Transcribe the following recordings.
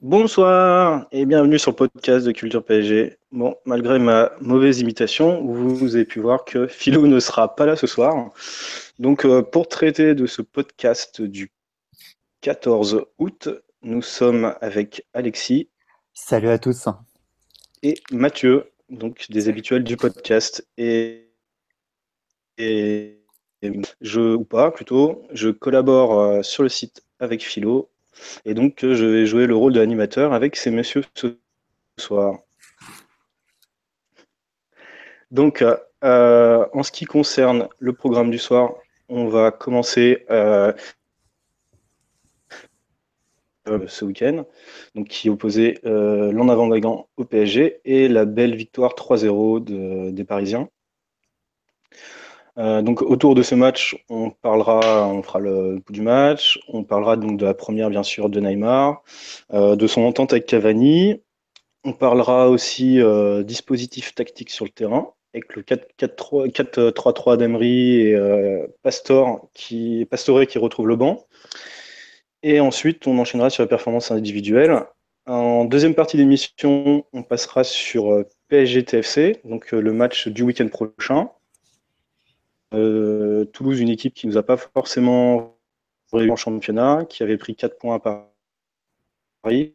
Bonsoir et bienvenue sur le podcast de Culture PSG. Bon, malgré ma mauvaise imitation, vous avez pu voir que Philo ne sera pas là ce soir. Donc, euh, pour traiter de ce podcast du 14 août, nous sommes avec Alexis. Salut à tous. Et Mathieu, donc des habituels du podcast. Et, et, je, ou pas plutôt, je collabore euh, sur le site avec Philo. Et donc, je vais jouer le rôle de l'animateur avec ces messieurs ce soir. Donc, euh, en ce qui concerne le programme du soir, on va commencer euh, euh, ce week-end, donc qui opposait euh, l'en avant Guingamp au PSG et la belle victoire 3-0 des Parisiens. Euh, donc autour de ce match, on parlera, on fera le coup du match, on parlera donc de la première bien sûr de Neymar, de son entente avec Cavani, on parlera aussi dispositif tactique sur le terrain avec le 4-3-3 d'Emery et Pastor qui, Pastore qui retrouve le banc. Et ensuite, on enchaînera sur la performance individuelle. En deuxième partie d'émission, on passera sur euh, PSG-TFC, donc euh, le match du week-end prochain. Euh, Toulouse, une équipe qui ne nous a pas forcément en championnat, qui avait pris 4 points à Paris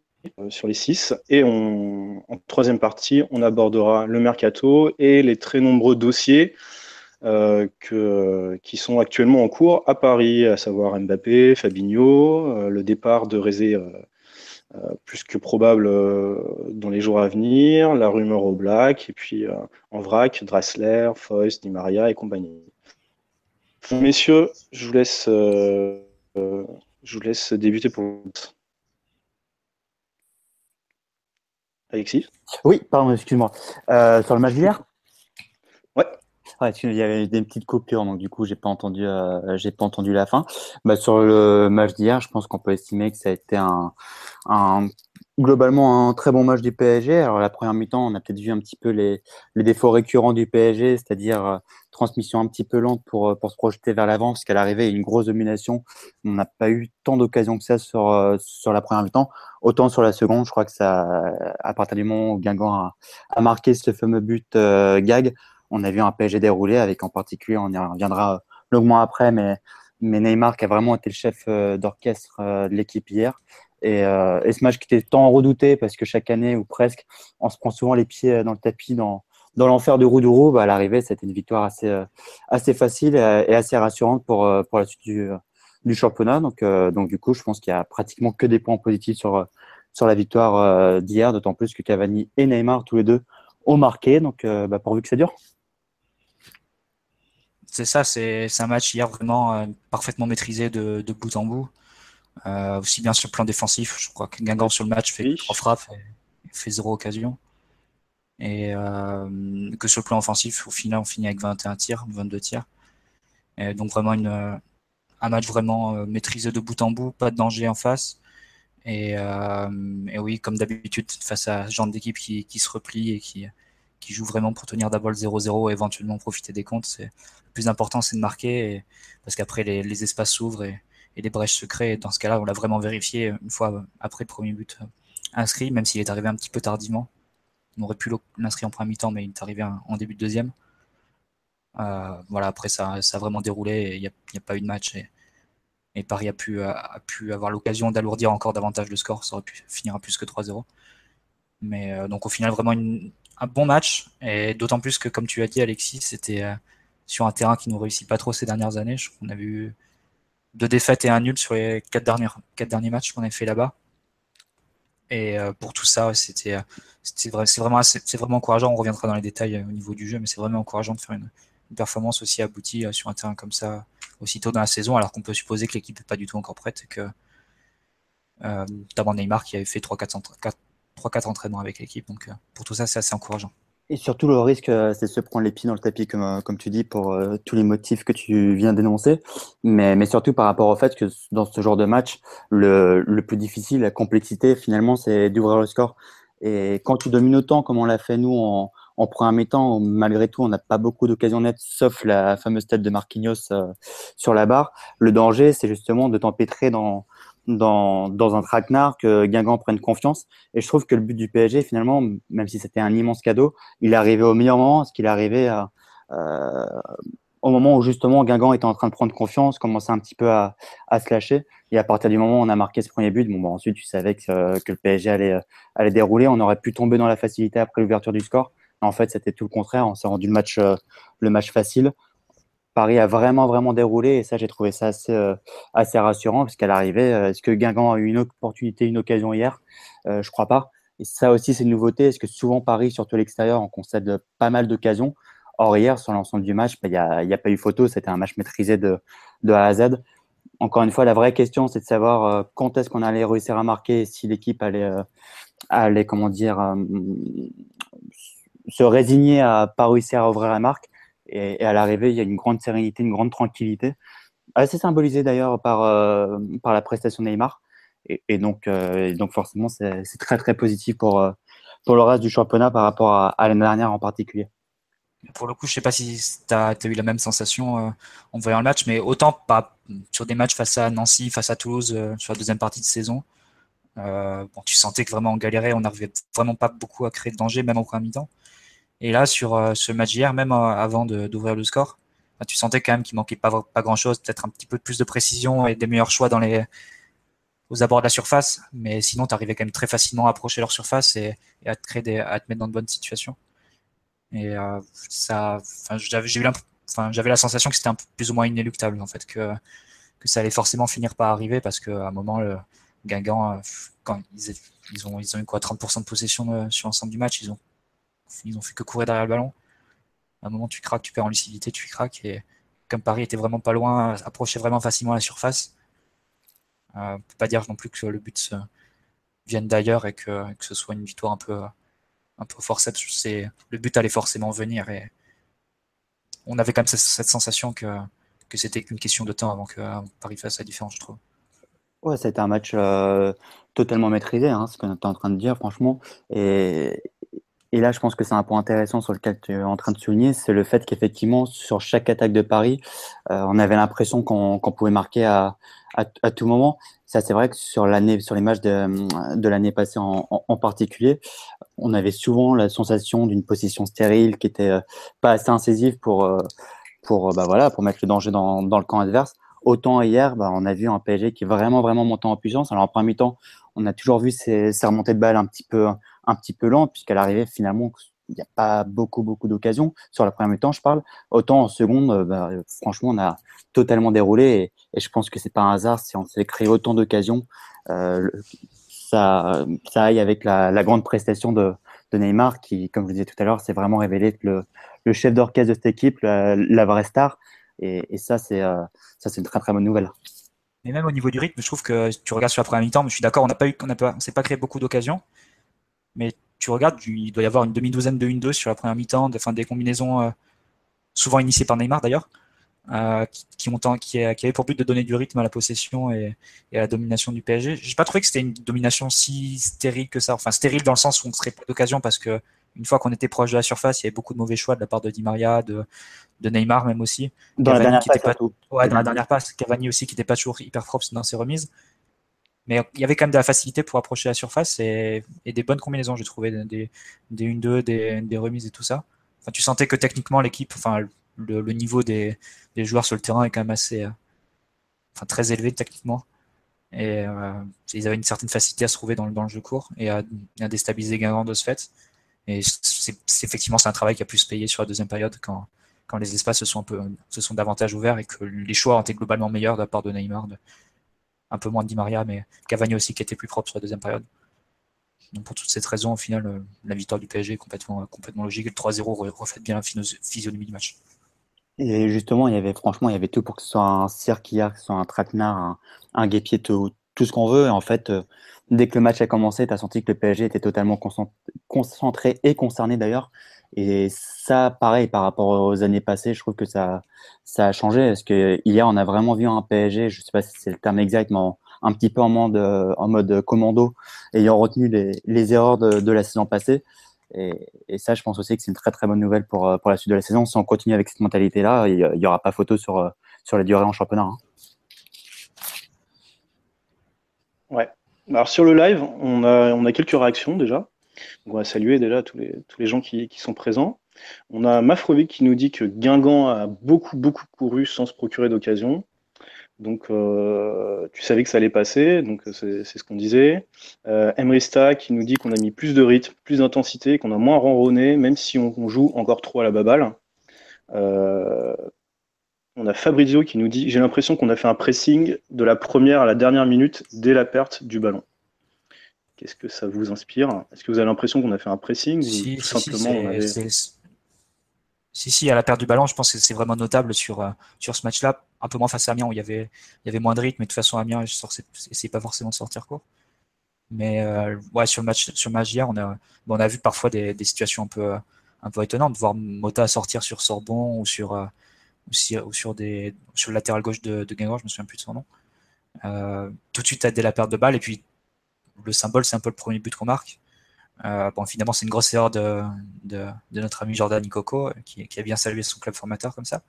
sur les 6. Et en troisième partie, on abordera le mercato et les très nombreux dossiers euh, qui sont actuellement en cours à Paris, à savoir Mbappé, Fabinho, euh, le départ de Rézé euh, plus que probable dans les jours à venir, la rumeur au Black, et puis en vrac, Dressler, Foyce, Di Maria et compagnie. Messieurs, je vous laisse, je vous laisse débuter pour Alexis? Oui, pardon, excuse-moi. sur le match d'hier? Ouais il y avait des petites coupures, donc du coup, j'ai pas entendu, euh, j'ai pas entendu la fin. Bah, sur le match d'hier, je pense qu'on peut estimer que ça a été un, un, globalement un très bon match du PSG. Alors la première mi-temps, on a peut-être vu un petit peu les, les défauts récurrents du PSG, c'est-à-dire euh, transmission un petit peu lente pour, euh, pour se projeter vers l'avant, parce qu'à l'arrivée, une grosse domination. On n'a pas eu tant d'occasions que ça sur, sur la première mi-temps. Autant sur la seconde, je crois que ça, à partir du moment où Guingamp a, marqué ce fameux but gag, on a vu un PSG dérouler avec en particulier, on y reviendra longuement après, mais, mais Neymar qui a vraiment été le chef euh, d'orchestre euh, de l'équipe hier. Euh, et, ce match qui était tant redouté parce que chaque année ou presque, on se prend souvent les pieds dans le tapis dans, dans l'enfer de Roudourou. Bah, à l'arrivée, c'était une victoire assez, assez facile et, assez rassurante pour, pour la suite du, du championnat. Donc, donc, du coup, je pense qu'il y a pratiquement que des points positifs sur, sur la victoire d'hier, d'autant plus que Cavani et Neymar, tous les deux, ont marqué. Donc, bah, pourvu que ça dure c'est ça, c'est un match hier vraiment euh, parfaitement maîtrisé de, de, bout en bout. Euh, aussi bien sur le plan défensif, je crois que Guingamp sur le match fait trois frappes et fait zéro occasion. Et euh, que sur le plan offensif, au final, on finit avec 21 tirs, 22 tirs. Donc vraiment une, un match vraiment euh, maîtrisé de bout en bout, pas de danger en face. Et, euh, et oui, comme d'habitude, face à ce genre d'équipe qui, qui se replie et qui, qui joue vraiment pour tenir d'abord le 0-0 et éventuellement profiter des comptes. Le plus important, c'est de marquer parce qu'après, les, les espaces s'ouvrent et, et, les brèches se créent. Et dans ce cas-là, on l'a vraiment vérifié une fois après le premier but inscrit, même s'il est arrivé un petit peu tardivement. On aurait pu l'inscrire en premier mi-temps, mais il est arrivé en début de deuxième. Euh, voilà, après, ça, ça a vraiment déroulé il n'y a, pas eu de match. Et, Paris a pu, avoir l'occasion d'alourdir encore davantage le score. Ça aurait pu finir à plus que 3-0. Mais euh, donc au final, vraiment un bon match, et d'autant plus que, comme tu as dit, Alexis, c'était euh, sur un terrain qui nous réussit pas trop ces dernières années. On a vu deux défaites et un nul sur les quatre quatre derniers matchs qu'on a fait là-bas. Et euh, pour tout ça, c'était, euh, c'est vraiment, vraiment encourageant. On reviendra dans les détails au niveau du jeu, mais c'est vraiment encourageant de faire une, performance aussi aboutie sur un terrain comme ça, aussitôt dans la saison, alors qu'on peut supposer que l'équipe n'est pas du tout encore prête que euh, notamment Neymar qui avait fait 3-4 entraînements avec l'équipe. Donc pour tout ça, c'est assez encourageant. Et surtout, le risque, c'est de se prendre les pieds dans le tapis, comme, comme tu dis, pour tous les motifs que tu viens d'énoncer. Mais, mais surtout par rapport au fait que dans ce genre de match, le, le plus difficile, la complexité, finalement, c'est d'ouvrir le score. Et quand tu domines autant, comme on l'a fait nous en, en premier temps, malgré tout, on n'a pas beaucoup d'occasions nettes, sauf la fameuse tête de Marquinhos euh, sur la barre. Le danger, c'est justement de t'empêtrer dans, dans, dans un traquenard, que Guingamp prenne confiance. Et je trouve que le but du PSG, finalement, même si c'était un immense cadeau, il est arrivé au meilleur moment, ce qu'il est arrivé euh, au moment où justement Guingamp était en train de prendre confiance, commençait un petit peu à, se lâcher. Et à partir du moment où on a marqué ce premier but, bon, bah, ensuite tu savais que, que le PSG allait, allait dérouler. On aurait pu tomber dans la facilité après l'ouverture du score. En fait, c'était tout le contraire. On s'est rendu le match, euh, le match facile. Paris a vraiment, vraiment déroulé et ça, j'ai trouvé ça assez, euh, rassurant parce qu'elle arrivait. Euh, est-ce que Guingamp a eu une opportunité, une occasion hier? Je crois pas. Et ça aussi, c'est une nouveauté. Est-ce que souvent Paris, surtout à l'extérieur, on concède pas mal d'occasions? Or, hier, sur l'ensemble du match, bah, il n'y a, pas eu photo. C'était un match maîtrisé de, A à Z. Encore une fois, la vraie question, c'est de savoir quand est-ce qu'on allait réussir à marquer si l'équipe allait, se résigner à pas réussir à ouvrir la marque. Et, à l'arrivée, il y a une grande sérénité, une grande tranquillité, assez symbolisée d'ailleurs par, euh, par la prestation de Neymar. Et, donc, euh, donc forcément, c'est très très positif pour, euh, pour le reste du championnat par rapport à, l'année dernière en particulier. Pour le coup, je sais pas si tu as, eu la même sensation en voyant le match, mais autant pas sur des matchs face à Nancy, face à Toulouse, sur la deuxième partie de saison. bon, tu sentais que vraiment on galérait, on n'arrivait vraiment pas beaucoup à créer de danger, même en premier mi-temps. Et là, sur euh, ce match hier, même euh, avant d'ouvrir le score, bah, tu sentais quand même qu'il manquait pas, pas grand chose, peut-être un petit peu plus de précision et des meilleurs choix dans les, aux abords de la surface. Mais sinon, tu arrivais quand même très facilement à approcher leur surface et, à te créer à te mettre dans de bonnes situations. Et euh, ça, j'avais, la sensation que c'était plus ou moins inéluctable en fait, que, ça allait forcément finir par arriver parce qu'à un moment, le Guingamp, ils, ont, ils ont eu quoi, 30% de possession sur l'ensemble du match, ils ont ils ont fait que courir derrière le ballon. À un moment, tu craques, tu perds en lucidité, tu craques. Et comme Paris était vraiment pas loin, approchait vraiment facilement la surface, euh, on peut pas dire non plus que le but vienne d'ailleurs et que, ce soit une victoire un peu, un le but allait forcément venir et on avait quand même cette, sensation que, que c'était qu'une question de temps avant que Paris fasse la différence, je trouve. Ouais, été un match euh, totalement maîtrisé, hein, ce qu'on est en train de dire, franchement. Et, et là, je pense que c'est un point intéressant sur lequel tu es en train de souligner, c'est le fait qu'effectivement, sur chaque attaque de Paris, euh, on avait l'impression qu'on pouvait marquer à, à, tout moment. Ça, c'est vrai que sur l'année, sur les matchs de, de l'année passée en, en, particulier, on avait souvent la sensation d'une position stérile qui était euh, pas assez incisive pour, euh, pour, bah voilà, pour mettre le danger dans, dans le camp adverse. Autant hier, bah, on a vu un PSG qui est vraiment, vraiment montant en puissance. Alors en premier temps, on a toujours vu ces, ces remontées de balles un petit peu un petit peu lente, puisqu'à l'arrivée, finalement, il n'y a pas beaucoup, beaucoup d'occasions. Sur la première temps, je parle. Autant en seconde, euh, bah, franchement, on a totalement déroulé et, je pense que c'est pas un hasard si on s'est créé autant d'occasions. Euh, ça, aille avec la, grande prestation de, de, Neymar qui, comme je vous disais tout à l'heure, s'est vraiment révélé le, le chef d'orchestre de cette équipe, la, vraie star. Et, et ça, c'est euh, ça, c'est une très très bonne nouvelle. Mais même au niveau du rythme, je trouve que tu regardes sur la première mi-temps, je suis d'accord, on n'a pas eu, on n'a pas, s'est pas créé beaucoup d'occasions mais tu regardes, il doit y avoir une demi-douzaine de 1-2 sur la première mi-temps, de, des combinaisons euh, souvent initiées par Neymar d'ailleurs, euh, qui, ont, qui, qui, avaient pour but de donner du rythme à la possession et, à la domination du PSG. J'ai pas trouvé que c'était une domination si stérile que ça, enfin stérile dans le sens où on ne serait pas d'occasion parce que une fois qu'on était proche de la surface, il y avait beaucoup de mauvais choix de la part de Di Maria, de, de Neymar même aussi. Dans la dernière passe, pas, ouais, dans la dernière passe, Cavani aussi qui n'était pas toujours hyper propre dans ses remises. Mais il y avait quand même de la facilité pour approcher la surface et, des bonnes combinaisons, j'ai trouvé, des, des 1-2, des, remises et tout ça. Enfin, tu sentais que techniquement, l'équipe, enfin, le, niveau des, joueurs sur le terrain est quand même assez, euh, enfin, très élevé techniquement. Et euh, ils avaient une certaine facilité à se trouver dans, dans le jeu court et à, déstabiliser Guingamp de ce fait. Et c'est effectivement un travail qui a pu se payer sur la deuxième période quand, quand les espaces se sont un peu se sont davantage ouverts et que les choix ont été globalement meilleurs de la part de Neymar, un peu moins de Di Maria, mais Cavani aussi qui était plus propre sur la deuxième période. Donc pour toutes ces raisons, au final, euh, la victoire du PSG est complètement, complètement logique. Le 3-0 reflète bien la physionomie du match. Et justement, il y avait franchement, il y avait tout pour que ce soit un cirque hier, que ce soit un traquenard, un, un guépier, tout, tout ce qu'on veut. Et en fait, euh, dès que le match a commencé, tu as senti que le PSG était totalement concentré et concerné d'ailleurs. Et ça, pareil, par rapport aux années passées, je trouve que ça, ça a changé. Parce que hier, on a vraiment vu un PSG, je sais pas si c'est le terme exact, mais un petit peu en mode, en mode commando, ayant retenu les, erreurs de, la saison passée. Et, ça, je pense aussi que c'est une très très bonne nouvelle pour, pour la suite de la saison. Si on continue avec cette mentalité-là, il n'y aura pas photo sur, sur la durée en championnat. Hein. Ouais. Alors sur le live, on a, on a quelques réactions déjà. On va saluer déjà tous les, tous les gens qui, qui sont présents. On a Mafrovic qui nous dit que Guingamp a beaucoup, beaucoup couru sans se procurer d'occasion. Donc, euh, tu savais que ça allait passer, donc c'est ce qu'on disait. Euh, Emrista qui nous dit qu'on a mis plus de rythme, plus d'intensité, qu'on a moins ronronné, même si on, joue encore trop à la baballe. Euh, on a Fabrizio qui nous dit J'ai l'impression qu'on a fait un pressing de la première à la dernière minute dès la perte du ballon. Qu'est-ce que ça vous inspire? Est-ce que vous avez l'impression qu'on a fait un pressing si, ou tout si, simplement si, on avait... si, si, à la perte du ballon, je pense que c'est vraiment notable sur, euh, sur ce match-là. Un peu moins face à Amiens où il y avait, il y avait moins de rythme, mais de toute façon, Amiens n'essayait pas forcément de sortir court. Mais euh, ouais, sur le match, sur le match d'hier, on a, on a vu parfois des, des, situations un peu, un peu étonnantes, voir Mota sortir sur Sorbon ou sur, euh, ou, ou sur, des, sur le latéral gauche de, de Guingamp, je me souviens plus de son nom. Euh, tout de suite, dès la perte de balle, et puis le symbole, c'est un peu le premier but qu'on marque. Euh, bon, finalement, c'est une grosse erreur de, notre ami Jordan Ikoko, qui, qui, a bien salué son club formateur comme ça.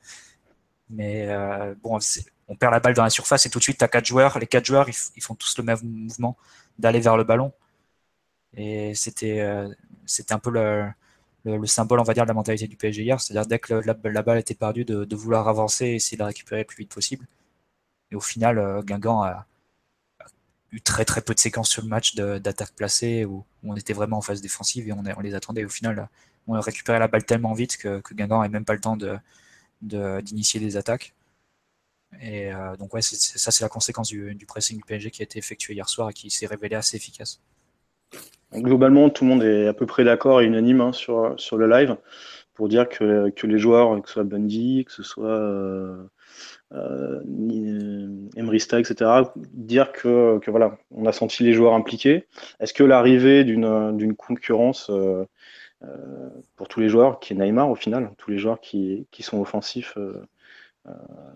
Mais euh, bon, on perd la balle dans la surface et tout de suite, tu as quatre joueurs. Les quatre joueurs, ils, font tous le même mouvement d'aller vers le ballon. Et c'était euh, un peu le, le, le, symbole, on va dire, de la mentalité du PSG hier. C'est-à-dire, dès que la, balle était perdue, de, de, vouloir avancer et essayer de la récupérer le plus vite possible. Et au final, euh, Guingamp a, très très peu de séquences sur le match d'attaque placée où, on était vraiment en phase défensive et on, les attendait. Au final, on a récupéré la balle tellement vite que, que Guingamp n'avait même pas le temps d'initier de, de, des attaques. Et euh, donc ouais, ça c'est la conséquence du, pressing du PSG qui a été effectué hier soir et qui s'est révélé assez efficace. Globalement, tout le monde est à peu près d'accord et unanime hein, sur, sur le live pour dire que, que les joueurs, que ce soit Bundy, que ce soit euh, Emrista, etc., dire que, voilà, on a senti les joueurs impliqués. Est-ce que l'arrivée d'une concurrence euh, euh, pour tous les joueurs, qui est Neymar au final, tous les joueurs qui, sont offensifs euh,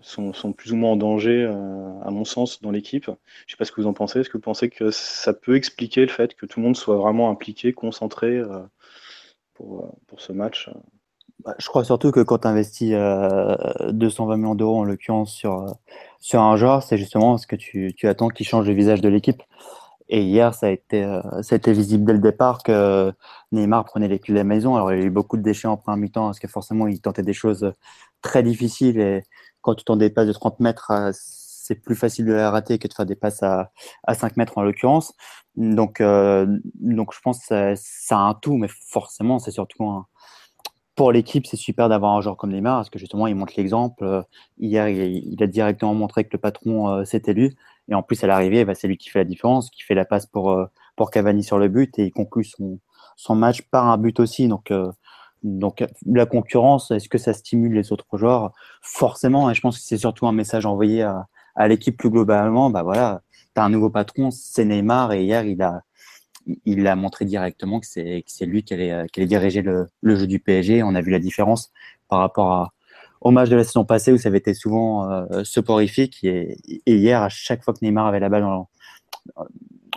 sont, plus ou moins en danger, à mon sens, dans l'équipe? Je ne sais pas ce que vous en pensez. Est-ce que vous pensez que ça peut expliquer le fait que tout le monde soit vraiment impliqué, concentré pour, ce match je crois surtout que quand tu investis euh, 220 millions d'euros en l'occurrence sur, sur un joueur, c'est justement ce que tu, tu attends qu'il change le visage de l'équipe. Et hier, ça a, été, euh, ça a été visible dès le départ que Neymar prenait les clés de la maison. Alors, il y a eu beaucoup de déchets en première mi-temps parce que forcément, il tentait des choses très difficiles. Et quand tu t'en dépasses de 30 mètres, euh, c'est plus facile de la rater que de faire des passes à, à 5 mètres en l'occurrence. Donc, euh, donc, je pense que ça a un tout, mais forcément, c'est surtout un, pour l'équipe, c'est super d'avoir un joueur comme Neymar parce que justement, il montre l'exemple. Euh, hier, il, a directement montré que le patron, euh, c'était lui. Et en plus, à l'arrivée, bah, c'est lui qui fait la différence, qui fait la passe pour, euh, pour Cavani sur le but et il conclut son, son match par un but aussi. Donc, donc la concurrence, est-ce que ça stimule les autres joueurs? Forcément, et je pense que c'est surtout un message envoyé à, à l'équipe plus globalement. Bah voilà, tu as un nouveau patron, c'est Neymar, et hier, il a, il a montré directement que c'est lui qui allait, qui allait diriger le, le, jeu du PSG. On a vu la différence par rapport à, au match de la saison passée où ça avait été souvent euh, soporifique. Et, hier, à chaque fois que Neymar avait la balle dans,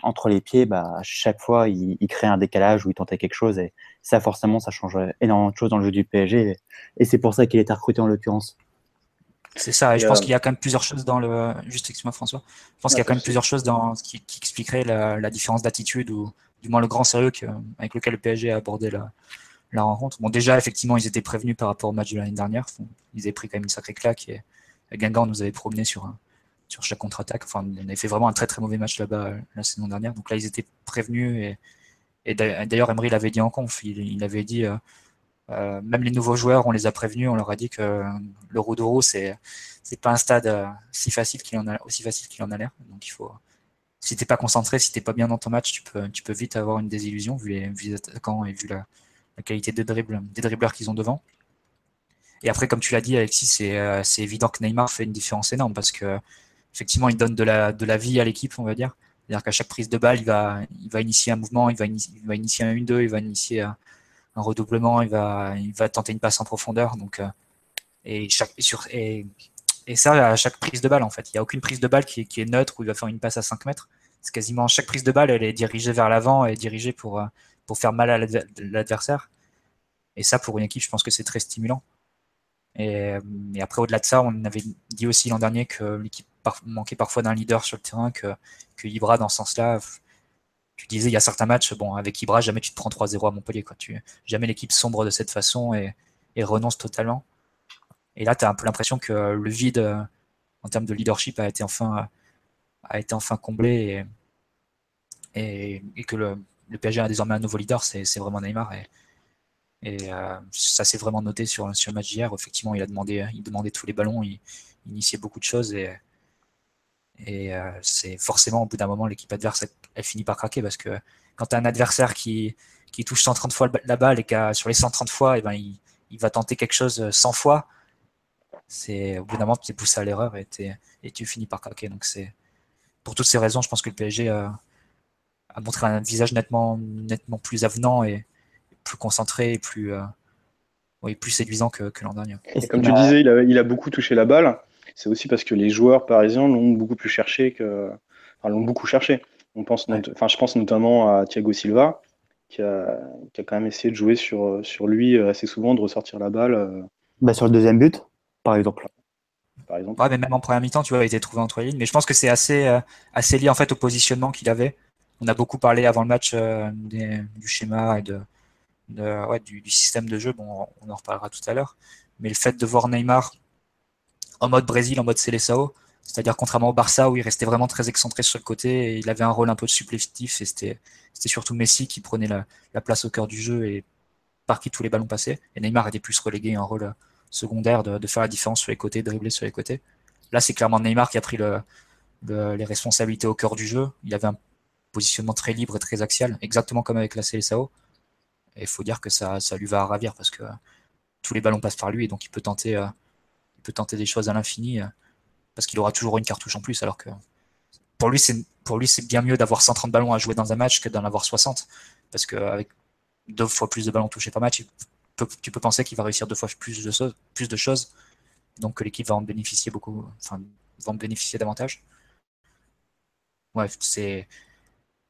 entre les pieds, bah, à chaque fois, il, il, créait un décalage ou il tentait quelque chose. Et ça, forcément, ça change énormément de choses dans le jeu du PSG. Et, et c'est pour ça qu'il est recruté en l'occurrence. C'est ça, et je pense qu'il y a quand même plusieurs choses dans le. Juste excuse-moi François. Je pense qu'il y a quand même plusieurs choses dans qui, qui expliquerait la, la différence d'attitude ou du moins le grand sérieux que, avec lequel le PSG a abordé la, la rencontre. Bon, déjà, effectivement, ils étaient prévenus par rapport au match de l'année dernière. Ils avaient pris quand même une sacrée claque et Guingamp nous avait promené sur, un, sur chaque contre-attaque. Enfin, on avait fait vraiment un très très mauvais match là-bas la saison dernière. Donc là, ils étaient prévenus et, et d'ailleurs, Emery l'avait dit en conf. Il, il avait dit. Euh, euh, même les nouveaux joueurs, on les a prévenus, on leur a dit que le Roudoro, c'est c'est pas un stade euh, facile qu'il en a aussi facile qu'il en a l'air. Donc il faut si t'es pas concentré, si t'es pas bien dans ton match, tu peux tu peux vite avoir une désillusion vu les, vu attaquants et vu la, qualité des dribbles des dribbleurs qu'ils ont devant. Et après, comme tu l'as dit, Alexis, c'est c'est évident que Neymar fait une différence énorme parce que effectivement, il donne de la, de la vie à l'équipe, on va dire. C'est-à-dire qu'à chaque prise de balle, il va, il va initier un mouvement, il va, initier, il va initier un 1-2, il va initier un, redoublement, il va, il va tenter une passe en profondeur. Donc, et, chaque, sur, et, et, ça, à chaque prise de balle, en fait. Il n'y a aucune prise de balle qui est, neutre où il va faire une passe à 5 mètres. C'est quasiment chaque prise de balle, elle est dirigée vers l'avant et dirigée pour, pour faire mal à l'adversaire. Et ça, pour une équipe, je pense que c'est très stimulant. Et, et après, au-delà de ça, on avait dit aussi l'an dernier que l'équipe manquait parfois d'un leader sur le terrain, que, que Ibra, dans ce sens-là, tu disais, il y a certains matchs, bon, avec Ibra, jamais tu te prends 3-0 à Montpellier. Quoi. Tu, jamais l'équipe sombre de cette façon et, renonce totalement. Et là, tu as un peu l'impression que le vide euh, en termes de leadership a été enfin, a été enfin comblé et, que le, PSG a désormais un nouveau leader, c'est vraiment Neymar. Et, et euh, ça s'est vraiment noté sur, sur le match d'hier. Effectivement, il a demandé, il demandait tous les ballons, il, il initiait beaucoup de choses et, et euh, c'est forcément, au bout d'un moment, l'équipe adverse, elle, finit par craquer parce que quand tu as un adversaire qui, qui touche 130 fois la balle et qu'à sur les 130 fois, et eh ben, il, il, va tenter quelque chose 100 fois, c'est au bout d'un moment, tu es poussé à l'erreur et, et, tu finis par craquer. Donc, c'est pour toutes ces raisons, je pense que le PSG a, a, montré un visage nettement, nettement plus avenant et plus concentré et plus, euh, oui, plus séduisant que, que l'an dernier. Et comme tu disais, il a, il a beaucoup touché la balle c'est aussi parce que les joueurs parisiens l'ont beaucoup plus cherché que, enfin, l'ont beaucoup cherché. On pense, enfin, je pense notamment à Thiago Silva, qui a, qui a, quand même essayé de jouer sur, sur lui assez souvent, de ressortir la balle. Euh. Bah, sur le deuxième but, par exemple. Par exemple. Ouais, mais même en première mi-temps, tu vois, il était trouvé entre les lignes. Mais je pense que c'est assez, euh, assez lié en fait au positionnement qu'il avait. On a beaucoup parlé avant le match euh, du schéma et de, de ouais, du, du, système de jeu. Bon, on en reparlera tout à l'heure. Mais le fait de voir Neymar en mode Brésil, en mode Seleção. C'est-à-dire contrairement au Barça où il restait vraiment très excentré sur le côté et il avait un rôle un peu supplétif et c'était surtout Messi qui prenait la, place au cœur du jeu et par qui tous les ballons passaient. Et Neymar était plus relégué un rôle secondaire de, faire la différence sur les côtés, dribbler sur les côtés. Là, c'est clairement Neymar qui a pris le, les responsabilités au cœur du jeu. Il avait un positionnement très libre et très axial, exactement comme avec la Seleção. Et il faut dire que ça, ça lui va à ravir parce que tous les ballons passent par lui et donc il peut tenter euh, peut tenter des choses à l'infini euh, parce qu'il aura toujours une cartouche en plus. Alors que pour lui, c'est pour lui c'est bien mieux d'avoir 130 ballons à jouer dans un match que d'en avoir 60 parce qu'avec deux fois plus de ballons touchés par match, tu peux penser qu'il va réussir deux fois plus de choses, plus de choses, donc que l'équipe va en bénéficier beaucoup, enfin va en bénéficier davantage. Ouais, c'est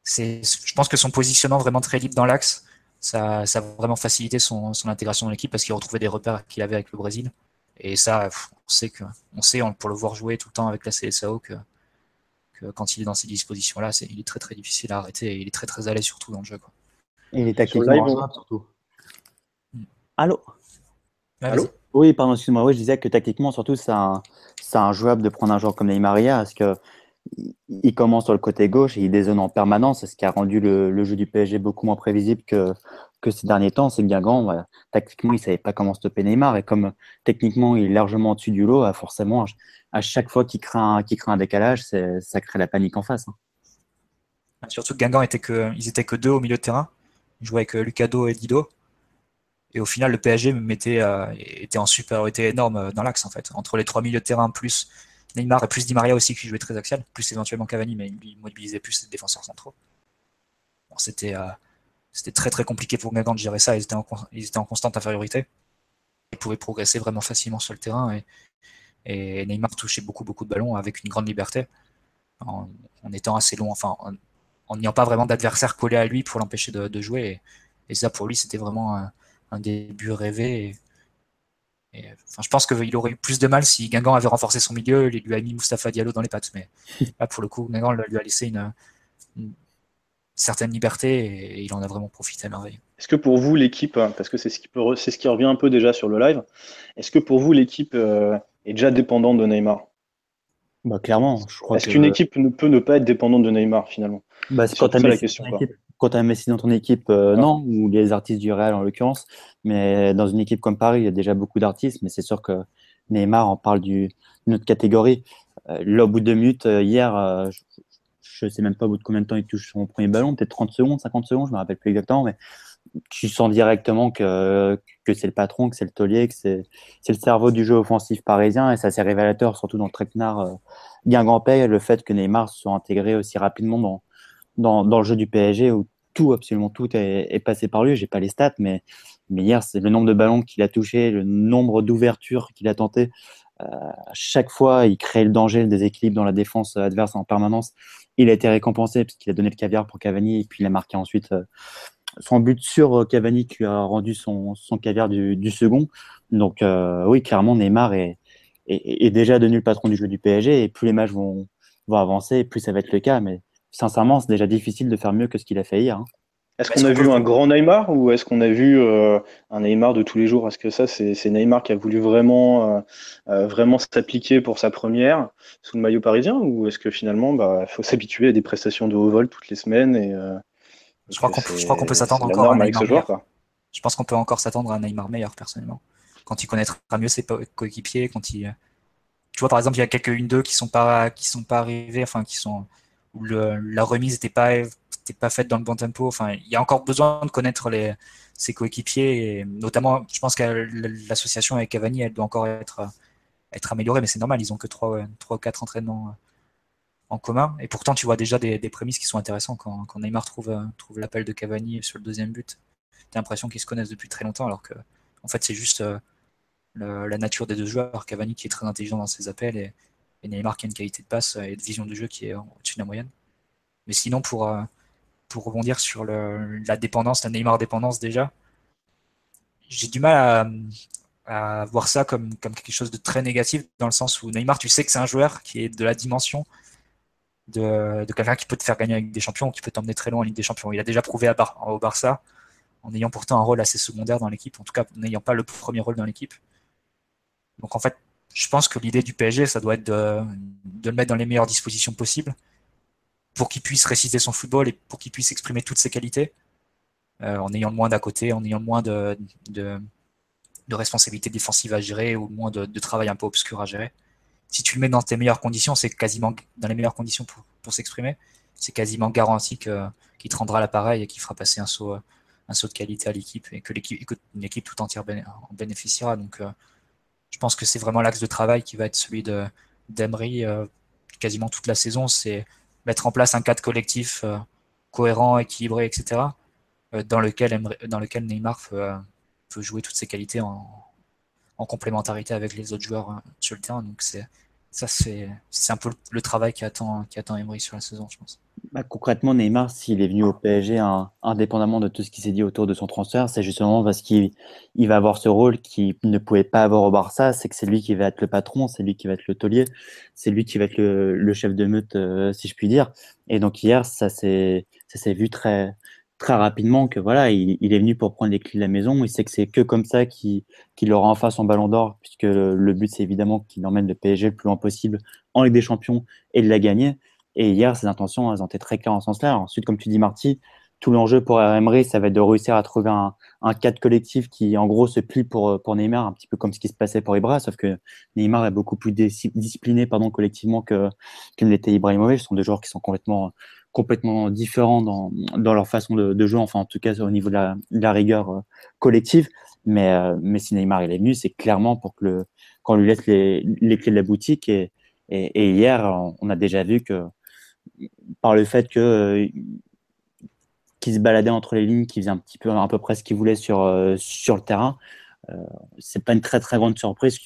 c'est, je pense que son positionnement vraiment très libre dans l'axe, ça, ça a vraiment facilité son, son intégration dans l'équipe parce qu'il retrouvait des repères qu'il avait avec le Brésil. Et ça, on sait que, on sait pour le voir jouer tout le temps avec la CSAO que, que quand il est dans ces dispositions-là, c'est, il est très très difficile à arrêter et il est très très à l'aise surtout dans le jeu. Quoi. Il est tactiquement surtout. Mm. Allô? Allô? Oui, pardon, excuse-moi. Oui, je disais que tactiquement, surtout, c'est un, c'est un jouable de prendre un joueur comme Neymar parce que il commence sur le côté gauche et il dézone en permanence, ce qui a rendu le, jeu du PSG beaucoup moins prévisible que, que ces derniers temps. C'est. Voilà. Tactiquement, il savait pas comment stopper Neymar et comme techniquement il est largement au-dessus du lot, bah, forcément, à chaque fois qu'il craint, un décalage, ça crée la panique en face. Hein. Surtout que Guingamp était que, ils étaient que deux au milieu de terrain. Ils jouaient avec euh, Lucado et Dido. Et au final, le PSG euh, était en supériorité énorme euh, dans l'axe en fait. Entre les trois milieux de terrain plus Neymar et plus Di Maria aussi qui jouait très axial, plus éventuellement Cavani, mais il mobilisait plus les défenseurs centraux. C'était c'était très très compliqué pour Guingamp de gérer ça, ils étaient en, constante infériorité. Ils pouvaient progresser vraiment facilement sur le terrain et, Neymar touchait beaucoup beaucoup de ballons avec une grande liberté en, étant assez long, enfin en n'ayant pas vraiment d'adversaire collé à lui pour l'empêcher de, jouer. Et, ça pour lui c'était vraiment un, début rêvé. Enfin, je pense qu'il aurait eu plus de mal si Guingamp avait renforcé son milieu et lui a mis Mustapha Diallo dans les pattes. Mais là, pour le coup, Guingamp lui a laissé une, certaine liberté et il en a vraiment profité à merveille. Est-ce que pour vous, l'équipe, hein, parce que c'est ce, qui c'est ce qui revient un peu déjà sur le live, est-ce que pour vous, l'équipe euh, est déjà dépendante de Neymar? Bah, Clairement, je crois. Est-ce qu'une équipe ne peut ne pas être dépendante de Neymar finalement? Bah, C'est quand la question quand tu as Messi dans ton équipe, euh, non, ou les artistes du Real en l'occurrence, mais dans une équipe comme Paris, il y a déjà beaucoup d'artistes, mais c'est sûr que Neymar en parle d'une autre catégorie. Euh, là, au bout de deux minutes, hier, je ne sais même pas au bout de combien de temps il touche son premier ballon, peut-être 30 secondes, 50 secondes, je me rappelle plus exactement, mais tu sens directement que, que c'est le patron, que c'est le taulier, que c'est le cerveau du jeu offensif parisien et ça c'est révélateur, surtout dans le traquenard euh, Guingampé, le fait que Neymar soit intégré aussi rapidement dans, dans, dans, le jeu du PSG où tout, absolument tout est, est passé par lui. J'ai pas les stats, mais, mais hier, c'est le nombre de ballons qu'il a touché, le nombre d'ouvertures qu'il a tenté. Euh, chaque fois, il crée le danger, le déséquilibre dans la défense adverse en permanence. Il a été récompensé parce qu'il a donné le caviar pour Cavani et puis il a marqué ensuite euh, son but sur euh, Cavani qui a rendu son, son caviar du, second. Donc euh, oui, clairement, Neymar est, est, déjà devenu le patron du jeu du PSG et plus les matchs vont, vont avancer, plus ça va être le cas. Mais sincèrement, c'est déjà difficile de faire mieux que ce qu'il a fait hier. Hein. Est-ce qu'on a vu un grand Neymar ou est-ce qu'on a vu euh, un Neymar de tous les jours? Est-ce que ça, c'est Neymar qui a voulu vraiment, vraiment s'appliquer pour sa première sous le maillot parisien ou est-ce que finalement, il bah, faut s'habituer à des prestations de haut vol toutes les semaines et, je crois qu'on peut, s'attendre encore à un Neymar meilleur. Je pense qu'on peut encore s'attendre à un Neymar meilleur, personnellement. Quand il connaîtra mieux ses coéquipiers, quand il. Tu vois, par exemple, il y a quelques une deux qui sont pas qui sont pas arrivés, enfin qui sont où la remise n'était pas faite dans le bon tempo. Il y a encore besoin de connaître ses coéquipiers, notamment, je pense que l'association avec Cavani, elle doit encore être améliorée, mais c'est normal, ils ont que trois trois quatre entraînements en commun. Et pourtant, tu vois déjà des, prémices qui sont intéressantes quand, Neymar trouve, euh, l'appel de Cavani sur le deuxième but. Tu as l'impression qu'ils se connaissent depuis très longtemps, alors que en fait, c'est juste euh, la nature des deux joueurs. Cavani qui est très intelligent dans ses appels Neymar qui a une qualité de passe et de vision de jeu qui est au-dessus de la moyenne. Mais sinon, pour, euh, pour rebondir sur la dépendance, la Neymar dépendance déjà, j'ai du mal à, voir ça comme, comme quelque chose de très négatif dans le sens où Neymar, tu sais que c'est un joueur qui est de la dimension de, quelqu'un qui peut te faire gagner avec des champions, qui peut t'emmener très loin en Ligue des Champions. Il a déjà prouvé à au Barça, en ayant pourtant un rôle assez secondaire dans l'équipe, en tout cas n'ayant pas le premier rôle dans l'équipe. Donc en fait, je pense que l'idée du PSG, ça doit être de, le mettre dans les meilleures dispositions possibles pour qu'il puisse réciter son football et pour qu'il puisse exprimer toutes ses qualités, euh, en ayant le moins d'à côté, en ayant le moins de, responsabilités défensives à gérer ou le moins de, travail un peu obscur à gérer si tu le mets dans tes meilleures conditions, c'est quasiment dans les meilleures conditions pour, s'exprimer, c'est quasiment garanti qu'il te rendra l'appareil et qu'il fera passer un saut, un saut de qualité à l'équipe et que l'équipe tout entière en bénéficiera. Donc, euh, je pense que c'est vraiment l'axe de travail qui va être celui de d'Emery euh, quasiment toute la saison, c'est mettre en place un cadre collectif euh, cohérent, équilibré, etc., dans lequel dans lequel Neymar peut, jouer toutes ses qualités en, en complémentarité avec les autres joueurs sur le terrain. Donc c'est ça, c'est un peu le travail qui attend, qui attend Emery sur la saison, je pense. Bah, concrètement, Neymar, s'il est venu au PSG indépendamment de tout ce qui s'est dit autour de son transfert, c'est justement parce qu'il il va avoir ce rôle qu'il ne pouvait pas avoir au Barça, c'est que c'est lui qui va être le patron, c'est lui qui va être le taulier, c'est lui qui va être le, chef de meute, euh, si je puis dire. Et donc hier, ça s'est vu très, très rapidement que voilà, il, est venu pour prendre les clés de la maison. Il sait que c'est que comme ça qu'il aura enfin son ballon d'or, puisque le but, c'est évidemment qu'il emmène le PSG le plus loin possible en Ligue des Champions et de la gagner. Et hier, ses intentions, elles ont été très claires en ce sens-là. Ensuite, comme tu dis, Marty, tout l'enjeu pour Emery, ça va être de réussir à trouver un, un cadre collectif qui, en gros, se plie pour, pour Neymar, un petit peu comme ce qui se passait pour Ibra, sauf que Neymar est beaucoup plus discipliné pardon, collectivement que, que l'était Ibrahimovic. Ce sont deux joueurs qui sont complètement complètement différents dans, dans leur façon de, jouer, enfin en tout cas au niveau de la, rigueur euh, collective. Mais, euh, mais si Neymar il est venu, c'est clairement pour que qu'on lui laisse les, les, clés de la boutique. Et, hier, on a déjà vu que par le fait que euh, qu'il se baladait entre les lignes, qu'il faisait un petit peu à peu près ce qu'il voulait sur, sur le terrain, euh, c'est pas une très très grande surprise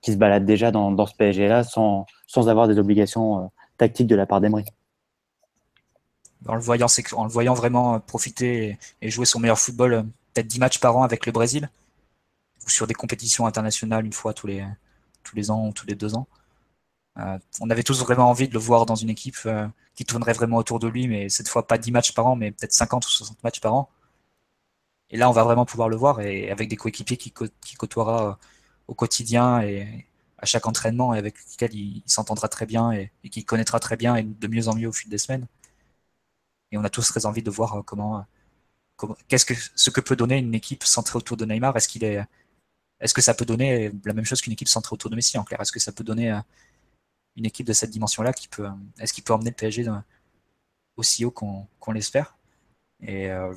qu'il se balade déjà dans, dans ce PSG là sans, sans avoir des obligations tactiques de la part d'Emery en le voyant, vraiment euh, profiter et, jouer son meilleur football, euh, peut-être 10 matchs par an avec le Brésil, ou sur des compétitions internationales une fois tous les, ans ou tous les deux ans. Euh, on avait tous vraiment envie de le voir dans une équipe qui tournerait vraiment autour de lui, mais cette fois pas 10 matchs par an, mais peut-être 50 ou 60 matchs par an. Et là, on va vraiment pouvoir le voir, et avec des coéquipiers qui, qui côtoiera au quotidien et à chaque entraînement, et avec lesquels il, s'entendra très bien et, et qui connaîtra très bien et de mieux en mieux au fil des semaines et on a tous très envie de voir euh, euh, comment qu'est-ce que ce que peut donner une équipe centrée autour de Neymar. Est-ce qu'il est, est-ce que ça peut donner la même chose qu'une équipe centrée autour de Messi en clair? Est-ce que ça peut donner euh, une équipe de cette dimension-là qui peut, est-ce qu'il peut emmener le PSG aussi haut qu'on, l'espère? Et euh,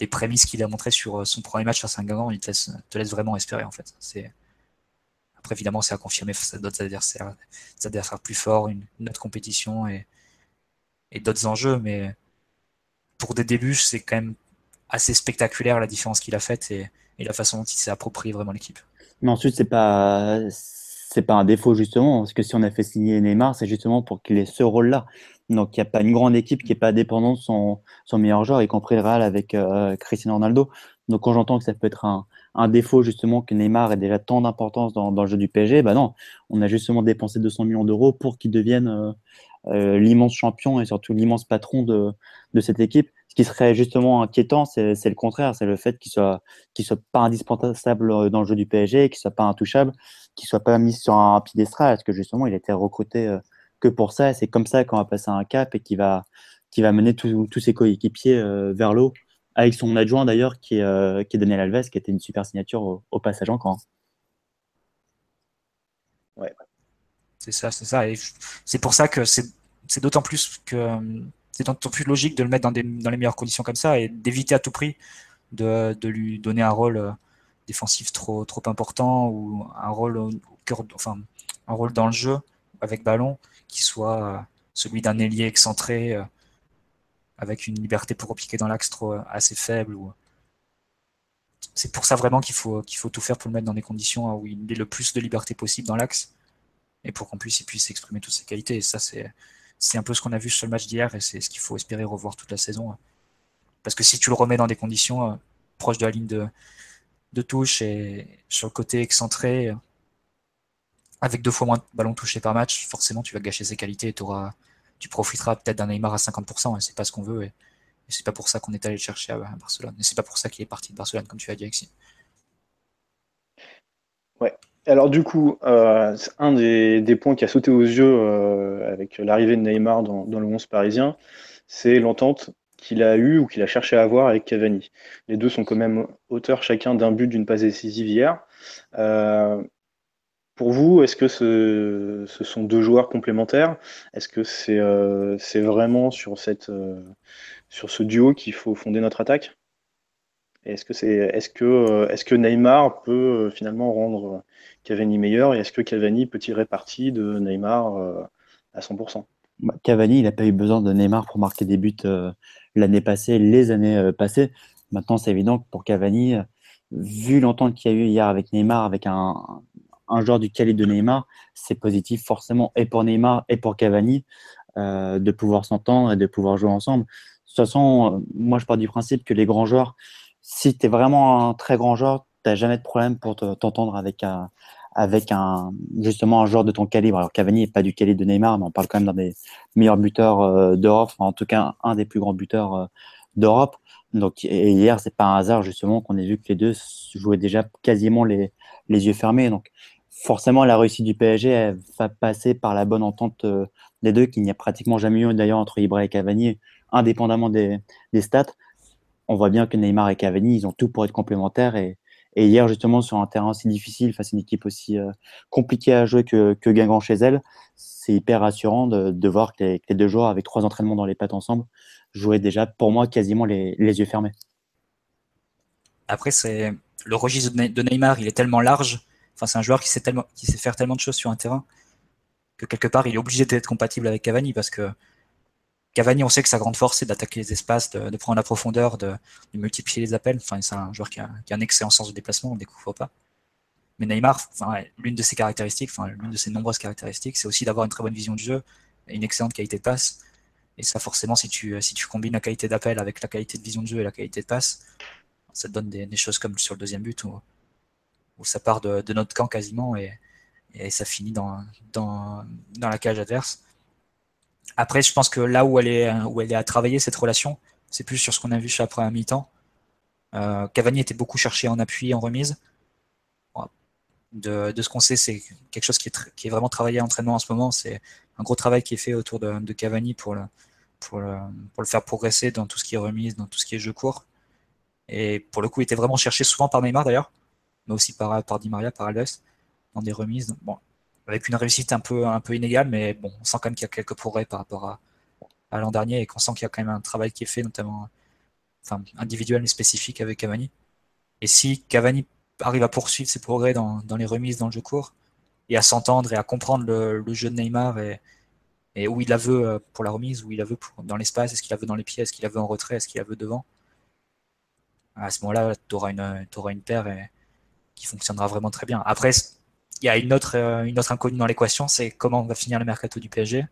les prémices qu'il a montrées sur son premier match face à Guingamp, il te laisse, te laisse vraiment espérer en fait. C'est après évidemment c'est à confirmer d'autres adversaires, des adversaires plus forts, une, autre compétition et, et d'autres enjeux, mais pour des débuts c'est quand même assez spectaculaire la différence qu'il a faite et, la façon dont il s'est approprié vraiment l'équipe. Mais ensuite c'est pas c'est pas un défaut justement, parce que si on a fait signer Neymar, c'est justement pour qu'il ait ce rôle-là. Donc il n'y a pas une grande équipe qui n'est pas dépendante de son, meilleur joueur, y compris le Real avec euh, Cristiano Ronaldo. Donc quand j'entends que ça peut être un, défaut justement que Neymar ait déjà tant d'importance dans, le jeu du PSG, bah non, on a justement dépensé 200 millions d'euros pour qu'il devienne euh, l'immense champion et surtout l'immense patron de, de cette équipe. Ce qui serait justement inquiétant, c'est le contraire, c'est le fait qu'il soit qu'il soit pas indispensable dans le jeu du PSG, qu'il soit pas intouchable qu'il soit pas mis sur un piédestal, parce que justement, il a été recruté euh, que pour ça. C'est comme ça qu'on va passer un cap et qui va, qui va mener tous ses coéquipiers euh, vers l'eau, avec son adjoint d'ailleurs, qui, est, euh, qui est Daniel Alves, qui était une super signature au, passage encore. Ouais. C'est ça, c'est ça. Et c'est pour ça que c'est d'autant plus que c'est d'autant plus logique de le mettre dans, les meilleures conditions comme ça et d'éviter à tout prix de, lui donner un rôle défensif trop, important ou un rôle au cœur, enfin, un rôle dans le jeu avec ballon qui soit euh, celui d'un ailier excentré euh, avec une liberté pour repiquer dans l'axe trop euh, assez faible. C'est pour ça vraiment qu'il faut, faut tout faire pour le mettre dans des conditions où il ait le plus de liberté possible dans l'axe et pour qu'en plus il puisse exprimer toutes ses qualités. Et ça, c'est, c'est un peu ce qu'on a vu sur le match d'hier et c'est ce qu'il faut espérer revoir toute la saison. Parce que si tu le remets dans des conditions proches de la ligne de, de touche et sur le côté excentré, avec deux fois moins de ballons touchés par match, forcément tu vas gâcher ses qualités et tu profiteras peut-être d'un Neymar à 50%, et c'est pas ce qu'on veut, et, c'est pas pour ça qu'on est allé le chercher à, Barcelone, et c'est pas pour ça qu'il est parti de Barcelone, comme tu as dit, Alexis. Ouais. Alors du coup, euh, un des, points qui a sauté aux yeux euh, avec l'arrivée de Neymar dans, le 11 parisien, c'est l'entente qu'il a eu ou qu'il a cherché à avoir avec Cavani. Les deux sont quand même auteurs chacun d'un but, d'une passe décisive hier. Euh, pour vous, est-ce que ce, sont deux joueurs complémentaires? Est-ce que c'est vraiment sur ce duo qu'il faut fonder notre attaque? Est-ce que, est que, est -ce que Neymar peut finalement rendre Cavani meilleur et est-ce que Cavani peut tirer parti de Neymar à 100% bah, Cavani, il n'a pas eu besoin de Neymar pour marquer des buts euh, l'année passée, les années euh, passées. Maintenant, c'est évident que pour Cavani, euh, vu l'entente qu'il y a eu hier avec Neymar, avec un, un joueur du calibre de Neymar, c'est positif forcément et pour Neymar et pour Cavani de pouvoir s'entendre et de pouvoir jouer ensemble. De toute façon, moi je pars du principe que les grands joueurs, si tu es vraiment un très grand joueur, tu n'as jamais de problème pour t'entendre avec un, avec un justement un joueur de ton calibre. Alors Cavani n'est pas du calibre de Neymar, mais on parle quand même d'un des meilleurs buteurs euh, d'Europe, en tout cas un des plus grands buteurs euh, d'Europe. Donc et hier, c'est pas un hasard justement qu'on ait vu que les deux jouaient déjà quasiment les, les yeux fermés. Donc forcément, la réussite du PSG va passer par la bonne entente euh, des deux, qu'il n'y a pratiquement jamais eu d'ailleurs entre Ibra et Cavani, indépendamment des, des stats. On voit bien que Neymar et Cavani, ils ont tout pour être complémentaires et, hier, justement, sur un terrain aussi difficile, face à une équipe aussi euh, compliquée à jouer que, Guingamp chez elle, c'est hyper rassurant de, voir que les, deux joueurs, avec trois entraînements dans les pattes ensemble, jouaient déjà, pour moi, quasiment les, yeux fermés. Après, c'est le registre de Neymar, il est tellement large. Enfin, c'est un joueur qui sait, qui sait faire tellement de choses sur un terrain que quelque part, il est obligé d'être compatible avec Cavani parce que Cavani, on sait que sa grande force, c'est d'attaquer les espaces, de, prendre la profondeur, de, multiplier les appels. Enfin, c'est un joueur qui a, un excellent sens de déplacement, on ne découvre pas. Mais Neymar, l'une de ses caractéristiques, l'une de ses nombreuses caractéristiques, c'est aussi d'avoir une très bonne vision du jeu et une excellente qualité de passe. Et ça, forcément, si tu, si tu combines la qualité d'appel avec la qualité de vision de jeu et la qualité de passe, ça te donne des, choses comme sur le deuxième but où, où ça part de, notre camp quasiment et, ça finit dans la cage adverse. Après, je pense que là où elle est, où elle est à travailler cette relation, c'est plus sur ce qu'on a vu chez la première mi-temps. Euh, Cavani était beaucoup cherché en appui, en remise. De, ce qu'on sait, c'est quelque chose qui est, vraiment travaillé à entraînement en ce moment. C'est un gros travail qui est fait autour de, Cavani pour le, faire progresser dans tout ce qui est remise, dans tout ce qui est jeu court. Et pour le coup, il était vraiment cherché souvent par Neymar d'ailleurs, mais aussi par, Di Maria, par Alves, dans des remises. Avec une réussite un peu, inégale, mais bon, on sent quand même qu'il y a quelques progrès par rapport à, l'an dernier et qu'on sent qu'il y a quand même un travail qui est fait, notamment individuel et spécifique avec Cavani. Et si Cavani arrive à poursuivre ses progrès dans, les remises dans le jeu court et à s'entendre et à comprendre le, jeu de Neymar et, où il la veut pour la remise, où il la veut dans l'espace, est-ce qu'il la veut dans les pieds, est-ce qu'il la veut en retrait, est-ce qu'il la veut devant. À ce moment-là, tu auras une, paire qui fonctionnera vraiment très bien. Après, il y a une autre, euh, une autre inconnue dans l'équation, c'est comment va finir le mercato du PSG,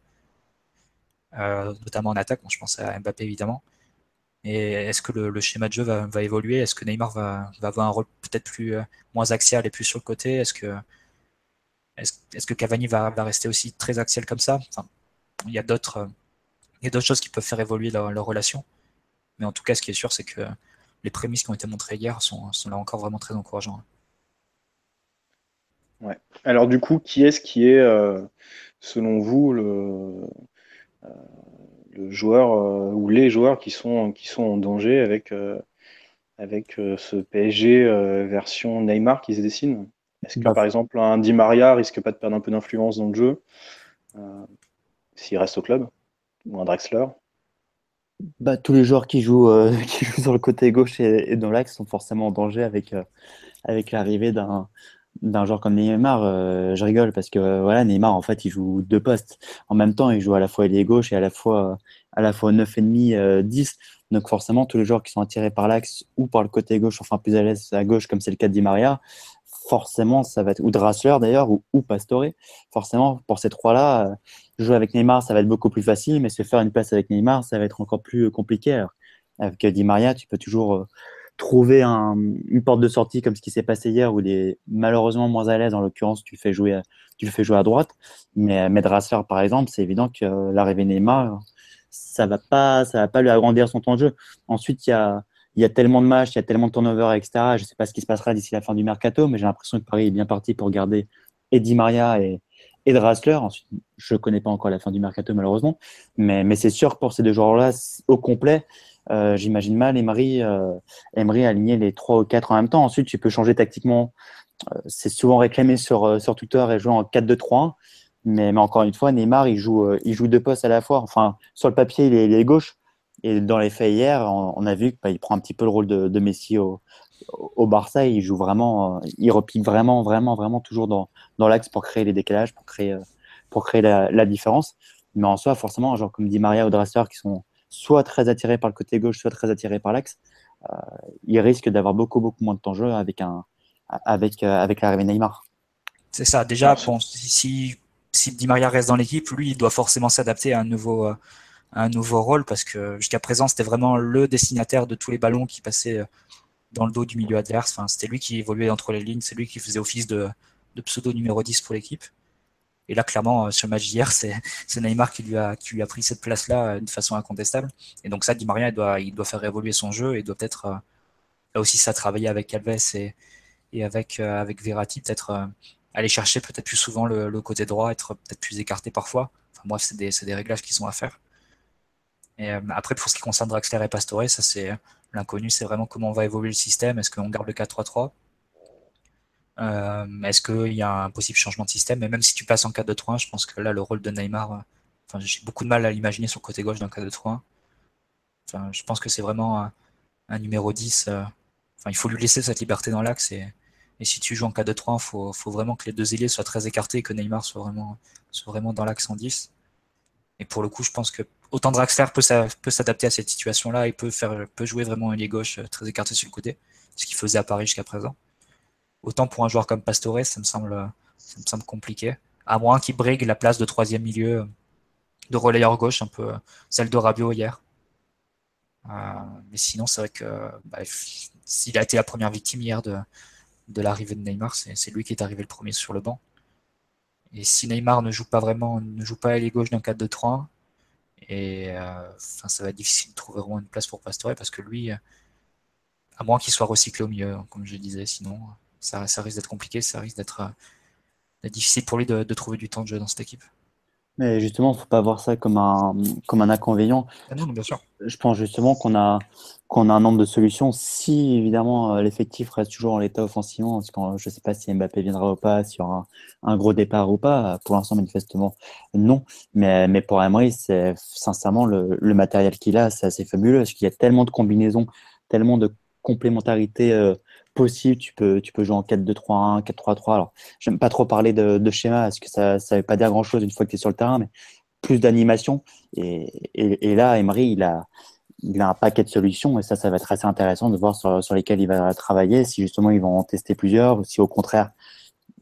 euh, notamment en attaque. je pense à Mbappé évidemment. Et est-ce que le, schéma de jeu va, évoluer? Est-ce que Neymar va, avoir un rôle peut-être plus moins axial et plus sur le côté? Est-ce que Cavani va, rester aussi très axial comme ça? Il y a d'autres choses qui peuvent faire évoluer leur, relation. Mais en tout cas, ce qui est sûr, c'est que les prémices qui ont été montrées hier sont là encore vraiment très encourageantes. Ouais. Alors du coup, qui est-ce qui est, euh, selon vous, le, euh, le joueur euh, ou les joueurs qui sont, qui sont en danger avec, avec ce PSG version Neymar qui se dessine? Est-ce que, bah, par exemple, un Di Maria risque pas de perdre un peu d'influence dans le jeu euh, s'il reste au club Ou un Drexler? Bah, Tous les joueurs qui jouent, euh, qui jouent sur le côté gauche et, dans l'axe sont forcément en danger avec, euh, avec l'arrivée d'un d'un joueur comme Neymar, je rigole parce que voilà, Neymar en fait il joue deux postes. En même temps, il joue à la fois ailier gauche et à la fois à la fois 9,5 10. Donc forcément, tous les joueurs qui sont attirés par l'axe ou par le côté gauche, enfin plus à l'aise à gauche comme c'est le cas de Di Maria, forcément, ça va être, ou Drassler d'ailleurs, ou, ou Pastore. Forcément, pour ces trois-là, euh, jouer avec Neymar, ça va être beaucoup plus facile, mais se faire une place avec Neymar, ça va être encore plus compliqué. avec Di Maria, tu peux toujours trouver une porte de sortie comme ce qui s'est passé hier, où il est malheureusement moins à l'aise. En l'occurrence, tu, fais jouer, tu le fais jouer à droite. Mais, Drassler, par exemple, c'est évident que euh, l'arrivée Neymar, ça va pas, ça va pas lui agrandir son temps de jeu. Ensuite, il y a y a tellement de matchs, il y a tellement de turnover, etc. Je ne sais pas ce qui se passera d'ici la fin du mercato, mais j'ai l'impression que Paris est bien parti pour garder Eddie Maria et, et Drassler. Ensuite, je ne connais pas encore la fin du mercato, malheureusement. Mais, mais c'est sûr que pour ces deux joueurs-là, au complet, euh, j'imagine mal Emery, euh, Emery aligner les trois ou quatre en même temps. Ensuite, tu peux changer tactiquement. Euh, c'est souvent réclamé sur, sur Twitter et jouer en 4-2-3-1. Mais, encore une fois, Neymar, il joue, il joue deux postes à la fois. Enfin, sur le papier, il est, il est gauche. Et dans les faits hier, on, a vu qu'il bah, prend un petit peu le rôle de, Messi au, au, Barça. Il joue vraiment, il repique vraiment, vraiment, vraiment toujours dans, dans l'axe pour créer les décalages, pour créer, pour créer la, différence. Mais en soi, forcément, genre comme dit Maria ou Drasser, qui sont soit très attirés par le côté gauche, soit très attirés par l'axe, euh, ils risquent d'avoir beaucoup, beaucoup moins de temps de jeu avec, un, avec, euh, avec l'arrivée Neymar. C'est ça. Déjà, si, si Di Maria reste dans l'équipe, lui, il doit forcément s'adapter à un nouveau, euh, un nouveau rôle parce que jusqu'à présent, c'était vraiment le destinataire de tous les ballons qui passaient dans le dos du milieu adverse. Enfin, c'était lui qui évoluait entre les lignes, c'est lui qui faisait office de, de pseudo numéro 10 pour l'équipe. Et là, clairement, euh, sur le match d'hier, c'est Neymar qui lui, a, qui lui a pris cette place-là euh, de façon incontestable. Et donc ça, Di Maria, il doit, il doit faire évoluer son jeu et doit peut-être, là aussi, ça travailler avec Alves et, et avec, avec Verratti, peut-être aller chercher peut-être plus souvent le, côté droit, être peut-être plus écarté parfois. Enfin, bref, c'est des, des réglages qui sont à faire. Et euh, après, pour ce qui concerne Draxler et Pastore, ça c'est euh, l'inconnu, c'est vraiment comment va évoluer le système. Est-ce qu'on garde le 4-3-3 euh, Est-ce qu'il y a un possible changement de système? Et même si tu passes en 4-2-3, je pense que là, le rôle de Neymar, enfin, j'ai beaucoup de mal à l'imaginer sur le côté gauche d'un 4-2-3. Enfin, je pense que c'est vraiment un, numéro 10. enfin, il faut lui laisser cette liberté dans l'axe. Et, et, si tu joues en 4-2-3, il faut, vraiment que les deux ailiers soient très écartés et que Neymar soit vraiment, dans l'axe en 10. Et pour le coup, je pense que autant Draxler peut s'adapter à cette situation-là et peut, peut jouer vraiment un ailier gauche euh, très écarté sur le côté, ce qu'il faisait à Paris jusqu'à présent. Autant pour un joueur comme Pastore, ça me semble, compliqué. À moins qu'il brigue la place de troisième milieu euh, de relayeur gauche, un peu euh, celle de Rabiot hier. mais sinon, c'est vrai que bah, s'il a été la première victime hier de, l'arrivée de Neymar, c'est lui qui est arrivé le premier sur le banc. Et si Neymar ne joue pas vraiment, ne joue pas à l'aile gauche d'un 4-2-3, et euh, ça va être difficile de trouver une place pour Pastore parce que lui, euh, à moins qu'il soit recyclé au milieu, hein, comme je disais, sinon ça, risque d'être compliqué, ça risque d'être euh, difficile pour lui de, trouver du temps de jeu dans cette équipe. Mais justement, il ne faut pas voir ça comme un, comme un inconvénient. Ah non, bien sûr. Je pense justement qu'on a, qu'on a un nombre de solutions. Si évidemment l'effectif reste toujours en l'état offensivement, parce que je ne sais pas si Mbappé viendra ou pas, s'il y aura un, gros départ ou pas, pour l'instant manifestement non. Mais, mais pour Emery, c'est sincèrement le, le matériel qu'il a, c'est assez fabuleux, parce qu'il y a tellement de combinaisons tellement de complémentarité euh, possible. Tu peux, tu peux jouer en 4-2-3-1, 4-3-3. Alors, j'aime pas trop parler de, schéma parce que ça ne veut pas dire grand-chose une fois que tu es sur le terrain, mais plus d'animation. Et, et, là, Emery, il a, il a un paquet de solutions et ça, ça va être assez intéressant de voir sur, sur lesquelles il va travailler, si justement ils vont en tester plusieurs ou si au contraire,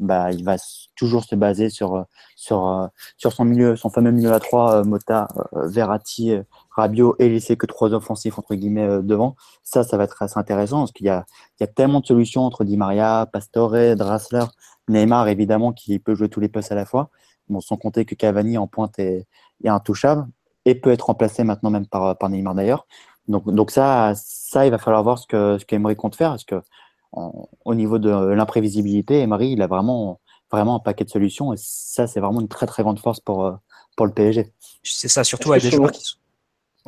bah, il va toujours se baser sur, sur, sur son milieu, son fameux milieu à 3, euh, Mota, euh, Verratti, euh, Rabiot et laisser que trois offensifs entre guillemets devant. Ça, ça va être assez intéressant parce qu'il y a, il y a tellement de solutions entre Di Maria, Pastore, Drassler, Neymar évidemment qui peut jouer tous les postes à la fois. Sans compter que Cavani en pointe est, est intouchable et peut être remplacé maintenant même par, par Neymar d'ailleurs. Donc, donc ça, ça, il va falloir voir ce que ce qu'Emery compte faire parce que au niveau de l'imprévisibilité, Emery, il a vraiment, vraiment un paquet de solutions et ça, c'est vraiment une très très grande force pour, euh, pour le PSG. C'est ça, surtout avec des joueurs qui sont.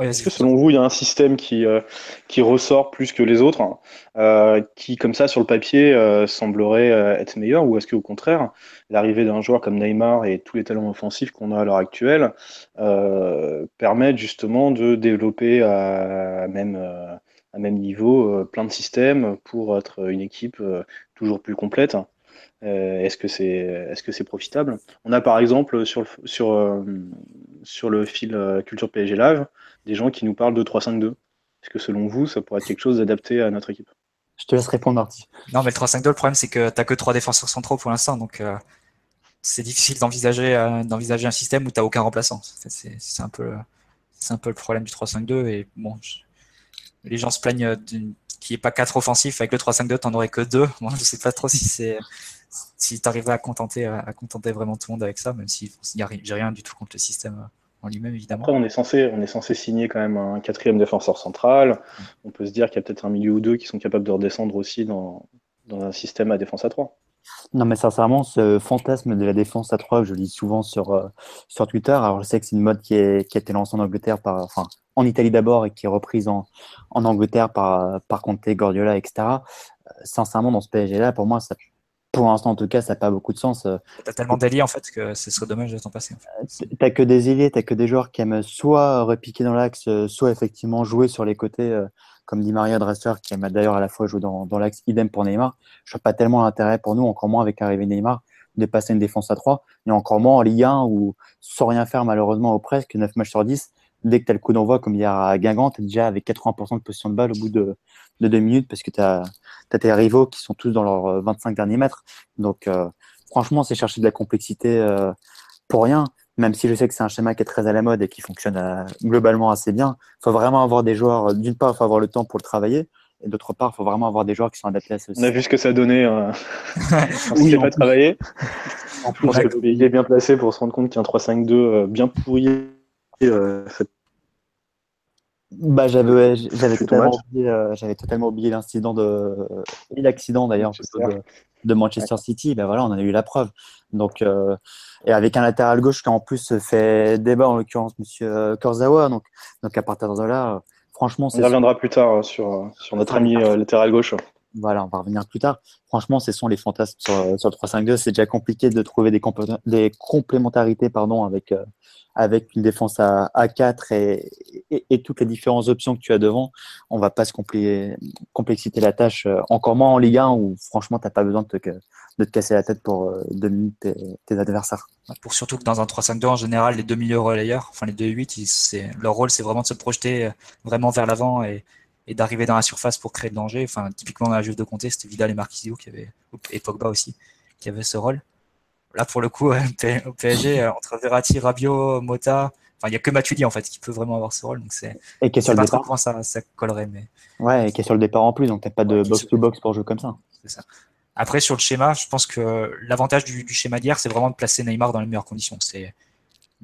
Est-ce que selon vous, il y a un système qui, euh, qui ressort plus que les autres, euh, qui comme ça sur le papier semblerait être meilleur, ou est-ce qu'au contraire, l'arrivée d'un joueur comme Neymar et tous les talents offensifs qu'on a à l'heure actuelle permettent justement de développer à même à même niveau, euh, plein de systèmes pour être une équipe euh, toujours plus complète. Euh, est-ce que c'est est-ce que c'est profitable? On a par exemple sur le, sur sur le fil culture PSG Live des gens qui nous parlent de 3-5-2. Est-ce que selon vous, ça pourrait être quelque chose d'adapté à notre équipe? Je te laisse répondre, Marty. Non, mais le 3-5-2, le problème c'est que tu n'as que trois défenseurs centraux pour l'instant, donc c'est difficile d'envisager d'envisager un système où tu n'as aucun remplaçant. C'est un peu c'est un peu le problème du 3-5-2 et bon, les gens se plaignent euh, qu'il n'y ait pas quatre offensifs avec le 3-5-2, t'en aurais que deux. Moi, je sais pas trop si c'est si tu arriverais à contenter à contenter vraiment tout le monde avec ça, même si j'ai rien du tout contre le système euh, en lui-même évidemment. Après, on est censé on est censé signer quand même un quatrième défenseur central. On peut se dire qu'il y a peut-être un milieu ou deux qui sont capables de redescendre aussi dans, dans un système à défense à 3. Non, mais sincèrement, ce fantasme de la défense à 3 que je lis souvent sur, euh, sur Twitter, alors je sais que c'est une mode qui, est, qui a été lancée en Angleterre par, enfin, en Italie d'abord et qui est reprise en, en Angleterre par, par Conte, Guardiola, etc. Euh, sincèrement, dans ce PSG-là, pour moi, ça, pour l'instant en tout cas, ça n'a pas beaucoup de sens. Euh. T'as tellement d'alliés en fait que ce serait dommage de t'en passer. En fait. T'as que des ailiers, t'as que des joueurs qui aiment soit repiquer dans l'axe, soit effectivement jouer sur les côtés comme dit Maria Dressler, qui aime d'ailleurs à la fois jouer dans, l'axe, idem pour Neymar. Je vois pas tellement l'intérêt pour nous, encore moins avec l'arrivée Neymar, de passer une défense à 3, et encore moins en Ligue 1 où, sans rien faire malheureusement au presque, 9 matchs sur 10, dès que tu as le coup d'envoi comme a à Guingamp, tu déjà avec 80% de position de balle au bout de, de 2 minutes parce que tu as, tes rivaux qui sont tous dans leurs 25 derniers mètres. Donc euh, franchement, c'est chercher de la complexité euh, pour rien même si je sais que c'est un schéma qui est très à la mode et qui fonctionne euh, globalement assez bien, il faut vraiment avoir des joueurs, euh, d'une part, il faut avoir le temps pour le travailler, et d'autre part, il faut vraiment avoir des joueurs qui sont adaptés à ce On a vu ce que ça donnait euh, on ne pas travailler. En plus, il est bien placé pour se rendre compte qu'un 3-5-2 euh, bien pourri bah, j'avais j'avais totalement, oublié, j'avais totalement oublié l'incident de l'accident d'ailleurs de, Manchester City. Ben voilà, on en a eu la preuve. Donc et avec un latéral gauche qui en plus fait débat en l'occurrence Monsieur euh, Korzawa. Donc, donc à partir de là, franchement, on reviendra plus tard euh, sur, euh, sur notre ami latéral gauche. Voilà, on va revenir plus tard. Franchement, ce sont les fantasmes sur, sur le 3-5-2. C'est déjà compliqué de trouver des, complémentarités pardon, avec, avec une défense à, à 4 et, toutes les différentes options que tu as devant, on va pas se complexiter la tâche, euh, encore moins en Ligue 1 où franchement tu n'as pas besoin de te, casser la tête pour euh, dominer tes, adversaires. Pour surtout que dans un 3-5-2 en général, les deux milieux relayeurs, enfin les deux 8, leur rôle c'est vraiment de se projeter euh, vraiment vers l'avant et, et d'arriver dans la surface pour créer de danger. Enfin typiquement dans la Juve de Comté, c'était Vidal et Marquisio qui avaient et Pogba aussi qui avaient ce rôle. Là, pour le coup, au PSG, euh, entre Verratti, Rabiot, Mota, enfin, il n'y a que Matuidi en fait qui peut vraiment avoir ce rôle. Donc c'est. Et qui est sur le départ. Comment ça, ça collerait, mais. Ouais, et qui est sur le départ en plus, donc t'as pas de box-to-box pour jouer comme ça. C'est ça. Après, sur le schéma, je pense que l'avantage du, schéma d'hier, c'est vraiment de placer Neymar dans les meilleures conditions. C'est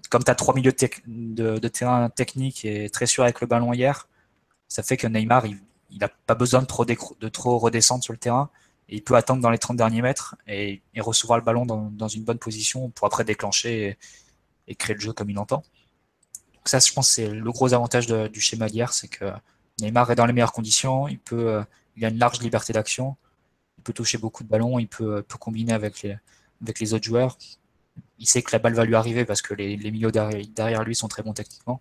comme tu as trois milieux de, de, terrain technique et très sûr avec le ballon hier, ça fait que Neymar, il n'a pas besoin de trop, de trop redescendre sur le terrain il peut attendre dans les 30 derniers mètres et, recevoir le ballon dans, une bonne position pour après déclencher et, créer le jeu comme il entend. Donc ça, je pense, c'est le gros avantage du schéma d'hier, c'est que Neymar est dans les meilleures conditions, il euh, a une large liberté d'action, il peut toucher beaucoup de ballons, il peut, combiner avec les, avec les autres joueurs. Il sait que la balle va lui arriver parce que les, milieux derrière, lui sont très bons techniquement.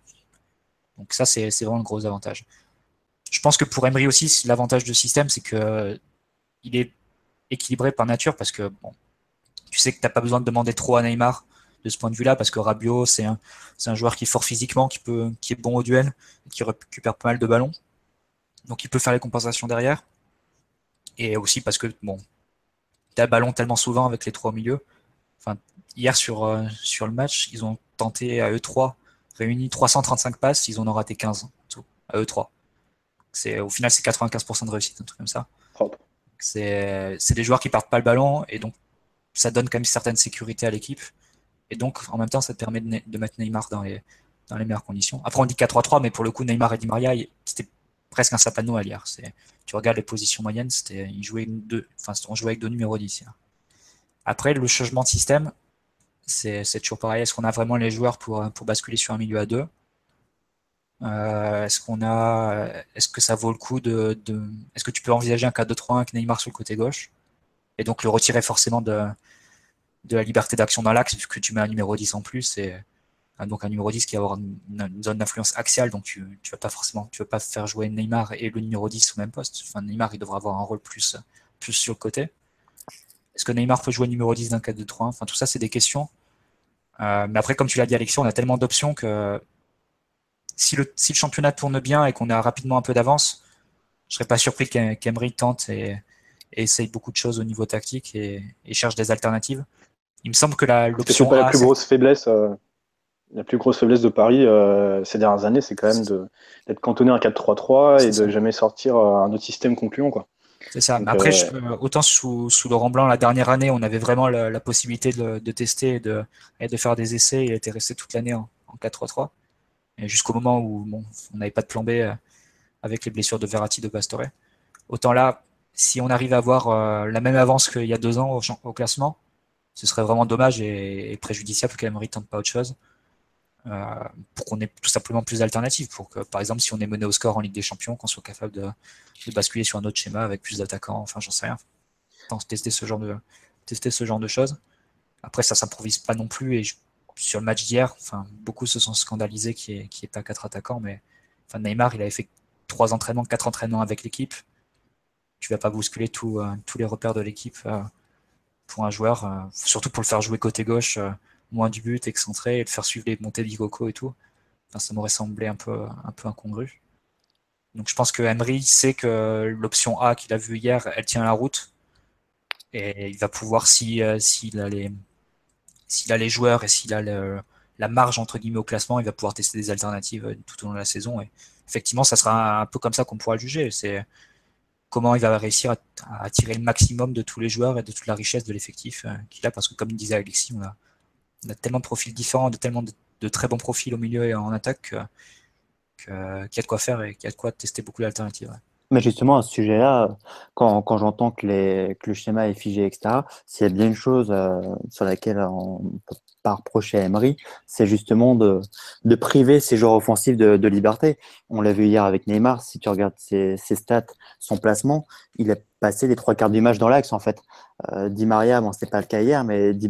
Donc ça, c'est vraiment le gros avantage. Je pense que pour Emery aussi, l'avantage de système, c'est que il est équilibré par nature parce que bon, tu sais que tu n'as pas besoin de demander trop à Neymar de ce point de vue-là parce que Rabiot, c'est un, joueur qui est fort physiquement, qui, peut, est bon au duel, qui récupère pas mal de ballons. Donc il peut faire les compensations derrière. Et aussi parce que bon, tu as le ballon tellement souvent avec les trois au milieu. Enfin, hier sur, euh, le match, ils ont tenté à eux 3 réunis 335 passes, ils en ont raté 15 tout, à eux 3 Au final, c'est 95% de réussite, un truc comme ça. C'est des joueurs qui partent pas le ballon et donc ça donne quand même une certaine sécurité à l'équipe. Et donc, en même temps, ça te permet de, mettre Neymar dans les, dans les meilleures conditions. Après, on dit 4-3-3, mais pour le coup, Neymar et Di Maria, c'était presque un sapin de Noël hier. Tu regardes les positions moyennes, c'était, ils jouaient deux, enfin, on jouait avec deux numéros 10. Après, le changement de système, c'est, toujours pareil. Est-ce qu'on a vraiment les joueurs pour, pour basculer sur un milieu à deux? Euh, Est-ce qu'on a, est-ce que ça vaut le coup de, est-ce que tu peux envisager un 4-2-3-1 avec Neymar sur le côté gauche et donc le retirer forcément de, la liberté d'action dans l'axe, puisque tu mets un numéro 10 en plus, et donc un numéro 10 qui va avoir une, zone d'influence axiale, donc tu, tu vas pas forcément, tu vas pas faire jouer Neymar et le numéro 10 au même poste. Enfin, Neymar, il devra avoir un rôle plus, plus sur le côté. Est-ce que Neymar peut jouer numéro 10 d'un 4-2-3 Enfin, tout ça, c'est des questions. Euh, mais après, comme tu l'as dit, Alexis, on a tellement d'options que si le, si le championnat tourne bien et qu'on a rapidement un peu d'avance, je serais pas surpris qu'Emery tente et, et essaye beaucoup de choses au niveau tactique et, cherche des alternatives. Il me semble que l'option. C'est pas la plus grosse faiblesse. Euh, la plus grosse faiblesse de Paris euh, ces dernières années, c'est quand même d'être cantonné à 4-3-3 et de jamais sortir un autre système concluant. Quoi. C'est ça. après, euh, autant sous, sous, Laurent Blanc, la dernière année, on avait vraiment la, possibilité de, de, tester et de, et de faire des essais. Il était resté toute l'année en, 4-3-3. Jusqu'au moment où on n'avait pas de plan B avec les blessures de Verratti de Pastore. Autant là, si on arrive à avoir euh, la même avance qu'il y a deux ans au, classement, ce serait vraiment dommage et, préjudiciable qu'Emery tente pas autre chose. Euh, pour qu'on ait tout simplement plus d'alternatives. Pour que, par exemple, si on est mené au score en Ligue des Champions, qu'on soit capable de, basculer sur un autre schéma avec plus d'attaquants, enfin, j'en sais rien. tester ce genre de, tester ce genre de choses. Après, ça s'improvise pas non plus. Et sur le match d'hier, beaucoup se sont scandalisés qu'il n'y ait, pas quatre attaquants, mais Neymar, il avait fait trois entraînements, quatre entraînements avec l'équipe tu vas pas bousculer euh, tous les repères de l'équipe euh, pour un joueur, euh, surtout pour le faire jouer côté gauche, moins du but, excentré, et le faire suivre les montées d'Igoko et tout. ça m'aurait semblé un peu, incongru. Donc je pense que Emery sait que l'option A qu'il a vue hier, elle tient la route. Et il va pouvoir, s'il a, les, a les joueurs et s'il a la marge entre guillemets au classement, il va pouvoir tester des alternatives tout au long de la saison. Et effectivement, ça sera un peu comme ça qu'on pourra juger. C'est comment il va réussir à, attirer le maximum de tous les joueurs et de toute la richesse de l'effectif euh, qu'il a. Parce que comme disait Alexis, on a, tellement de profils différents, de tellement de, très bons profils au milieu et en attaque qu'il y a de quoi faire et qu'il y a de quoi tester beaucoup d'alternatives. Mais justement, à ce sujet-là, quand, j'entends que, le schéma est figé, etc., s'il y a bien une chose euh, sur laquelle on peut pas reprocher à Emery, c'est justement de, priver ces joueurs offensifs de, liberté. On l'a vu hier avec Neymar, si tu regardes ses, stats, son placement, il a passé les trois quarts du match dans l'axe, en fait. Euh, Di Maria, bon, c'était pas le cas hier, mais Di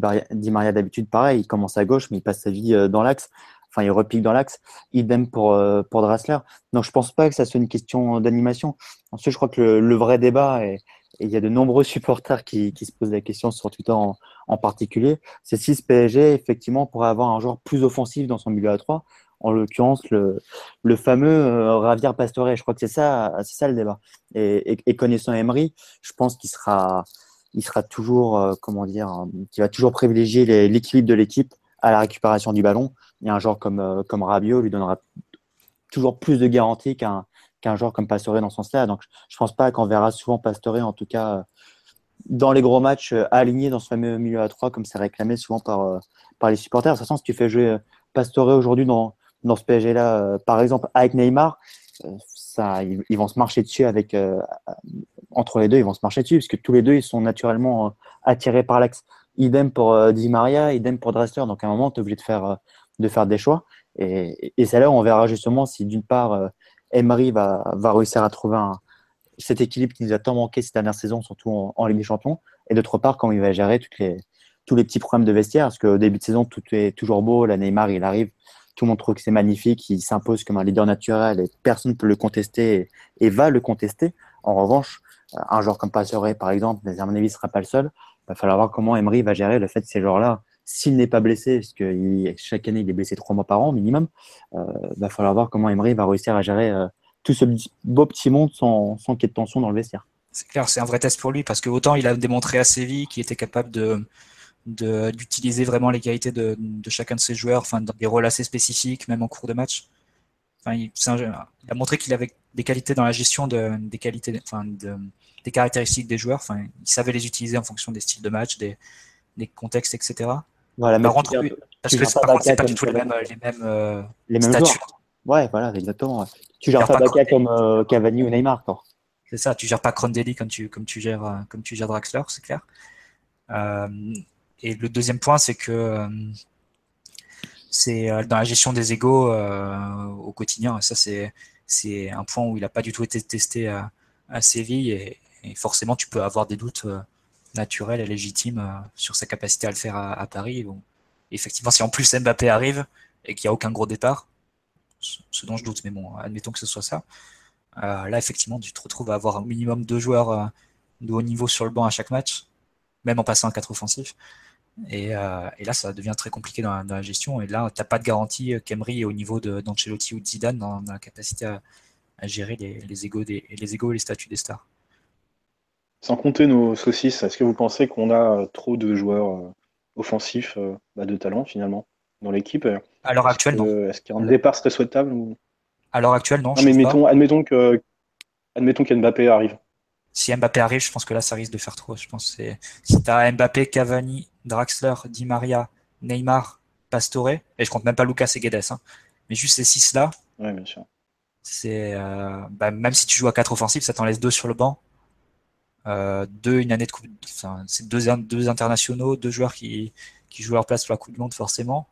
Maria, d'habitude, pareil, il commence à gauche, mais il passe sa vie euh, dans l'axe enfin il repique dans l'axe. Idem pour euh, pour Drassler. Donc je pense pas que ça soit une question d'animation. Ensuite, je crois que le, vrai débat et, il y a de nombreux supporters qui, qui se posent la question sur Twitter en, en particulier, c'est si ce PSG effectivement pourrait avoir un joueur plus offensif dans son milieu à 3 en l'occurrence le, le fameux euh, Ravier Pastore. Je crois que c'est ça, c'est ça le débat. Et, et, connaissant Emery, je pense qu'il sera, il sera toujours, euh, comment dire, qui va toujours privilégier l'équilibre de l'équipe à la récupération du ballon a un joueur comme, euh, comme Rabiot lui donnera toujours plus de garanties qu'un qu'un joueur comme Pastore dans son sens-là. Donc, je pense pas qu'on verra souvent Pastore, en tout cas, euh, dans les gros matchs, euh, aligné dans ce fameux milieu à 3, comme c'est réclamé souvent par, par les supporters. De toute façon, si tu fais jouer Pastore aujourd'hui dans, dans ce PSG-là, par exemple, avec Neymar, ça, ils, vont se marcher dessus avec, entre les deux, ils vont se marcher dessus, parce que tous les deux, ils sont naturellement attirés par l'axe. Idem pour Di Maria, idem pour Dressler. Donc, à un moment, tu es obligé de faire de faire des choix. Et, et c'est là où on verra justement si d'une part, euh, Emery va, va réussir à trouver cet équilibre qui nous a tant manqué cette dernière saison, surtout en, Ligue des Champions, et d'autre part, comment il va gérer toutes les, tous les petits problèmes de vestiaire, parce qu'au début de saison, tout est toujours beau, la Neymar, il arrive, tout le monde trouve que c'est magnifique, il s'impose comme un leader naturel et personne ne peut le contester et, va le contester. En revanche, un joueur comme Pastore, par exemple, mais à mon avis, ne sera pas le seul. Il va falloir voir comment Emery va gérer le fait que ces joueurs-là, s'il n'est pas blessé, parce que chaque année, il est blessé trois mois par an minimum, il euh, va falloir voir comment Emery va réussir à gérer euh, tout ce beau petit monde sans, sans qu'il y ait de tension dans le vestiaire. C'est clair, c'est un vrai test pour lui parce que autant il a démontré à Séville qu'il était capable de d'utiliser vraiment les qualités de, de, chacun de ses joueurs, enfin dans des rôles assez spécifiques, même en cours de match. Enfin, il, il a montré qu'il avait des qualités dans la gestion de, des qualités, enfin, de, des caractéristiques des joueurs. Enfin, il savait les utiliser en fonction des styles de match, des, des contextes, etc. Voilà, mais parce que c'est pas, pas du tout les mêmes, les mêmes, euh, les mêmes statuts. Ouais, voilà, exactement. Tu gères pas Baka comme euh, Cavani ou Neymar, quoi. C'est ça, tu gères pas Crondelli comme tu, comme tu gères, euh, comme tu gères Draxler, c'est clair. Euh, et le deuxième point, c'est que c'est dans la gestion des égaux au quotidien. Et ça, c'est, c'est un point où il n'a pas du tout été testé à, à Séville. Et, forcément, tu peux avoir des doutes naturels et légitimes sur sa capacité à le faire à, Paris. effectivement, si en plus Mbappé arrive et qu'il n'y a aucun gros départ, ce dont je doute, mais bon, admettons que ce soit ça. Euh, là, effectivement, tu te retrouves à avoir un minimum deux joueurs euh, de haut niveau sur le banc à chaque match, même en passant à quatre offensifs. Et, euh, là, ça devient très compliqué dans la, gestion. Et là, tu n'as pas de garantie qu'Emery est au niveau d'Ancelotti ou de Zidane dans, la capacité à, gérer les, des, les égos et les statuts des stars. Sans compter nos saucisses, est-ce que vous pensez qu'on a trop de joueurs offensifs bah, de talent finalement dans l'équipe À l'heure actuelle, non. Est-ce qu'un départ serait souhaitable ou... À l'heure actuelle, non. non mais mettons, admettons que admettons qu'Mbappé arrive. Si Mbappé arrive, je pense que là, ça risque de faire trop. Je pense que si tu as Mbappé, Cavani, Draxler, Di Maria, Neymar, Pastore, et je compte même pas Lucas et Guedes, hein, mais juste ces six-là, ouais, bien sûr. c'est euh, bah, même si tu joues à quatre offensifs, ça t'en laisse deux sur le banc. Euh, deux, une année de coupe, c'est deux, internationaux, deux joueurs qui, jouent leur place pour la Coupe du Monde forcément.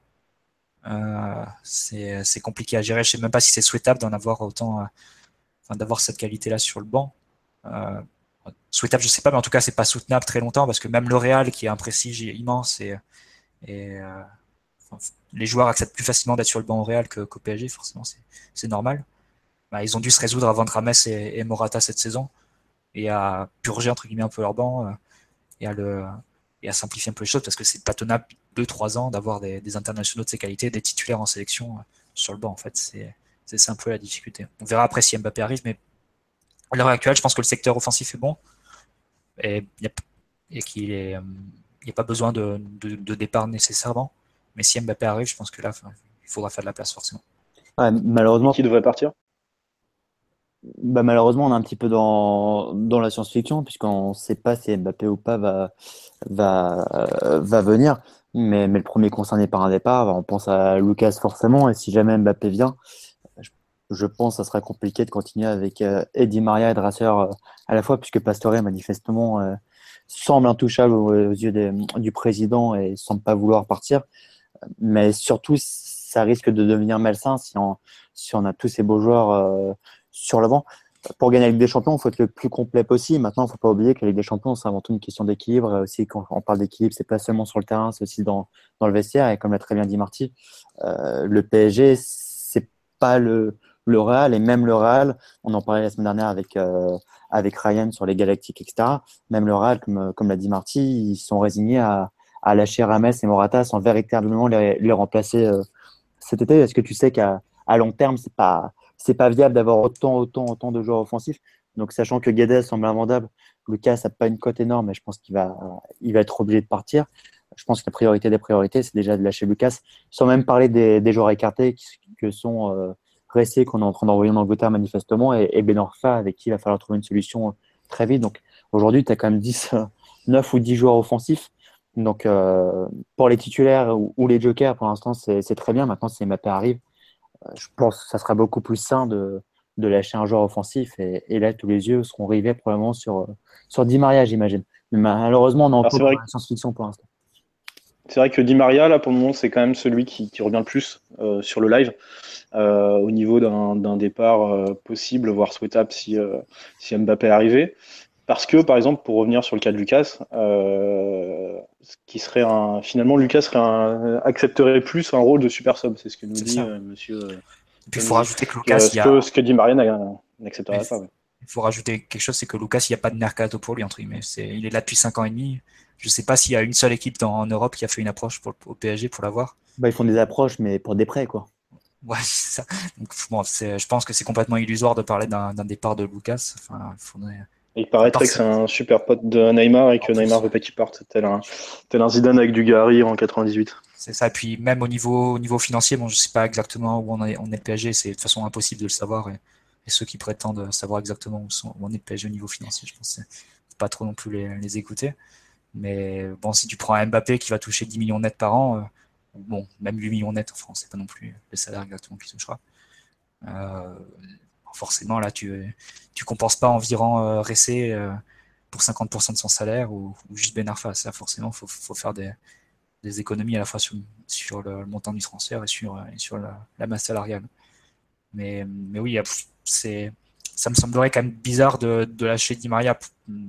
Euh, c'est compliqué à gérer. Je sais même pas si c'est souhaitable d'en avoir autant, euh, d'avoir cette qualité-là sur le banc. Souhaitable, je sais pas, mais en tout cas, c'est pas soutenable très longtemps parce que même le Real, qui a un prestige immense et, les joueurs acceptent plus facilement d'être sur le banc au Real qu'au PSG, forcément, c'est normal. Bah, ils ont dû se résoudre à vendre Rames et, Morata cette saison et à purger entre guillemets un peu leur banc et à le et à simplifier un peu les choses parce que c'est pas tenable 2-3 ans d'avoir des, internationaux de ces qualités, des titulaires en sélection euh, sur le banc. En fait, c'est un peu la difficulté. On verra après si Mbappé arrive, mais à l'heure actuelle, je pense que le secteur offensif est bon et, et qu'il n'y euh, a pas besoin de, départ nécessairement. Mais si Mbappé arrive, je pense que là, il faudra faire de la place forcément. malheureusement. Qui devrait partir? Bah, malheureusement, on est un petit peu dans, la science-fiction, puisqu'on ne sait pas si Mbappé ou pas va, va, va venir. Mais, le premier concerné par un départ, on pense à Lucas forcément. Et si jamais Mbappé vient, je, pense que ça sera compliqué de continuer avec euh, Eddie Maria et Drasser euh, à la fois, puisque Pastore, manifestement, euh, semble intouchable aux, yeux du président et semble pas vouloir partir. Mais surtout, ça risque de devenir malsain si on, si on a tous ces beaux joueurs sur l'avant. Pour gagner la Ligue des Champions, il faut être le plus complet possible. Maintenant, il ne faut pas oublier que la Ligue des Champions, c'est avant tout une question d'équilibre. Aussi, quand on parle d'équilibre, c'est pas seulement sur le terrain, c'est aussi dans, le vestiaire. Et comme l'a très bien dit Marty, euh, le PSG, c'est pas le, le Real. Et même le Real, on en parlait la semaine dernière avec, euh, Ryan sur les Galactiques, etc. Même le Real, comme, comme l'a dit Marty, ils sont résignés à, lâcher Rames et Morata sans véritablement les, remplacer euh, cet été. Est-ce que tu sais qu'à long terme, c'est pas c'est pas viable d'avoir autant, autant, autant de joueurs offensifs. Donc, sachant que Guedes semble invendable, Lucas n'a pas une cote énorme, mais je pense qu'il va, il va être obligé de partir. Je pense que la priorité des priorités, c'est déjà de lâcher Lucas, sans même parler des, des joueurs écartés que sont euh, Ressé, qu'on est en train d'envoyer en Angleterre manifestement, et, et Benorfa, avec qui il va falloir trouver une solution euh, très vite. Donc, aujourd'hui, tu as quand même 10, 9 ou 10 joueurs offensifs. Donc, euh, pour les titulaires ou, les jokers, pour l'instant, c'est très bien. Maintenant, si Mbappé arrive, je pense que ça sera beaucoup plus sain de, de lâcher un joueur offensif. Et, et, là, tous les yeux seront rivés probablement sur, sur Di Maria, j'imagine. Mais malheureusement, on est encore dans la science-fiction pour l'instant. C'est vrai que Di Maria, là, pour le moment, c'est quand même celui qui, qui revient le plus euh, sur le live, euh, au niveau d'un départ euh, possible, voire souhaitable si, euh, si Mbappé est arrivé. Parce que, par exemple, pour revenir sur le cas de Lucas, euh, qui serait un, finalement, Lucas serait un, accepterait plus un rôle de super sub. C'est ce que nous dit euh, monsieur. Et puis il faut rajouter que Lucas. Ce, a... que, ce que dit Marianne n'accepterait pas. Il faut rajouter quelque chose, c'est que Lucas, il n'y a pas de mercato pour lui, entre guillemets. il est là depuis 5 ans et demi. Je ne sais pas s'il y a une seule équipe en Europe qui a fait une approche pour, au PSG pour l'avoir. Bah, ils font des approches, mais pour des prêts, quoi. Ouais, c'est ça. Donc, bon, je pense que c'est complètement illusoire de parler d'un départ de Lucas. Enfin, il faudrait il paraîtrait que c'est un super pote de Neymar et que Neymar veut pas qu'il parte, tel un, tel un Zidane avec du Gary en 98. C'est ça. Et puis même au niveau, au niveau financier, bon, je sais pas exactement où on est, on est le PSG. C'est de toute façon impossible de le savoir. Et, ceux qui prétendent savoir exactement où, sont, on est le PSG au niveau financier, je pense, c'est pas trop non plus les, les, écouter. Mais bon, si tu prends un Mbappé qui va toucher 10 millions net par an, euh, bon, même 8 millions net en France, c'est pas non plus le salaire exactement qu'il touchera. Euh, forcément, là, tu tu compenses pas environ euh, Ressé euh, pour 50% de son salaire ou, juste Ben Arfa. Ça, forcément, faut, faire des, économies à la fois sur, le, montant du transfert et sur, euh, sur la, masse salariale. Mais, mais oui, c'est ça me semblerait quand même bizarre de, de, lâcher Di Maria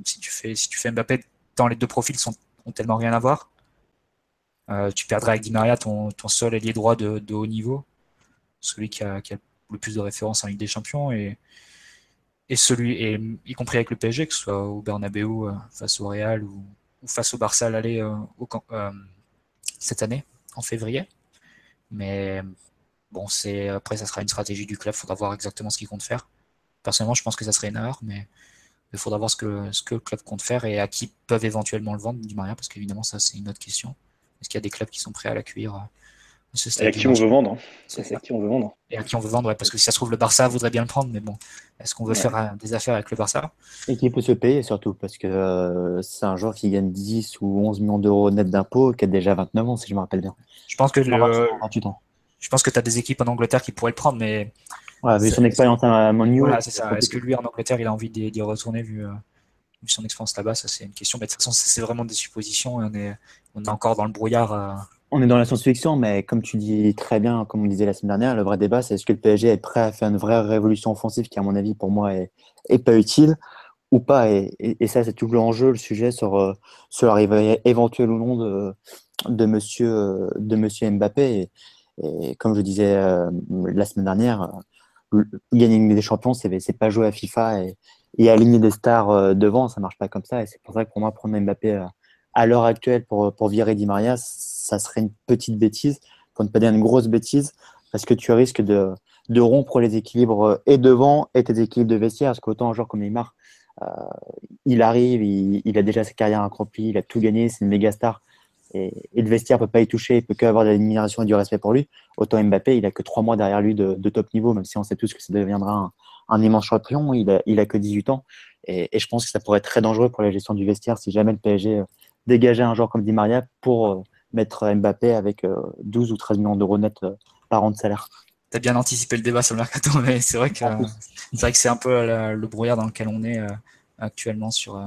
si tu fais si tu fais Mbappé dans les deux profils sont ont tellement rien à voir. tu perdrais avec Di Maria ton, ton seul ailier droit de, de haut niveau, celui qui a, plus de références en Ligue des Champions et, celui y compris avec le PSG que ce soit au Bernabeu euh, face au Real ou, face au Barça l'aller euh, euh, cette année en février. Mais bon c'est après ça sera une stratégie du club. Il faudra voir exactement ce qu'il compte faire. Personnellement je pense que ça serait une erreur mais il faudra voir ce que ce que le club compte faire et à qui peuvent éventuellement le vendre du Maria parce qu'évidemment ça c'est une autre question. Est-ce qu'il y a des clubs qui sont prêts à l'accueillir et à qui on veut vendre. C'est à qui on veut vendre. Et à qui on veut vendre, parce que si ça se trouve, le Barça voudrait bien le prendre, mais bon, est-ce qu'on veut faire euh, des affaires avec le Barça? Et qui peut se payer surtout, parce que euh, c'est un joueur qui gagne 10 ou 11 millions d'euros net d'impôts, qui a déjà 29 ans, si je me rappelle bien. Je pense que, Je pense que tu as des équipes en Angleterre qui pourraient le prendre, mais. Ouais, vu son expérience à Manu. Voilà, c'est ça. Est-ce que lui, en Angleterre, il a envie d'y retourner vu, euh, vu son expérience là-bas? Ça, c'est une question. Mais de toute façon, c'est vraiment des suppositions. On est, on est encore dans le brouillard on est dans la science-fiction, mais comme tu dis très bien, comme on disait la semaine dernière, le vrai débat, c'est est-ce que le PSG est prêt à faire une vraie révolution offensive qui, à mon avis, pour moi, est, pas utile ou pas? Et, ça, c'est tout l'enjeu, le sujet sur, euh, sur l'arrivée éventuelle ou non de, de, monsieur, de monsieur Mbappé. Et, comme je disais euh, la semaine dernière, gagner une des champions, c'est pas jouer à FIFA et, aligner des stars euh, devant, ça marche pas comme ça. Et c'est pour ça que pour moi, prendre Mbappé à l'heure actuelle pour, pour virer Di Maria, ça serait une petite bêtise, pour ne pas dire une grosse bêtise, parce que tu risques de, de rompre les équilibres et devant et tes équilibres de vestiaire. Parce qu'autant un joueur comme Neymar, euh, il arrive, il, a déjà sa carrière accomplie, il a tout gagné, c'est une méga star. Et, le vestiaire ne peut pas y toucher, il peut qu'avoir de l'admiration et du respect pour lui. Autant Mbappé, il a que trois mois derrière lui de, top niveau, même si on sait tous que ça deviendra un, immense champion. Il a, il a que 18 ans. Et, je pense que ça pourrait être très dangereux pour la gestion du vestiaire si jamais le PSG dégager un joueur comme Di Maria pour euh, mettre Mbappé avec 12 euh, ou 13 millions d'euros net euh, par an de salaire. Tu as bien anticipé le débat sur le mercato, mais c'est vrai que c'est c'est un peu le brouillard dans lequel on est actuellement sur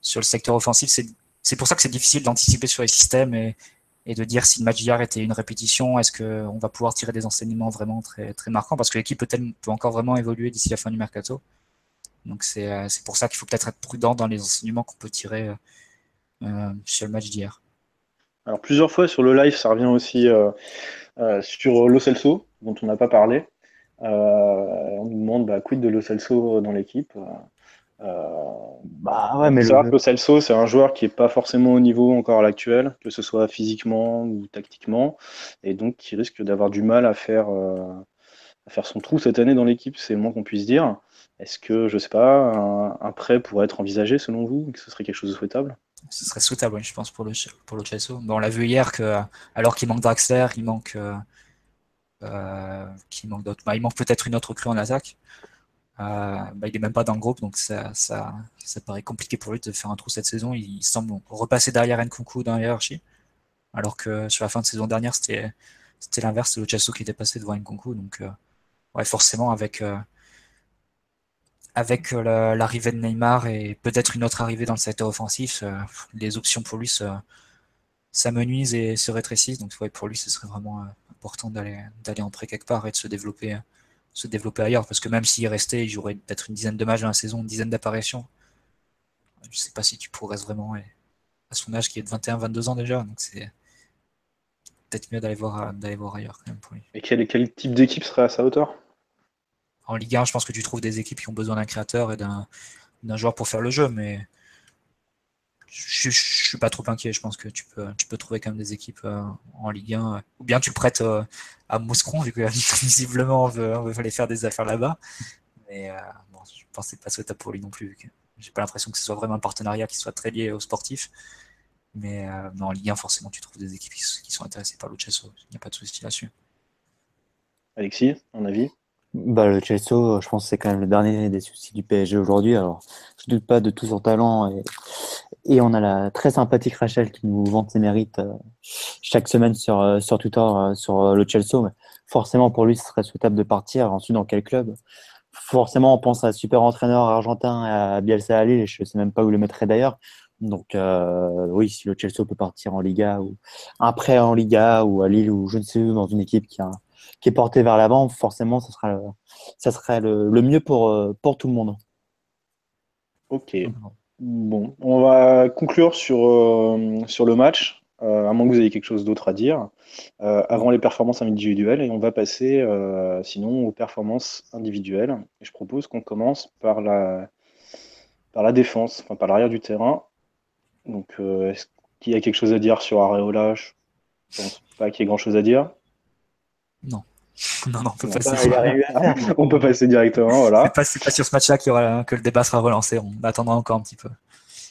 sur le secteur offensif. C'est pour ça que c'est difficile d'anticiper sur les systèmes et, et de dire si le match d'hier était une répétition, est-ce qu'on va pouvoir tirer des enseignements vraiment très, très marquants Parce que l'équipe peut, peut, encore vraiment évoluer d'ici la fin du mercato. Donc c'est pour ça qu'il faut peut-être être prudent dans les enseignements qu'on peut tirer euh, sur le match d'hier. Alors plusieurs fois sur le live, ça revient aussi euh, euh, sur Lo Celso, dont on n'a pas parlé. on nous demande bah, quid de Lo Celso dans l'équipe. bah ouais, mais le... Lo Celso, c'est un joueur qui n'est pas forcément au niveau encore à l'actuel, que ce soit physiquement ou tactiquement, et donc qui risque d'avoir du mal à faire, à faire son trou cette année dans l'équipe, c'est le moins qu'on puisse dire. Est-ce que, je sais pas, un, un, prêt pourrait être envisagé selon vous, que ce serait quelque chose de souhaitable? Ce serait souhaitable, je pense, pour le, pour Chelsea. on l'a vu hier que, alors qu'il manque Draxler, il manque, euh, euh manque d'autres. Bah, il manque peut-être une autre crue en attaque. Euh, bah, il est même pas dans le groupe, donc ça, ça, ça paraît compliqué pour lui de faire un trou cette saison. Il, semble repasser derrière Nkunku dans la hiérarchie, alors que sur la fin de saison dernière, c'était, l'inverse, le Chelsea qui était passé devant Nkunku. Donc, euh, ouais, forcément, avec, euh, avec euh, l'arrivée de Neymar et peut-être une autre arrivée dans le secteur offensif, euh, les options pour lui s'amenuisent et se rétrécissent. Donc pour lui, ce serait vraiment euh, important d'aller en prêt quelque part et de se développer se développer ailleurs. Parce que même s'il restait, il jouerait peut-être une dizaine de matchs dans la saison, une dizaine d'apparitions. Je sais pas si tu progresses vraiment son âge qui est de 21-22 ans déjà. Donc c'est peut-être mieux d'aller voir, voir ailleurs quand même pour lui. Et quel type d'équipe serait à sa hauteur? En Ligue 1, je pense que tu trouves des équipes qui ont besoin d'un créateur et d'un, joueur pour faire le jeu, mais je, ne suis pas trop inquiet. Je pense que tu peux, trouver quand même des équipes euh, en Ligue 1. Ou bien tu le prêtes euh, à Mouscron, vu que visiblement on veut, on aller faire des affaires là-bas. Mais euh, bon, je pense que c'est pas souhaitable pour lui non plus. J'ai pas l'impression que ce soit vraiment un partenariat qui soit très lié aux sportifs. Mais en Ligue 1, forcément, tu trouves des équipes qui, sont intéressées par le Chelsea. Il n'y a pas de souci là-dessus. Alexis, un avis? Bah, le Chelsea, je pense que c'est quand même le dernier des soucis du PSG aujourd'hui. Alors, je doute pas de tout son talent et, et on a la très sympathique Rachel qui nous vante ses mérites euh, chaque semaine sur, euh, sur Twitter euh, sur le Chelsea. Mais forcément, pour lui, ce serait souhaitable de partir. Ensuite, dans quel club? Forcément, on pense à super entraîneur argentin, à Bielsa à Lille, et je sais même pas où le mettrait d'ailleurs. Donc, oui, si le Chelsea peut partir en Liga ou après en Liga ou à Lille ou je ne sais où, dans une équipe qui a qui est porté vers l'avant, forcément, ça sera, ça serait le, mieux pour, euh, pour tout le monde. Ok. Bon, on va conclure sur, euh, sur le match, euh, à moins que vous ayez quelque chose d'autre à dire, avant les performances individuelles, et on va passer sinon aux performances individuelles. Et je propose qu'on commence par la, par la défense, enfin par l'arrière du terrain. Donc, est-ce qu'il y a quelque chose à dire sur Areola? Je pense pas qu'il y ait grand-chose à dire. Non. Non, non, on peut, passer. on peut passer directement, voilà. C'est pas, sur ce match-là que le débat sera relancé. On attendra encore un petit peu.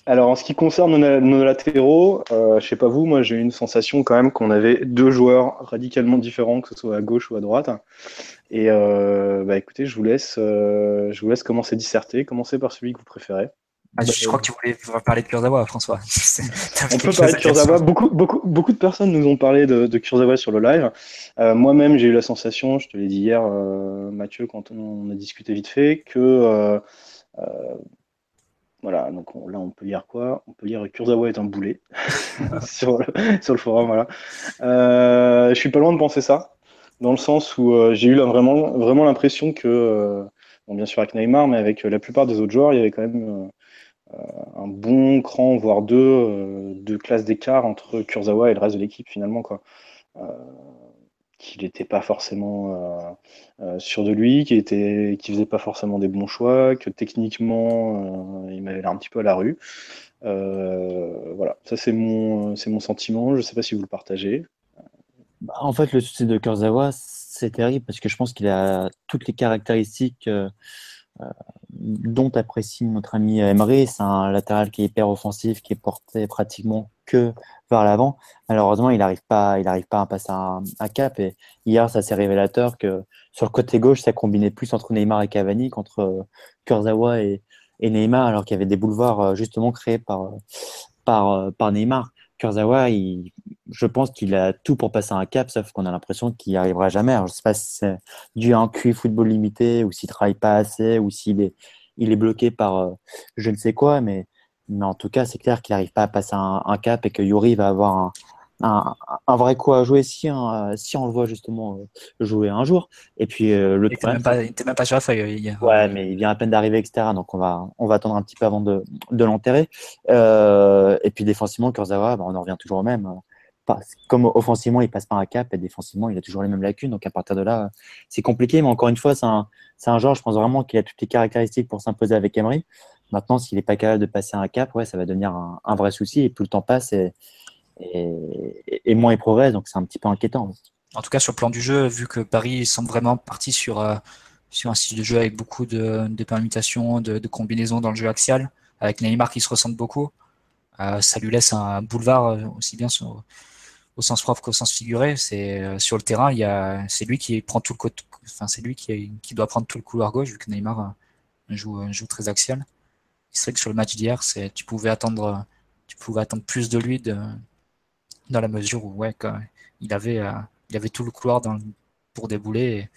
Alors, en ce qui concerne nos, latéraux, euh, je sais pas vous, moi j'ai eu une sensation quand même qu'on avait deux joueurs radicalement différents, que ce soit à gauche ou à droite. Et euh, bah, écoutez, je vous laisse, euh, je vous laisse commencer à disserter. Commencez par celui que vous préférez. Ah, je crois que tu voulais parler de Kurzawa, François. On peut parler de Kurzawa. Beaucoup, beaucoup, beaucoup de personnes nous ont parlé de, de Kurzawa sur le live. Euh, moi-même, j'ai eu la sensation, je te l'ai dit hier, euh, Mathieu, quand on a discuté vite fait, que euh, voilà, donc là, on peut lire quoi? On peut lire Kurzawa est un boulet sur, le, sur le forum. Voilà. je suis pas loin de penser ça, dans le sens où j'ai eu vraiment, vraiment l'impression que, bon, bien sûr avec Neymar, mais avec la plupart des autres joueurs, il y avait quand même un bon cran, voire deux, euh, de classe d'écart entre Kurzawa et le reste de l'équipe finalement. Quoi. Euh, qu'il n'était pas forcément sûr de lui, qu'il était, qui faisait pas forcément des bons choix, que techniquement il m'avait l'air un petit peu à la rue. voilà, ça c'est mon, mon sentiment. Je ne sais pas si vous le partagez. Bah, en fait, le souci de Kurzawa, c'est terrible parce que je pense qu'il a toutes les caractéristiques dont apprécie notre ami Emery. C'est un latéral qui est hyper offensif, qui est porté pratiquement que vers l'avant. Malheureusement, il n'arrive pas, il arrive pas à passer un, cap. Et hier, ça s'est révélateur que sur le côté gauche, ça combinait plus entre Neymar et Cavani qu'entre euh, Kurzawa et, et Neymar, alors qu'il y avait des boulevards euh, justement créés par, par, euh, par Neymar. Kurzawa, je pense qu'il a tout pour passer un cap, sauf qu'on a l'impression qu'il n'y arrivera jamais. je ne sais pas si c'est dû à un QI football limité, ou s'il ne travaille pas assez, ou s'il est, il est bloqué par euh, je ne sais quoi, mais, mais en tout cas, c'est clair qu'il n'arrive pas à passer un, cap et que Yuri va avoir un, un, un, vrai coup à jouer si, hein, si on le voit justement euh, jouer un jour. Et puis euh, le Il n'était même, même, pas sur la feuille hier. Ouais, mais il vient à peine d'arriver, etc. Donc on va, on va attendre un petit peu avant de, de l'enterrer. Euh, et puis défensivement, Kurzawa, bah, on en revient toujours au même. comme offensivement, il passe pas un cap et défensivement, il a toujours les mêmes lacunes. Donc à partir de là, c'est compliqué. Mais encore une fois, c'est un, un genre, je pense vraiment qu'il a toutes les caractéristiques pour s'imposer avec Emery. Maintenant, s'il n'est pas capable de passer un cap, ouais, ça va devenir un, un vrai souci. Et plus le temps passe, et, et, moins il progresse, donc c'est un petit peu inquiétant. En tout cas, sur le plan du jeu, vu que Paris semble vraiment parti sur, euh, sur un style de jeu avec beaucoup de, permutations, de, combinaisons dans le jeu axial, avec Neymar qui se ressemble beaucoup, euh, ça lui laisse un boulevard euh, aussi bien au sens propre qu'au sens figuré. C'est sur le terrain, c'est lui qui prend tout le côté, enfin c'est lui qui, qui, doit prendre tout le couloir gauche vu que Neymar joue, joue très axial. C'est vrai que sur le match d'hier, tu pouvais attendre, tu pouvais attendre plus de lui de, dans la mesure où ouais, il, avait, euh, il avait tout le couloir pour débouler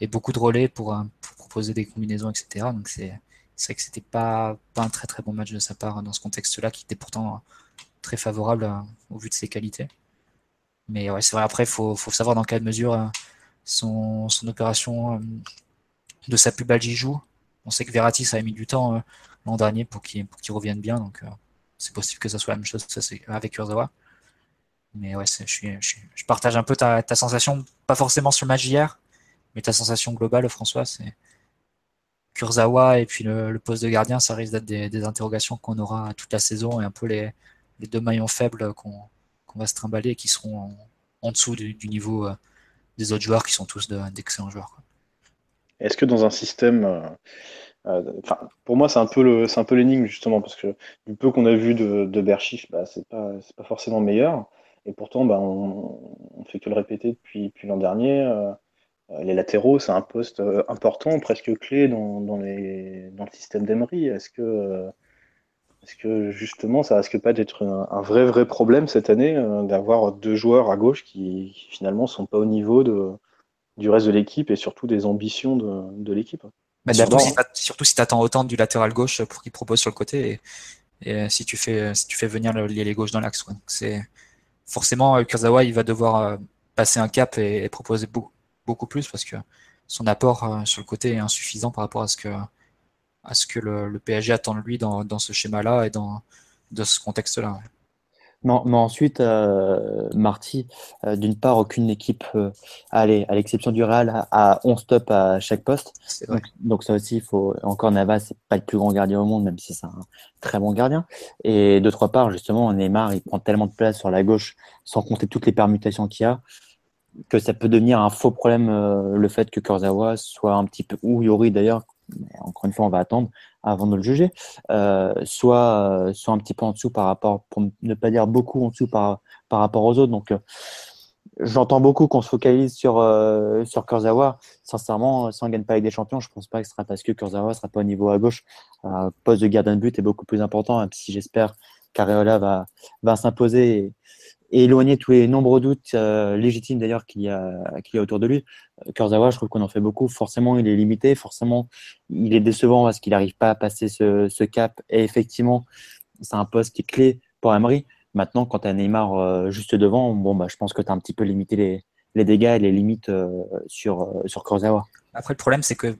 et, beaucoup de relais pour, euh, proposer des combinaisons, etc. Donc c'est vrai que c'était pas, pas un très très bon match de sa part dans ce contexte-là, qui était pourtant très favorable euh, au vu de ses qualités. Mais ouais, c'est vrai, après, il faut, faut, savoir dans quelle mesure son, son opération de sa y joue. On sait que Verratti, ça a mis du temps l'an dernier pour qu'il revienne bien. Donc, c'est possible que ça soit la même chose avec Kurzawa. Mais ouais, je, partage un peu ta, sensation, pas forcément sur le match d'hier, mais ta sensation globale, François, c'est Kurzawa et puis le, poste de gardien, ça risque d'être des, interrogations qu'on aura toute la saison et un peu les, deux maillons faibles qu'on va se trimballer et qui seront en, dessous du, niveau euh, des autres joueurs qui sont tous d'excellents joueurs. Est-ce que dans un système euh, euh, pour moi, c'est un peu c'est un peu l'énigme justement parce que du peu qu'on a vu de, de Berchiche, bah, c'est pas, pas forcément meilleur. Et pourtant, bah, on, on fait que le répéter depuis, depuis l'an dernier. Euh, les latéraux, c'est un poste important, presque clé dans, dans, les, dans le système d'Emery. Est-ce que, est-ce que justement, ça risque pas d'être un, vrai vrai problème cette année d'avoir deux joueurs à gauche qui, qui, finalement sont pas au niveau de, du reste de l'équipe et surtout des ambitions de, de l'équipe? Bah, surtout, si surtout si tu attends autant du latéral gauche pour qu'il propose sur le côté et, et, si tu fais si tu fais venir les gauche dans l'axe. C'est forcément euh, Kurzawa il va devoir euh, passer un cap et, proposer beaucoup, plus parce que son apport euh, sur le côté est insuffisant par rapport à ce que le, le PSG attend de lui dans, ce schéma-là et dans ce contexte-là. Non, mais ensuite, euh, Marty, euh, d'une part, aucune équipe, euh, allez, à l'exception du Real, a 11 stops à chaque poste. Donc, donc, ça aussi, il faut encore Navas, c'est pas le plus grand gardien au monde, même si c'est un très bon gardien. Et d'autre part, justement, Neymar, il prend tellement de place sur la gauche, sans compter toutes les permutations qu'il y a, que ça peut devenir un faux problème le fait que Kurzawa soit un petit peu, ou Yori d'ailleurs, encore une fois, on va attendre avant de le juger, euh, soit, euh, soit un petit peu en dessous par rapport, pour ne pas dire beaucoup en dessous par, par rapport aux autres. Donc, euh, j'entends beaucoup qu'on se focalise sur, euh, sur Kurzawa. Sincèrement, si on ne gagne pas avec des champions, je ne pense pas que ce sera parce que Kurzawa ne sera pas au niveau à gauche. Euh, poste de gardien de but est beaucoup plus important, même si j'espère qu'Areola va, va s'imposer éloigner tous les nombreux doutes euh, légitimes d'ailleurs qu'il y, qu'il y a autour de lui. Euh, Kurzawa, je trouve qu'on en fait beaucoup. Forcément, il est limité. Forcément, il est décevant parce qu'il n'arrive pas à passer ce, cap. Et effectivement, c'est un poste qui est clé pour Emery. Maintenant, quand tu as Neymar euh, juste devant, bon, bah, je pense que tu as un petit peu limité les, les dégâts et les limites sur, sur Kurzawa. Après, le problème, c'est que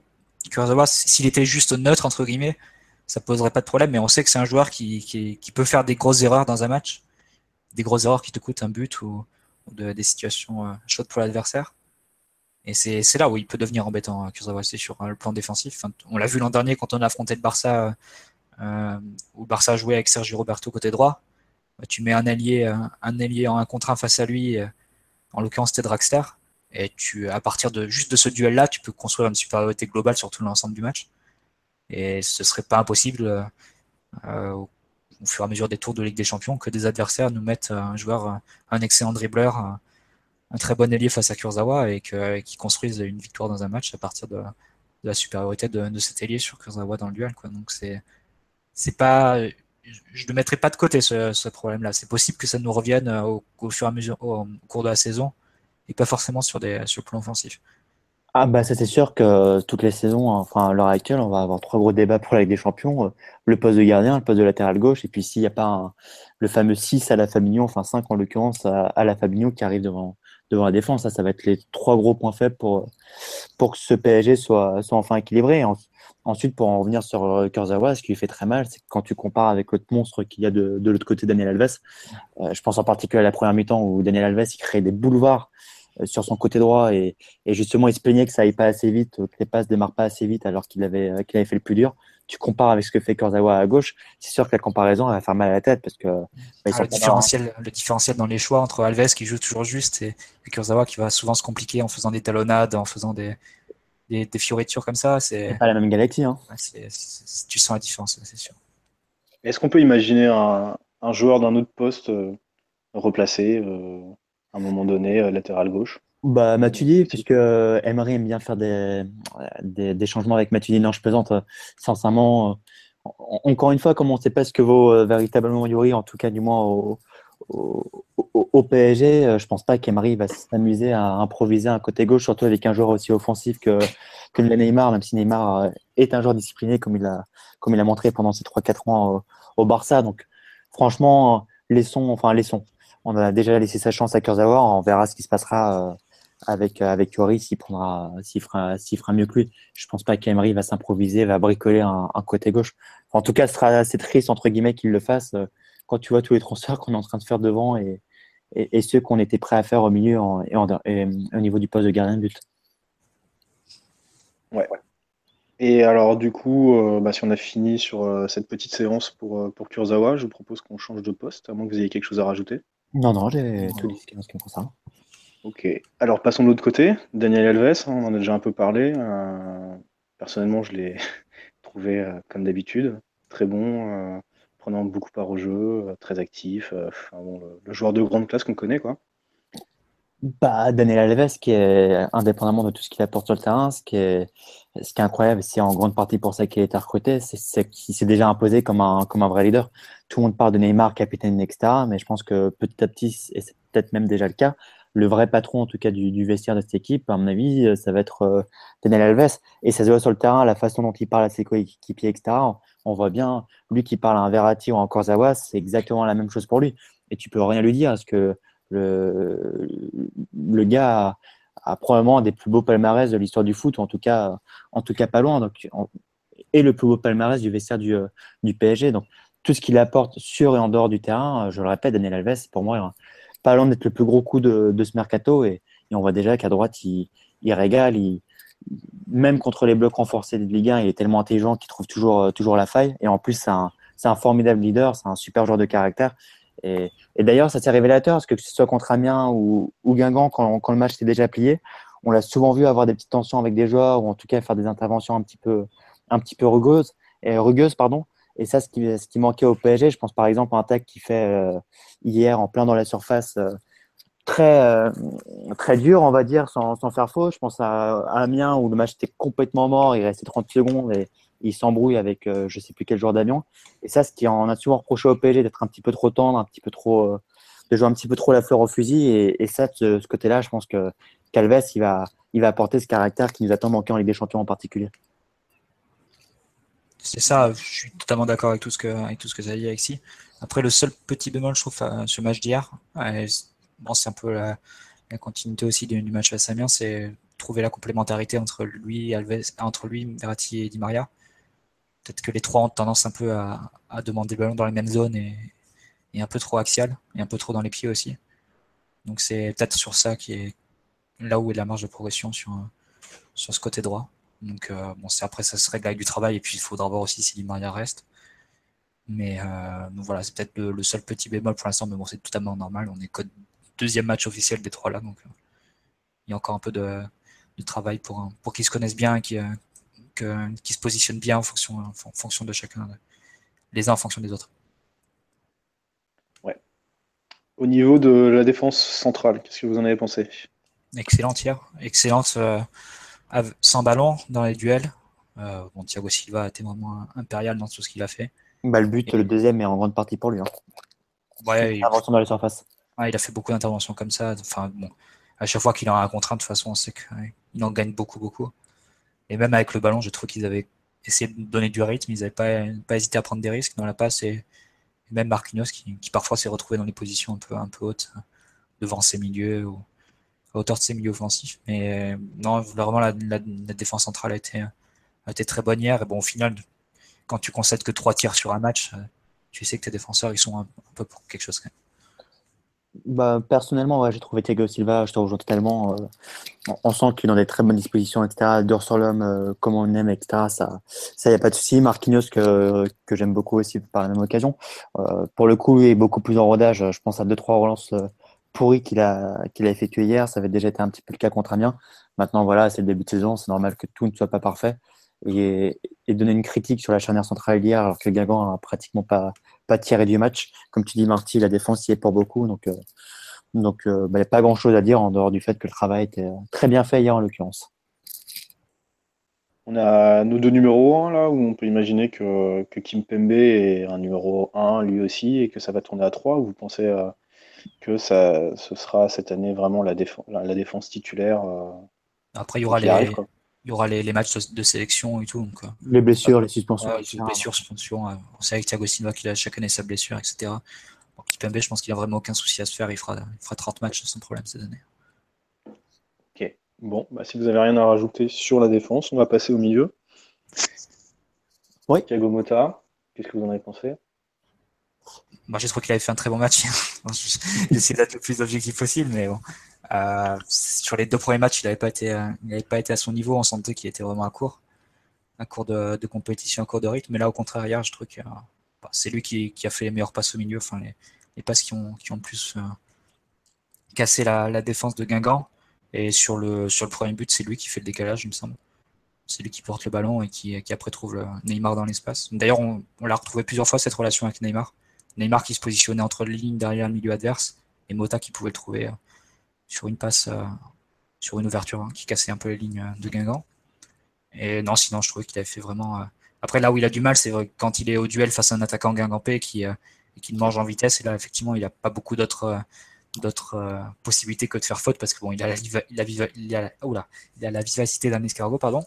Kurzawa, s'il était juste neutre, entre guillemets, ça poserait pas de problème. Mais on sait que c'est un joueur qui, qui peut faire des grosses erreurs dans un match des grosses erreurs qui te coûtent un but ou, des situations euh, chaudes pour l'adversaire. Et c'est là où il peut devenir embêtant, euh, Kurzawa, sur euh, le plan défensif. on l'a vu l'an dernier quand on a affronté le Barça, où Barça jouait avec Sergio Roberto côté droit. Bah, tu mets un allié, un allié en un contre un face à lui, en l'occurrence c'était Draxler, et tu, à partir de juste de ce duel-là, tu peux construire une supériorité globale sur tout l'ensemble du match. Et ce serait pas impossible au fur et à mesure des tours de Ligue des Champions que des adversaires nous mettent un joueur, un excellent dribbleur, un très bon ailier face à Kurzawa et qui construisent une victoire dans un match à partir de, la supériorité de, cet ailier sur Kurzawa dans le duel. Donc c'est pas je ne mettrai pas de côté ce, problème-là. C'est possible que ça nous revienne au, mesure au, cours de la saison et pas forcément sur des sur le plan offensif. Ah bah ça c'est sûr que toutes les saisons, enfin à l'heure actuelle, on va avoir trois gros débats pour la Ligue des Champions. Euh, le poste de gardien, le poste de latéral gauche, et puis s'il n'y a pas le fameux 6 à la Fabinho, enfin 5 en l'occurrence à, la Fabinho qui arrive devant, devant la défense, ça, ça va être les trois gros points faibles pour, pour que ce PSG soit, soit enfin équilibré. ensuite, pour en revenir sur euh, Kurzawa, ce qui lui fait très mal, c'est que quand tu compares avec l'autre monstre qu'il y a de, de l'autre côté, Daniel Alves, euh, je pense en particulier à la première mi-temps où Daniel Alves il crée des boulevards euh, sur son côté droit et, et, justement il se plaignait que ça aille pas assez vite, que les passes démarrent pas assez vite alors qu'il avait, euh, qu'il avait fait le plus dur. Tu compares avec ce que fait Kurzawa à gauche, c'est sûr que la comparaison elle va faire mal à la tête parce que bah, ah, le, différentiel, le différentiel dans les choix entre Alves qui joue toujours juste et, Kurzawa qui va souvent se compliquer en faisant des talonnades, en faisant des, des, des fioritures comme ça. C'est pas la même galaxie. Hein. tu sens la différence, c'est sûr. Est-ce qu'on peut imaginer un, un joueur d'un autre poste euh, replacé euh, à un moment donné, euh, latéral gauche bah, Matuidi, puisque euh, Emery aime bien faire des, des, changements avec Matuidi. Non, je plaisante. Euh, sincèrement, encore une fois, comme on ne sait pas ce que vaut véritablement Yuri, en tout cas du moins au, au, PSG, je pense pas qu'Emery va s'amuser à improviser un côté gauche, surtout avec un joueur aussi offensif que, que Neymar, même si Neymar est un joueur discipliné comme il a, comme il a montré pendant ces 3-4 ans au, au, Barça. Donc, franchement, laissons, enfin, laissons on a déjà laissé sa chance à Kurzawa. On verra ce qui se passera euh, avec euh, avec Yori s'il prendra s'il fera mieux que lui. Je pense pas qu'Emery va s'improviser, va bricoler un, côté gauche. En tout cas, ce sera assez triste entre guillemets qu'il le fasse. Euh, quand tu vois tous les transferts qu'on est en train de faire devant et, et, ceux qu'on était prêt à faire au milieu et, au niveau du poste de gardien de but. Ouais. Et alors, du coup, bah, si on a fini sur cette petite séance pour, pour Kurzawa, je vous propose qu'on change de poste, à moins que vous ayez quelque chose à rajouter. Non, non, j'ai tout dit ce qui me concerne. Ok. Alors, passons de l'autre côté. Daniel Alves, on en a déjà un peu parlé. personnellement, je l'ai trouvé, comme d'habitude, très bon, prenant beaucoup part au jeu, très actif. le, le, joueur de grande classe qu'on connaît, quoi. Bah, Daniel Alves, qui est indépendamment de tout ce qu'il apporte sur le terrain, ce qui est, ce qui est incroyable, c'est en grande partie pour ça qu'il a été recruté, c'est qu'il s'est déjà imposé comme un, comme un vrai leader. Tout le monde parle de Neymar, capitaine, etc. Mais je pense que petit à petit, et c'est peut-être même déjà le cas, le vrai patron, en tout cas, du, du, vestiaire de cette équipe, à mon avis, ça va être euh, Daniel Alves. Et ça se voit sur le terrain, la façon dont il parle à ses coéquipiers, etc. On, voit bien, lui qui parle à un Verratti ou encore Zawa, c'est exactement la même chose pour lui. Et tu peux rien lui dire, parce que le, gars a, probablement un des plus beaux palmarès de l'histoire du foot, ou en tout cas, en tout cas pas loin, donc, et le plus beau palmarès du vestiaire du, euh, PSG. Donc, tout ce qu'il apporte sur et en dehors du terrain, je le répète, Daniel Alves, pour moi, pas loin d'être le plus gros coup de, ce mercato. Et, on voit déjà qu'à droite, il, régale. Même contre les blocs renforcés de Ligue 1, il est tellement intelligent qu'il trouve toujours, euh, toujours la faille. Et en plus, c'est un, formidable leader, c'est un super joueur de caractère. D'ailleurs, ça c'est révélateur, parce que que ce soit contre Amiens ou, ou Guingamp, quand, quand, le match s'est déjà plié, on l'a souvent vu avoir des petites tensions avec des joueurs, ou en tout cas faire des interventions un petit peu, un petit peu rugueuses, et, rugueuses pardon. Et ça, ce qui, ce qui manquait au PSG, je pense par exemple à un tac qui fait euh, hier en plein dans la surface, euh, très, euh, très dur, on va dire, sans, sans faire faux. Je pense à, à, Amiens où le match était complètement mort, il restait 30 secondes et il s'embrouille avec euh, je sais plus quel joueur d'Amiens. Et ça, ce qui en a souvent reproché au PSG d'être un petit peu trop tendre, un petit peu trop, euh, de jouer un petit peu trop la fleur au fusil. Et, ça, de ce côté-là, je pense que Calves, il va, il va apporter ce caractère qui nous attend manquer en Ligue des Champions en particulier. C'est ça, je suis totalement d'accord avec tout ce que avec tout ce que tu as dit, Alexis. Après, le seul petit bémol, je trouve, ce match d'hier, bon, c'est un peu la, continuité aussi du, match à Amiens, c'est trouver la complémentarité entre lui, Alves, entre lui, Verratti et Di Maria peut-être que les trois ont tendance un peu à, demander le ballon dans les mêmes zones et, un peu trop axial et un peu trop dans les pieds aussi. Donc c'est peut-être sur ça qui est là où est la marge de progression sur, sur ce côté droit. Donc euh, bon, c'est après ça se règle avec du travail et puis il faudra voir aussi si Di Maria reste. Mais euh, voilà, c'est peut-être le, seul petit bémol pour l'instant, mais bon, c'est totalement normal. On est que deuxième match officiel des trois là, donc euh, il y a encore un peu de, travail pour, pour qu'ils se connaissent bien et qu'ils qui se positionnent bien en fonction, en fonction de chacun, les uns en fonction des autres. Ouais. Au niveau de la défense centrale, qu'est-ce que vous en avez pensé? Excellente hier, excellente euh, sans ballon dans les duels. Euh, bon, Thiago Silva a été vraiment impérial dans tout ce qu'il a fait. Bah, le but, le deuxième est en grande partie pour lui. Hein. Ouais, il... dans la surface. il a fait beaucoup d'interventions comme ça. Enfin, bon, à chaque fois qu'il a un contraint, de toute façon, on sait qu'il en gagne beaucoup, beaucoup. Et même avec le ballon, je trouve qu'ils avaient essayé de donner du rythme, ils n'avaient pas, pas hésité à prendre des risques dans la passe. Et, même Marquinhos, qui, qui parfois s'est retrouvé dans des positions un peu, un peu hautes, devant ses milieux ou à hauteur de ses milieux offensifs. Mais non, vraiment, la, défense centrale a été, a été très bonne hier. Et bon, au final, quand tu concèdes que trois tirs sur un match, tu sais que tes défenseurs, ils sont un, peu pour quelque chose quand même. Bah, personnellement, j'ai trouvé Thiago Silva, je te rejoins totalement. Euh, on, sent qu'il est dans des très bonnes dispositions, etc. Dur sur l'homme, euh, comme on aime, etc. Ça, ça y a pas de souci. Marquinhos que, j'aime beaucoup aussi par la même occasion. Euh, pour le coup, il est beaucoup plus en rodage. Je pense à deux trois relances pourries qu'il a qu'il a effectué hier. Ça avait déjà été un petit peu le cas contre Amiens. Maintenant, voilà, c'est le début de saison. C'est normal que tout ne soit pas parfait. Et, et donner une critique sur la charnière centrale hier, alors que Guingamp a pratiquement pas pas tiré du match. Comme tu dis, Marty, la défense y est pour beaucoup. Donc, euh, donc euh, bah, il n'y a pas grand-chose à dire en dehors du fait que le travail était très bien fait hier en l'occurrence. On a nos deux numéros 1 là, où on peut imaginer que, que Kim Pembe est un numéro 1 lui aussi et que ça va tourner à 3. Vous pensez euh, que ça, ce sera cette année vraiment la, défense, la, défense titulaire Après, il y aura les, il y aura les, les, matchs de sélection et tout. Donc, euh, les blessures, les suspensions. les blessures, suspensions. Euh, on sait avec Thiago Silva qu'il a chaque année sa blessure, etc. Bon, Kipembe, je pense qu'il a vraiment aucun souci à se faire. Il fera, il fera 30 matchs sans problème cette année. Ok. Bon, bah, si vous n'avez rien à rajouter sur la défense, on va passer au milieu. Oui. Thiago Mota, qu'est-ce que vous en avez pensé? Moi j'ai trouvé qu'il avait fait un très bon match. J'essaie d'être le plus objectif possible, mais bon. Euh, sur les deux premiers matchs, il n'avait pas été, il pas été à son niveau. On sentait qu'il était vraiment à court, à court de, compétition, à court de rythme. Mais là, au contraire, hier, je trouve que bah, c'est lui qui, a fait les meilleures passes au milieu, enfin les, passes qui ont, qui plus euh, cassé la, défense de Guingamp. Et sur le, premier but, c'est lui qui fait le décalage, il me semble. C'est lui qui porte le ballon et qui, après trouve le Neymar dans l'espace. D'ailleurs, on, on l'a retrouvé plusieurs fois cette relation avec Neymar. Neymar qui se positionnait entre les lignes derrière le milieu adverse et Mota qui pouvait le trouver euh, sur une passe, euh, sur une ouverture hein, qui cassait un peu les lignes euh, de Guingamp. Et non, sinon, je trouvais qu'il avait fait vraiment. Après, là où il a du mal, c'est quand il est au duel face à un attaquant guingampé qui, qui mange en vitesse. Et là, effectivement, il n'a pas beaucoup d'autres possibilités que de faire faute parce que bon, il a la, a, il a, il a la vivacité d'un escargot, pardon.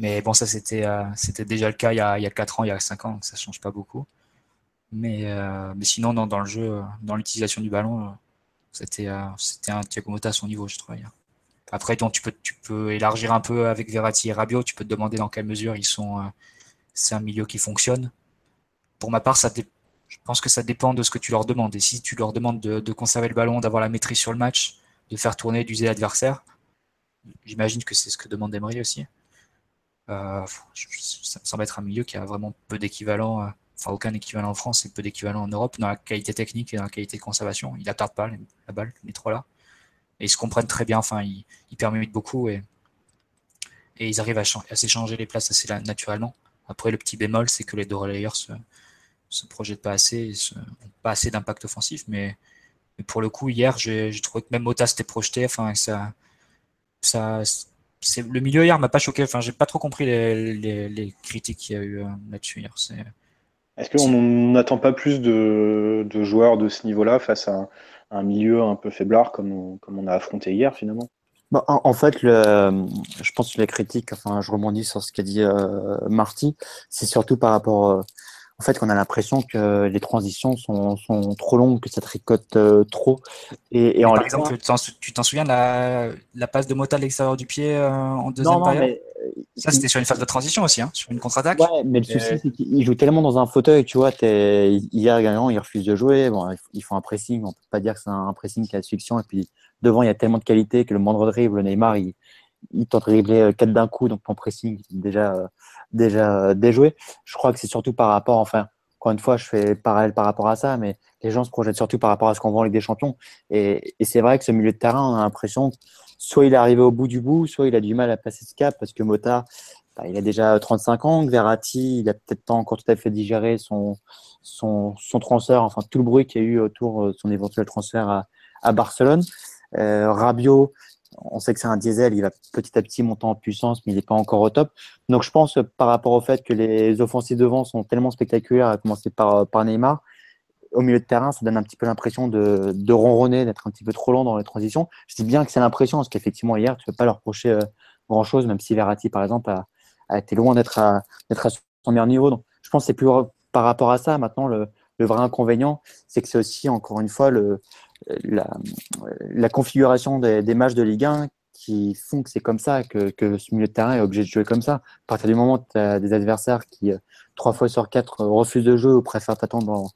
Mais bon, ça c'était déjà le cas il y, a, il y a 4 ans, il y a 5 ans, donc ça change pas beaucoup. Mais, euh, mais sinon, dans, dans, le jeu, dans l'utilisation du ballon, euh, c'était euh, c'était un Thiago à son niveau, je trouve. Après, donc, tu, peux, tu peux élargir un peu avec Verratti et Rabiot. Tu peux te demander dans quelle mesure ils sont. c'est un milieu qui fonctionne. Pour ma part, je pense que ça dépend de ce que tu leur demandes. Et si tu leur demandes de, conserver le ballon, d'avoir la maîtrise sur le match, de faire tourner, d'user l'adversaire, j'imagine que c'est ce que demande Emery aussi. Euh, ça me semble être un milieu qui a vraiment peu d'équivalent enfin aucun équivalent en France et peu d'équivalent en Europe dans la qualité technique et dans la qualité de conservation. Ils n'attardent pas la balle, les trois là. Et ils se comprennent très bien, enfin ils, ils permettent beaucoup et, et ils arrivent à, s'échanger les places assez naturellement. Après le petit bémol, c'est que les deux relayeurs se, se projettent pas assez, n'ont pas assez d'impact offensif, mais, pour le coup hier j'ai trouvé que même Mota s'était projeté, enfin ça, ça le milieu hier m'a pas choqué. Enfin, j'ai pas trop compris les critiques qu'il y a eu euh, là-dessus hier. Est-ce qu'on n'attend pas plus de, joueurs de ce niveau-là face à un, milieu un peu faiblard comme on, comme on a affronté hier finalement? Bah, en, fait, le, je pense que la critique, enfin, je rebondis sur ce qu'a dit euh, Marty, c'est surtout par rapport euh, en fait qu'on a l'impression que les transitions sont, sont, trop longues, que ça tricote euh, trop. Et, en par exemple, tu t'en souviens de la, la, passe de Mota à l'extérieur du pied euh, en deuxième non, période? mais, euh, Ça, c'était sur une phase de transition aussi, hein, sur une contre-attaque. Ouais, mais le souci, c'est qu'il joue tellement dans un fauteuil, tu vois. Hier, gagnant, il refuse de jouer. Bon, ils font un pressing, on peut pas dire que c'est un pressing qui a fiction. Et puis devant, il y a tellement de qualité que le moindre dribble, Neymar, il, il tente de dribbler quatre d'un coup, donc ton pressing déjà déjà déjoué. Je crois que c'est surtout par rapport, enfin, encore une fois, je fais parallèle par rapport à ça, mais les gens se projettent surtout par rapport à ce qu'on voit en Ligue des Champions. Et, et c'est vrai que ce milieu de terrain, on a l'impression soit il est arrivé au bout du bout, soit il a du mal à passer ce cap parce que Mota, bah, il a déjà 35 ans, Verratti, il a peut-être pas encore tout à fait digéré son, son, son transfert, enfin tout le bruit qu'il y a eu autour de son éventuel transfert à, à Barcelone. Euh, Rabiot, on sait que c'est un diesel, il va petit à petit monter en puissance, mais il n'est pas encore au top. Donc je pense par rapport au fait que les offensives devant sont tellement spectaculaires, à commencer par, par Neymar, au milieu de terrain, ça donne un petit peu l'impression de, ronronner, d'être un petit peu trop lent dans les transitions. Je dis bien que c'est l'impression, parce qu'effectivement, hier, tu ne peux pas leur reprocher euh, grand-chose, même si Verratti, par exemple, a, été loin d'être à, à son meilleur niveau. Donc, je pense que c'est plus par rapport à ça. Maintenant, le, le vrai inconvénient, c'est que c'est aussi, encore une fois, le, la, configuration des, matchs de Ligue 1 qui font que c'est comme ça, que, que, ce milieu de terrain est obligé de jouer comme ça. À partir du moment où tu as des adversaires qui, euh, trois fois sur quatre, refusent de jouer ou préfèrent t'attendre dans,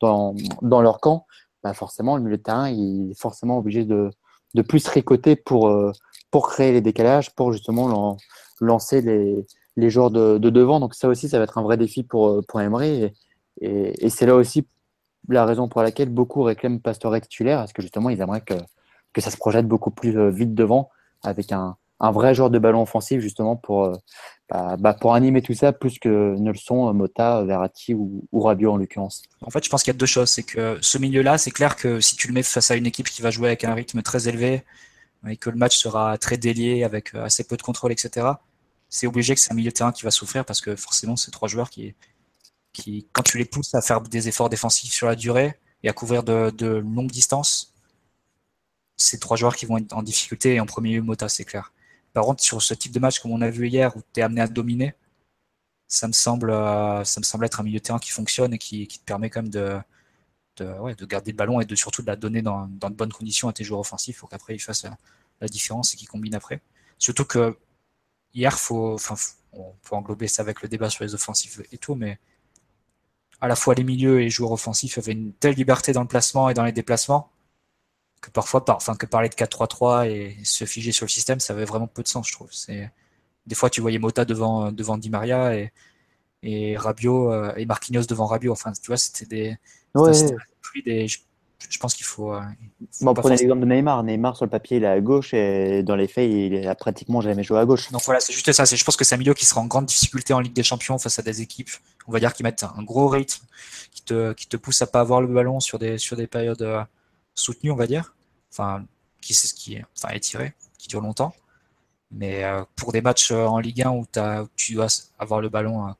dans, dans, leur camp, bah forcément, le milieu de terrain est forcément obligé de, de plus tricoter pour, euh, pour créer les décalages, pour justement lancer les, les joueurs de, de, devant. Donc ça aussi, ça va être un vrai défi pour, euh, pour Emery. Et, c'est là aussi la raison pour laquelle beaucoup réclament Pastore titulaire, parce que justement, ils aimeraient que, que ça se projette beaucoup plus euh, vite devant, avec un, un vrai joueur de ballon offensif, justement, pour, euh, bah, bah, pour animer tout ça, plus que ne le sont euh, Mota, Verratti ou, ou en l'occurrence. En fait, je pense qu'il y a deux choses. C'est que ce milieu-là, c'est clair que si tu le mets face à une équipe qui va jouer avec un rythme très élevé, et que le match sera très délié, avec assez peu de contrôle, etc., c'est obligé que c'est un milieu de terrain qui va souffrir, parce que forcément, c'est trois joueurs qui, quand tu les pousses à faire des efforts défensifs sur la durée et à couvrir de, longues distances, c'est trois joueurs qui vont être en difficulté et en premier lieu Mota, c'est clair. Par contre, sur ce type de match comme on a vu hier où tu es amené à dominer, ça me semble, euh, ça me semble être un milieu de terrain qui fonctionne et qui, te permet quand même de, de, garder le ballon et de surtout de la donner dans, de bonnes conditions à tes joueurs offensifs pour qu'après ils fassent la, différence et qu'ils combinent après. Surtout que hier, faut, on peut englober ça avec le débat sur les offensifs et tout, mais à la fois les milieux et les joueurs offensifs avaient une telle liberté dans le placement et dans les déplacements que parfois, par, enfin, que parler de 4-3-3 et se figer sur le système, ça avait vraiment peu de sens, je trouve. C'est, des fois, tu voyais Mota devant, devant Di Maria et, et Rabiot euh, et Marquinhos devant Rabiot. Enfin, tu vois, c'était des, Ouais. et je, pense qu'il faut. euh, il faut Bon, prenez l'exemple de Neymar. Neymar, sur le papier, il est à gauche et dans les faits, il a pratiquement jamais joué à gauche. Donc voilà, c'est juste ça. Je pense que c'est un milieu qui sera en grande difficulté en Ligue des Champions face à des équipes, on va dire, qui mettent un gros rythme, qui te, qui te poussent à pas avoir le ballon sur des, sur des périodes euh, soutenues, on va dire. Enfin, qui c'est ce qui est, enfin, étiré, qui dure longtemps. Mais euh, pour des matchs en Ligue 1 où, tu dois avoir le ballon à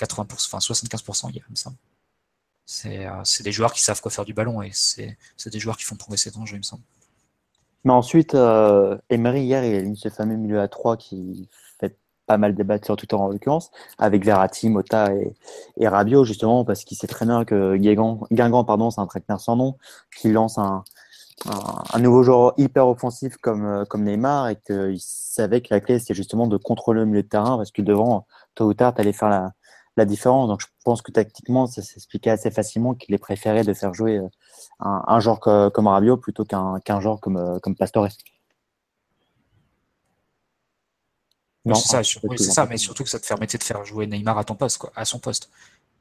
80%, enfin 75%, il y a. C'est, euh, c'est des joueurs qui savent quoi faire du ballon et c'est, c'est des joueurs qui font progresser ton jeu, il me semble. Mais ensuite, euh, Emery, hier, il a mis ce fameux milieu à 3 qui fait pas mal débattre sur Twitter en l'occurrence, avec Verratti, Mota et, et Rabiot, justement, parce qu'il sait très bien que Guingamp, c'est un traquenard sans nom, qui lance un, nouveau joueur hyper offensif comme, euh, comme Neymar, et qu'il savait que la clé, c'était justement de contrôler le milieu de terrain, parce que devant, tôt ou tard, tu allais faire la, la différence. Donc, je pense que tactiquement, ça s'expliquait assez facilement qu'il est préféré de faire jouer euh, un, un joueur co- comme Rabiot plutôt qu'un qu'un joueur comme, euh, comme Pastore. Oui, Non, c'est ça, sur- oui, peux mais surtout que ça te permettait de faire jouer Neymar à ton poste, quoi, à son poste,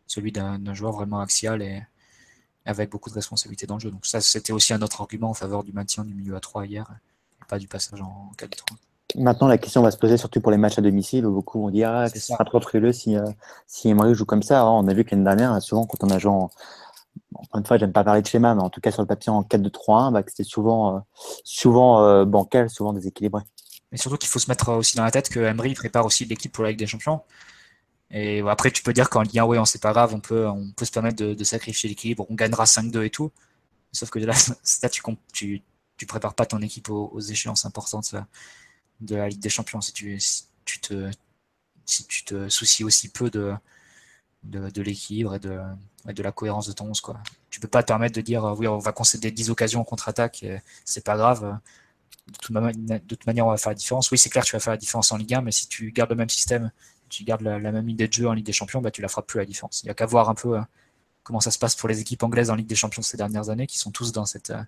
celui d'un d'un joueur vraiment axial et avec beaucoup de responsabilités dans le jeu. Donc ça, c'était aussi un autre argument en faveur du maintien du milieu à 3 hier, et pas du passage en 4-3. Maintenant, la question va se poser surtout pour les matchs à domicile où beaucoup vont dire ah, ce sera trop frileux si, euh, si Emery joue comme ça. Alors, on a vu que l'année dernière, souvent, quand on a joué en. Encore une fois, j'aime pas parler de schéma, mais en tout cas sur le papier en 4-2-3-1, bah, c'était souvent, euh, souvent euh, bancal, souvent déséquilibré. Mais surtout qu'il faut se mettre aussi dans la tête que Emery prépare aussi l'équipe pour la Ligue des Champions. Et après, tu peux dire qu'en Ligue 1, ouais, c'est pas grave, on peut, on peut se permettre de, de sacrifier l'équilibre, on gagnera 5-2 et tout. Sauf que là, là tu, tu, tu prépares pas ton équipe aux, aux échéances importantes euh, de la Ligue des Champions. Si tu, te, si soucies aussi peu de, l'équilibre et de, la cohérence de ton 11, quoi. Tu peux pas te permettre de dire, oui, on va concéder 10 occasions en contre-attaque, c'est pas grave. de toute, manière, on va faire la différence. Oui, c'est clair, tu vas faire la différence en Ligue 1, mais si tu gardes le même système, tu gardes la, même idée de jeu en Ligue des Champions, bah, tu la feras plus la différence. Il n'y a qu'à voir un peu euh, comment ça se passe pour les équipes anglaises en Ligue des Champions ces dernières années, qui sont tous dans cette, euh,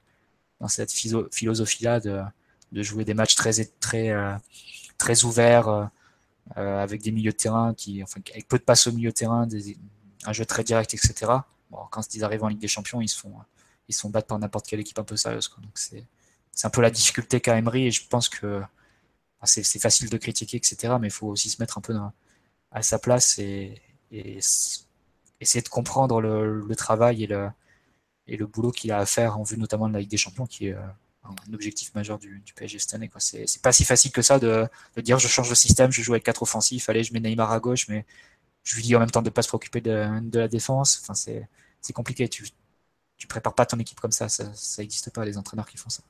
dans cette philo- philosophie-là de, de jouer des matchs très, très, euh, très ouverts, euh, euh, avec des milieux de terrain, qui, enfin, avec peu de passes au milieu de terrain, un jeu très direct, etc. Bon, quand ils arrivent en Ligue des Champions, ils se font, ils battre par n'importe quelle équipe un peu sérieuse. Donc c'est un peu la difficulté qu'a Emery et je pense que c'est facile de critiquer, etc. Mais il faut aussi se mettre un peu à sa place et, essayer de comprendre le, travail et le, et le boulot qu'il a à faire en vue notamment de la Ligue des Champions, qui un objectif majeur du, du PSG cette année. quoi. C'est c'est pas si facile que ça de, de dire je change de système, je joue avec quatre offensifs, allez, je mets Neymar à gauche, mais je lui dis en même temps de pas se préoccuper de, de la défense. Enfin, c'est c'est compliqué. Tu, tu prépares pas ton équipe comme ça. Ça n'existe pas, les entraîneurs qui font ça.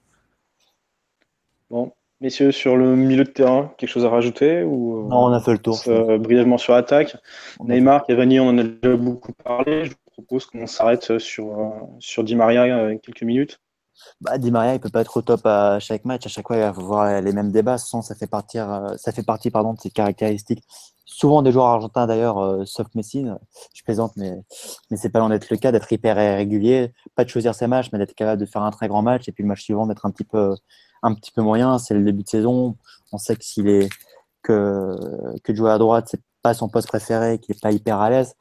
Bon, messieurs, sur le milieu de terrain, quelque chose à rajouter ou euh, Non, on a fait le tour. euh, brièvement sur l'attaque Neymar, Cavani, on en a déjà beaucoup parlé. Je vous propose qu'on s'arrête sur, euh, sur Di Maria quelques minutes. Bah, Di Maria, il peut pas être au top à chaque match. À chaque fois, il va avoir les mêmes débats. Sans, ça fait partir, euh, ça fait partie, pardon, de ses caractéristiques. Souvent des joueurs argentins d'ailleurs, euh, sauf Messi. Je plaisante, mais mais c'est pas loin d'être le cas, d'être hyper régulier, pas de choisir ses matchs, mais d'être capable de faire un très grand match et puis le match suivant d'être un petit peu, un petit peu moyen. C'est le début de saison. On sait que s'il est que que de jouer à droite, c'est pas son poste préféré, qu'il est pas hyper à l'aise.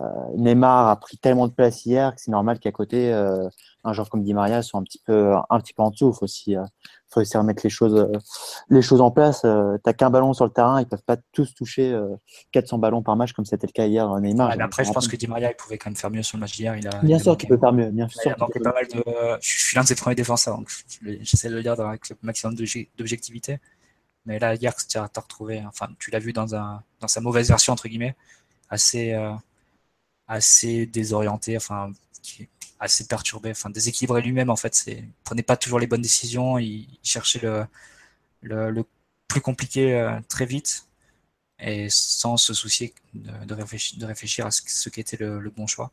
Euh, Neymar a pris tellement de place hier que c'est normal qu'à côté, euh, un joueur comme Di Maria soit un petit peu, un petit peu en dessous. Il faut aussi, euh, faut aussi remettre les choses, euh, les choses en place. T'as qu'un ballon sur le terrain, ils peuvent pas tous toucher euh, 400 ballons par match comme c'était le cas hier. Neymar. Mais après, je pense que Di Maria, il pouvait quand même faire mieux sur le match d'hier. Bien sûr qu'il peut faire mieux. Bien il sûr. a qu'il manqué peut- pas mal de. Je suis l'un de ses premiers défenseurs, donc je- j'essaie de le dire avec le maximum d'obje- d'objectivité. Mais là, hier, tu retrouvé, enfin, tu l'as vu dans, un, dans sa mauvaise version, entre guillemets, assez, euh, assez désorienté, enfin, assez perturbé, enfin, déséquilibré lui-même, en fait. Il prenait pas toujours les bonnes décisions, il, cherchait le, le, plus compliqué euh, très vite et sans se soucier de, de réfléchir, à ce, ce qui était le, le bon choix.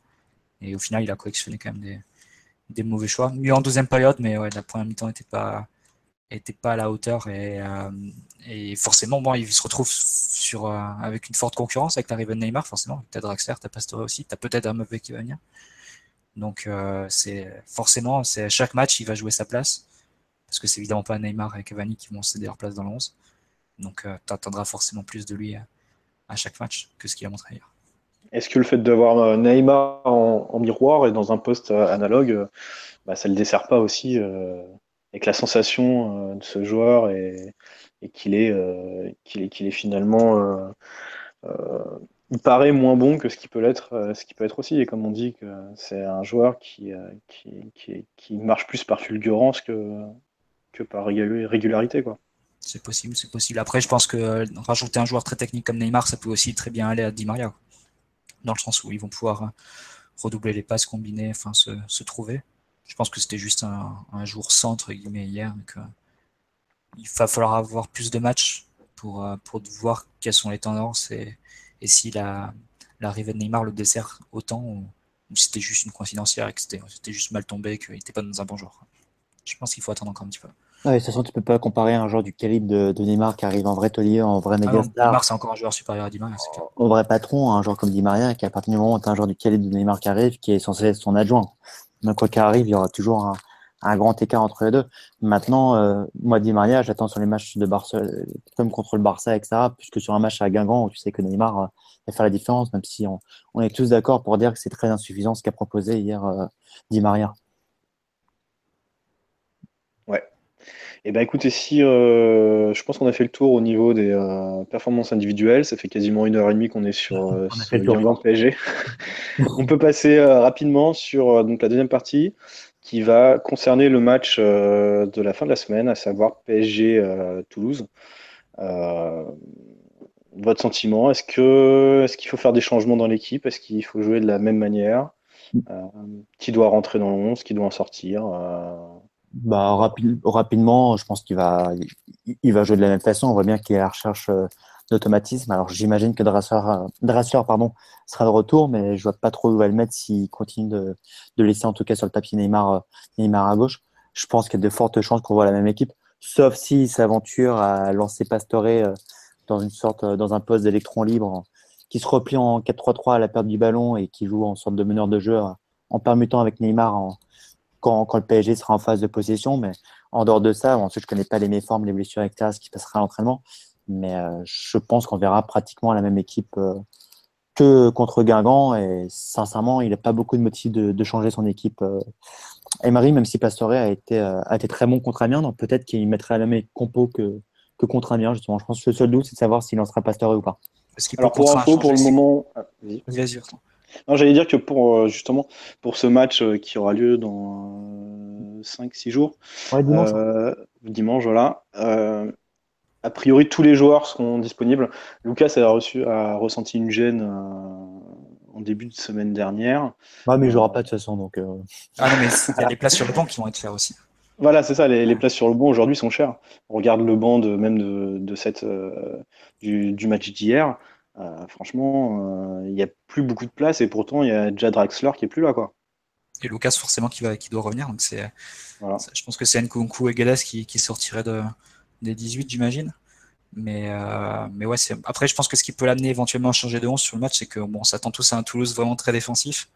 Et au final, il a collectionné quand même des, des mauvais choix. Mieux en deuxième période, mais ouais, la première mi-temps n'était pas, n'était pas à la hauteur et, et forcément, bon, il se retrouve sur, avec une forte concurrence avec l'arrivée de Neymar, forcément. T'as Draxler, t'as Pastore aussi, t'as peut-être un mauvais qui va venir. Donc, c'est forcément, c'est chaque match, il va jouer sa place parce que c'est évidemment pas Neymar et Cavani qui vont céder leur place dans le 11. Donc, tu attendras forcément plus de lui à chaque match que ce qu'il a montré hier. Est-ce que le fait d'avoir euh, Neymar en, miroir et dans un poste euh, analogue, euh, bah, ça le dessert pas aussi avec la sensation de ce joueur et, qu'il est, qu'il est, qu'il est, finalement. il paraît moins bon que ce qui peut qui peut être aussi. Et comme on dit que c'est un joueur qui, marche plus par fulgurance que, que par régularité. Quoi. C'est possible, c'est possible. Après, je pense que rajouter un joueur très technique comme Neymar, ça peut aussi très bien aller à Di Maria dans le sens où ils vont pouvoir euh, redoubler les passes combinées, enfin se, trouver. Je pense que c'était juste un, jour centre guillemets hier, donc il va falloir avoir plus de matchs pour, euh, pour voir quelles sont les tendances et, et si la l'arrivée de Neymar le dessert autant ou, si c'était juste une coïncidence hier et que c'était juste mal tombé, qu'il n'était pas dans un bon jour. Je pense qu'il faut attendre encore un petit peu. Ouais, de toute façon, tu peux pas comparer un joueur du calibre de, Neymar qui arrive en vrai taulier, en vrai méga ah Neymar, c'est encore un joueur supérieur à Di Maria. Au vrai patron, un joueur comme Di Maria, qui à partir du moment où tu as un joueur du calibre de Neymar qui arrive, qui est censé être son adjoint. Quoi qu'il arrive, il y aura toujours un, grand écart entre les deux. Maintenant, euh, moi, Di Maria, j'attends sur les matchs de Barça, comme contre le Barça, etc., puisque sur un match à Guingamp, tu sais que Neymar euh, va faire la différence, même si on, est tous d'accord pour dire que c'est très insuffisant ce qu'a proposé hier euh, Di Maria. Eh ben, écoutez, si euh, je pense qu'on a fait le tour au niveau des euh, performances individuelles, ça fait quasiment une heure et demie qu'on est sur, euh, PSG. on peut passer rapidement sur donc la deuxième partie qui va concerner le match de la fin de la semaine, à savoir PSG Toulouse. votre sentiment Est-ce que est-ce qu'il faut faire des changements dans l'équipe? Est-ce qu'il faut jouer de la même manière? Qui doit rentrer dans le 11 Qui doit en sortir? Bah, rapidement, je pense qu'il va, il va jouer de la même façon. On voit bien qu'il est à la recherche euh, d'automatisme. Alors, j'imagine que Dressler, euh, pardon, sera de retour, mais je vois pas trop où va le mettre s'il continue de, laisser en tout cas sur le tapis Neymar, euh, Neymar à gauche. Je pense qu'il y a de fortes chances qu'on voit la même équipe, sauf s'il s'aventure à lancer Pastore dans une sorte, dans un poste d'électron libre, qui se replie en 4-3-3 à la perte du ballon et qui joue en sorte de meneur de jeu en permutant avec Neymar en, quand, le PSG sera en phase de possession. Mais en dehors de ça, ensuite, je connais pas les méformes, les blessures, etc., ce qui passera à l'entraînement. Mais euh, je pense qu'on verra pratiquement la même équipe euh, que contre Guingamp. Et sincèrement, il n'a pas beaucoup de motifs de, changer son équipe. Euh. Et Marie, même si Pastore a été, a été très bon contre Amiens, donc peut-être qu'il mettrait la même compo que, que contre Amiens, justement. Je pense que le seul doute, c'est de savoir s'il lancera Pastore ou pas. Alors, pour info, pour le moment. Ah, vas-y. Non, j'allais dire que pour euh, justement pour ce match euh, qui aura lieu dans 5-6 euh, jours, dimanche, voilà. a priori, tous les joueurs seront disponibles. Lucas a, reçu, a ressenti une gêne en début de semaine dernière. Ah, mais il jouera pas de toute façon. Donc, Ah non, mais il y a des places sur le banc qui vont être chères aussi. Voilà, c'est ça, les, places sur le banc aujourd'hui sont chères. On regarde le banc de, même de, de cette, du, du match d'hier. Euh, franchement, euh, il n'y a plus beaucoup de place et pourtant il y a déjà Draxler qui est plus là. Quoi. Et Lucas, forcément, qui, va, qui doit revenir. Donc c'est, je pense que c'est Nkunku et Gales qui, qui sortiraient de, des 18, j'imagine. Mais, euh, mais ouais, c'est... après, je pense que ce qui peut l'amener éventuellement à changer de 11 sur le match, c'est que bon, on s'attend tous à un Toulouse vraiment très défensif,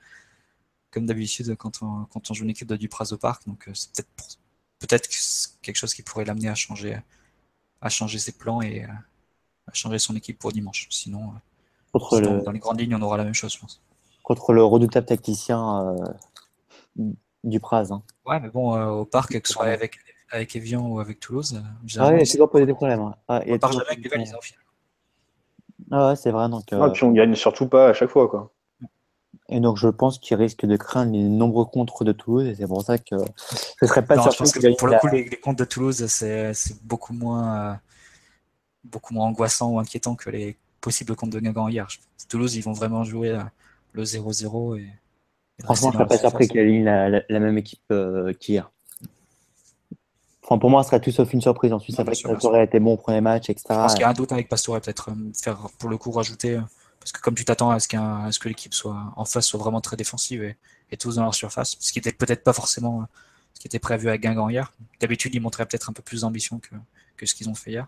comme d'habitude quand on, quand on joue une équipe de Dupraz au parc. Donc c'est peut-être, peut-être quelque chose qui pourrait l'amener à changer, à changer ses plans et, changer son équipe pour dimanche. Sinon, euh, dans les grandes lignes, on aura la même chose, je pense. Contre le redoutable tacticien euh, du Praz. Hein. Ouais, mais bon, euh, au parc, que ce soit avec, avec Evian ou avec Toulouse. ah ouais, c'est toujours poser des problèmes. Hein. Ah, on part jamais avec des valises, au final. Ah ouais, c'est vrai. Donc, ah, puis on gagne surtout pas à chaque fois, quoi. Et donc, je pense qu'il risque de craindre les nombreux contres de Toulouse, et c'est pour ça que ce serait pas non, que Pour le coup, les, les contres de Toulouse, c'est beaucoup moins beaucoup moins angoissant ou inquiétant que les possibles comptes de Guingamp hier. Toulouse, ils vont vraiment jouer euh, le 0-0. Et, Franchement, je ne serais pas surpris qu'il aligne la, la, même équipe euh, qu'hier. Enfin, pour moi, ce serait tout sauf une surprise. Ensuite, ça aurait été bon au premier match, etc. Je pense qu'il y a un doute avec Pastore, peut-être euh, faire pour le coup rajouter. Parce que comme tu t'attends à ce, ce que l'équipe soit en face soit vraiment très défensive et, et tous dans leur surface, ce qui n'était peut-être pas forcément qui était prévu à Guingamp hier. D'habitude, ils montraient peut-être un peu plus d'ambition que, que ce qu'ils ont fait hier.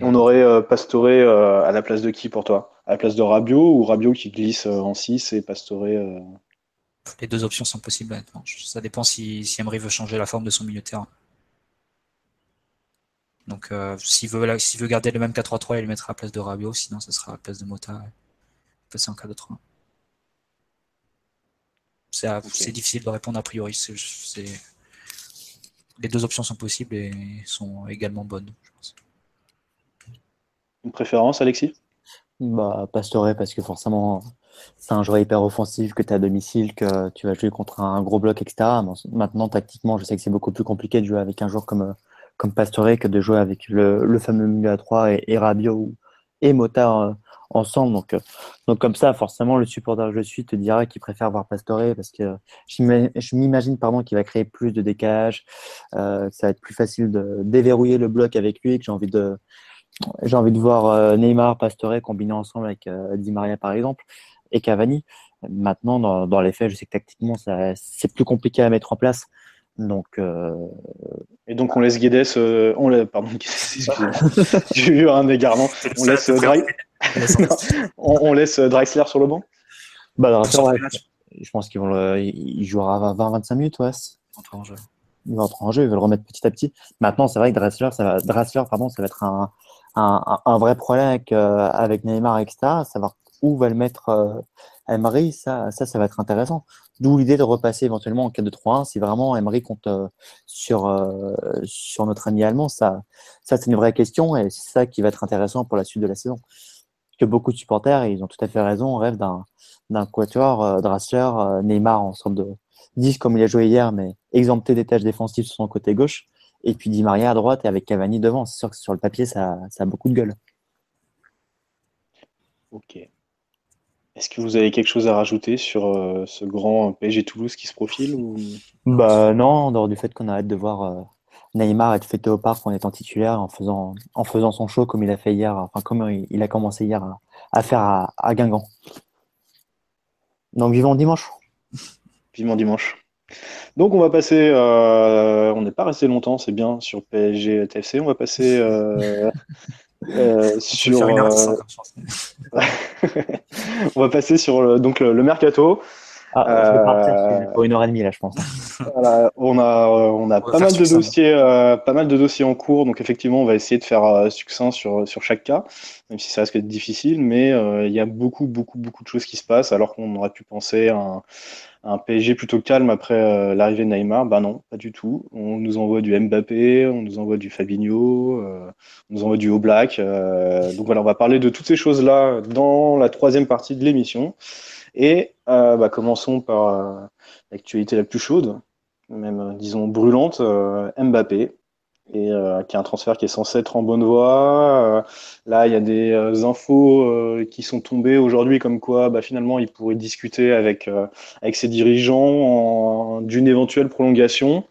On aurait euh, Pastoré euh, à la place de qui pour toi? À la place de Rabiot ou Rabiot qui glisse euh, en 6 et Pastoré Les deux options sont possibles. Ça dépend si, si Emery veut changer la forme de son milieu de terrain. Donc s'il veut, veut garder le même 4-3-3, il le mettra à la place de Rabiot, sinon ce sera à la place de Mota. passer en 4-3. C'est difficile de répondre a priori. Les deux options sont possibles et sont également bonnes. Une préférence, Alexis? Bah, Pastore, parce que forcément, c'est un joueur hyper offensif, que tu es à domicile, que tu vas jouer contre un gros bloc, etc. Maintenant, tactiquement, je sais que c'est beaucoup plus compliqué de jouer avec un joueur comme, comme Pastore que de jouer avec le, fameux milieu à 3 et, et Rabiot et Motard euh, ensemble. Donc, euh, donc comme ça, forcément, le supporter que je suis te dira qu'il préfère voir Pastore parce que je m'imagine qu'il va créer plus de décalage, euh, ça va être plus facile de déverrouiller le bloc avec lui, que j'ai envie de j'ai envie de voir euh, Neymar, Pastore combinés ensemble avec euh, Di Maria par exemple et Cavani. Maintenant, dans, dans les faits, je sais que tactiquement, c'est plus compliqué à mettre en place. Donc, euh... Et donc, on laisse Guedes, euh, on laisse, pardon, j'ai eu un égarement. On laisse, on, on, laisse Drexler sur le banc? Bah, alors, ouais, Je pense qu'il il jouera 20-25 minutes, ouais. Il va entrer en jeu, il va le remettre petit à petit. Maintenant, c'est vrai que Drexler, ça va, Drexler, pardon, ça va être un, un, un, vrai problème avec, euh, avec Neymar, etc. Savoir où va le mettre euh, Emery, ça, ça, ça va être intéressant. D'où l'idée de repasser éventuellement en 4-2-3-1 si vraiment Emery compte euh, sur, euh, sur notre ami allemand. Ça, ça c'est une vraie question et c'est ça qui va être intéressant pour la suite de la saison. Que beaucoup de supporters, ils ont tout à fait raison, on rêve d'un, d'un quatuor, euh, Drassler, Neymar en sorte de 10 comme il a joué hier, mais exempté des tâches défensives sur son côté gauche. Et puis Di Maria à droite et avec Cavani devant. C'est sûr que sur le papier, ça, ça a beaucoup de gueule. Ok. Est-ce que vous avez quelque chose à rajouter sur euh, ce grand PSG Toulouse qui se profile ou... Bah non, en dehors du fait qu'on a hâte de voir euh, Neymar être fêté au parc en étant titulaire, en faisant, en faisant son show comme il a fait hier, enfin comme il, a commencé hier à, faire à, Guingamp. Donc vivant dimanche. Vivement dimanche. Donc on va passer, euh, on n'est pas resté longtemps, c'est bien sur PSG TFC, on va passer euh, euh, sur. on va passer sur donc le mercato. Ah, pour une heure et demie là, je pense. on a, on a pas mal de dossiers, pas mal de dossiers en cours, donc effectivement, on va essayer de faire succinct sur sur chaque cas, même si ça risque d'être difficile, mais il y a beaucoup, beaucoup, beaucoup de choses qui se passent, alors qu'on aurait pu penser à un, un PSG plutôt calme après euh, l'arrivée de Neymar. Bah non, pas du tout. On nous envoie du Mbappé, on nous envoie du Fabinho, euh, on nous envoie du Oblak. Euh, donc voilà, on va parler de toutes ces choses-là dans la troisième partie de l'émission. Et bah, commençons par l'actualité la plus chaude, même disons brûlante, Mbappé et euh, qui est un transfert qui est censé être en bonne voie. Euh, là, il y a des euh, infos qui sont tombées aujourd'hui comme quoi bah, finalement il pourrait discuter avec, avec ses dirigeants d'une éventuelle prolongation.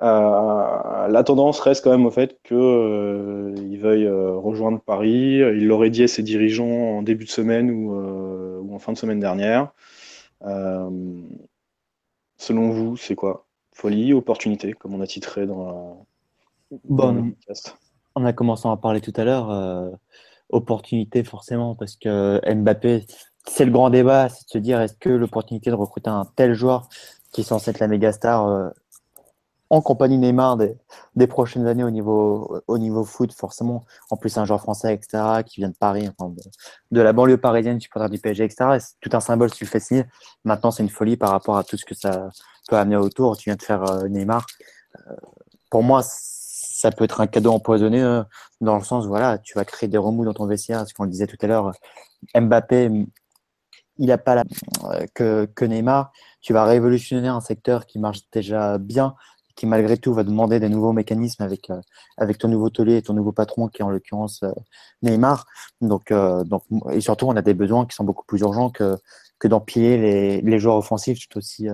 La tendance reste quand même au fait qu'il il veuille rejoindre Paris. Il l'aurait dit à ses dirigeants en début de semaine ou, ou en fin de semaine dernière. selon vous, c'est quoi? Folie, opportunité, comme on a titré dans la, Bon, on a commencé à en parler tout à l'heure. Euh, opportunité forcément parce que Mbappé, c'est le grand débat, c'est de se dire est-ce que l'opportunité de recruter un tel joueur qui est censé être la méga star euh, en compagnie Neymar des, prochaines années au niveau au niveau foot forcément. En plus un joueur français etc qui vient de Paris de, la banlieue parisienne supporter du PSG etc c'est tout un symbole si tu fais signer. Maintenant c'est une folie par rapport à tout ce que ça peut amener autour. Tu viens de faire euh, Neymar. Pour moi ça peut être un cadeau empoisonné euh, dans le sens, voilà, tu vas créer des remous dans ton vestiaire, ce qu'on le disait tout à l'heure. Mbappé, il n'a pas la euh, que, que Neymar. Tu vas révolutionner un secteur qui marche déjà bien, qui malgré tout va demander des nouveaux mécanismes avec euh, avec ton nouveau taulier et ton nouveau patron qui est en l'occurrence Neymar. Donc donc et surtout on a des besoins qui sont beaucoup plus urgents que que d'empiler les, les joueurs offensifs, tout aussi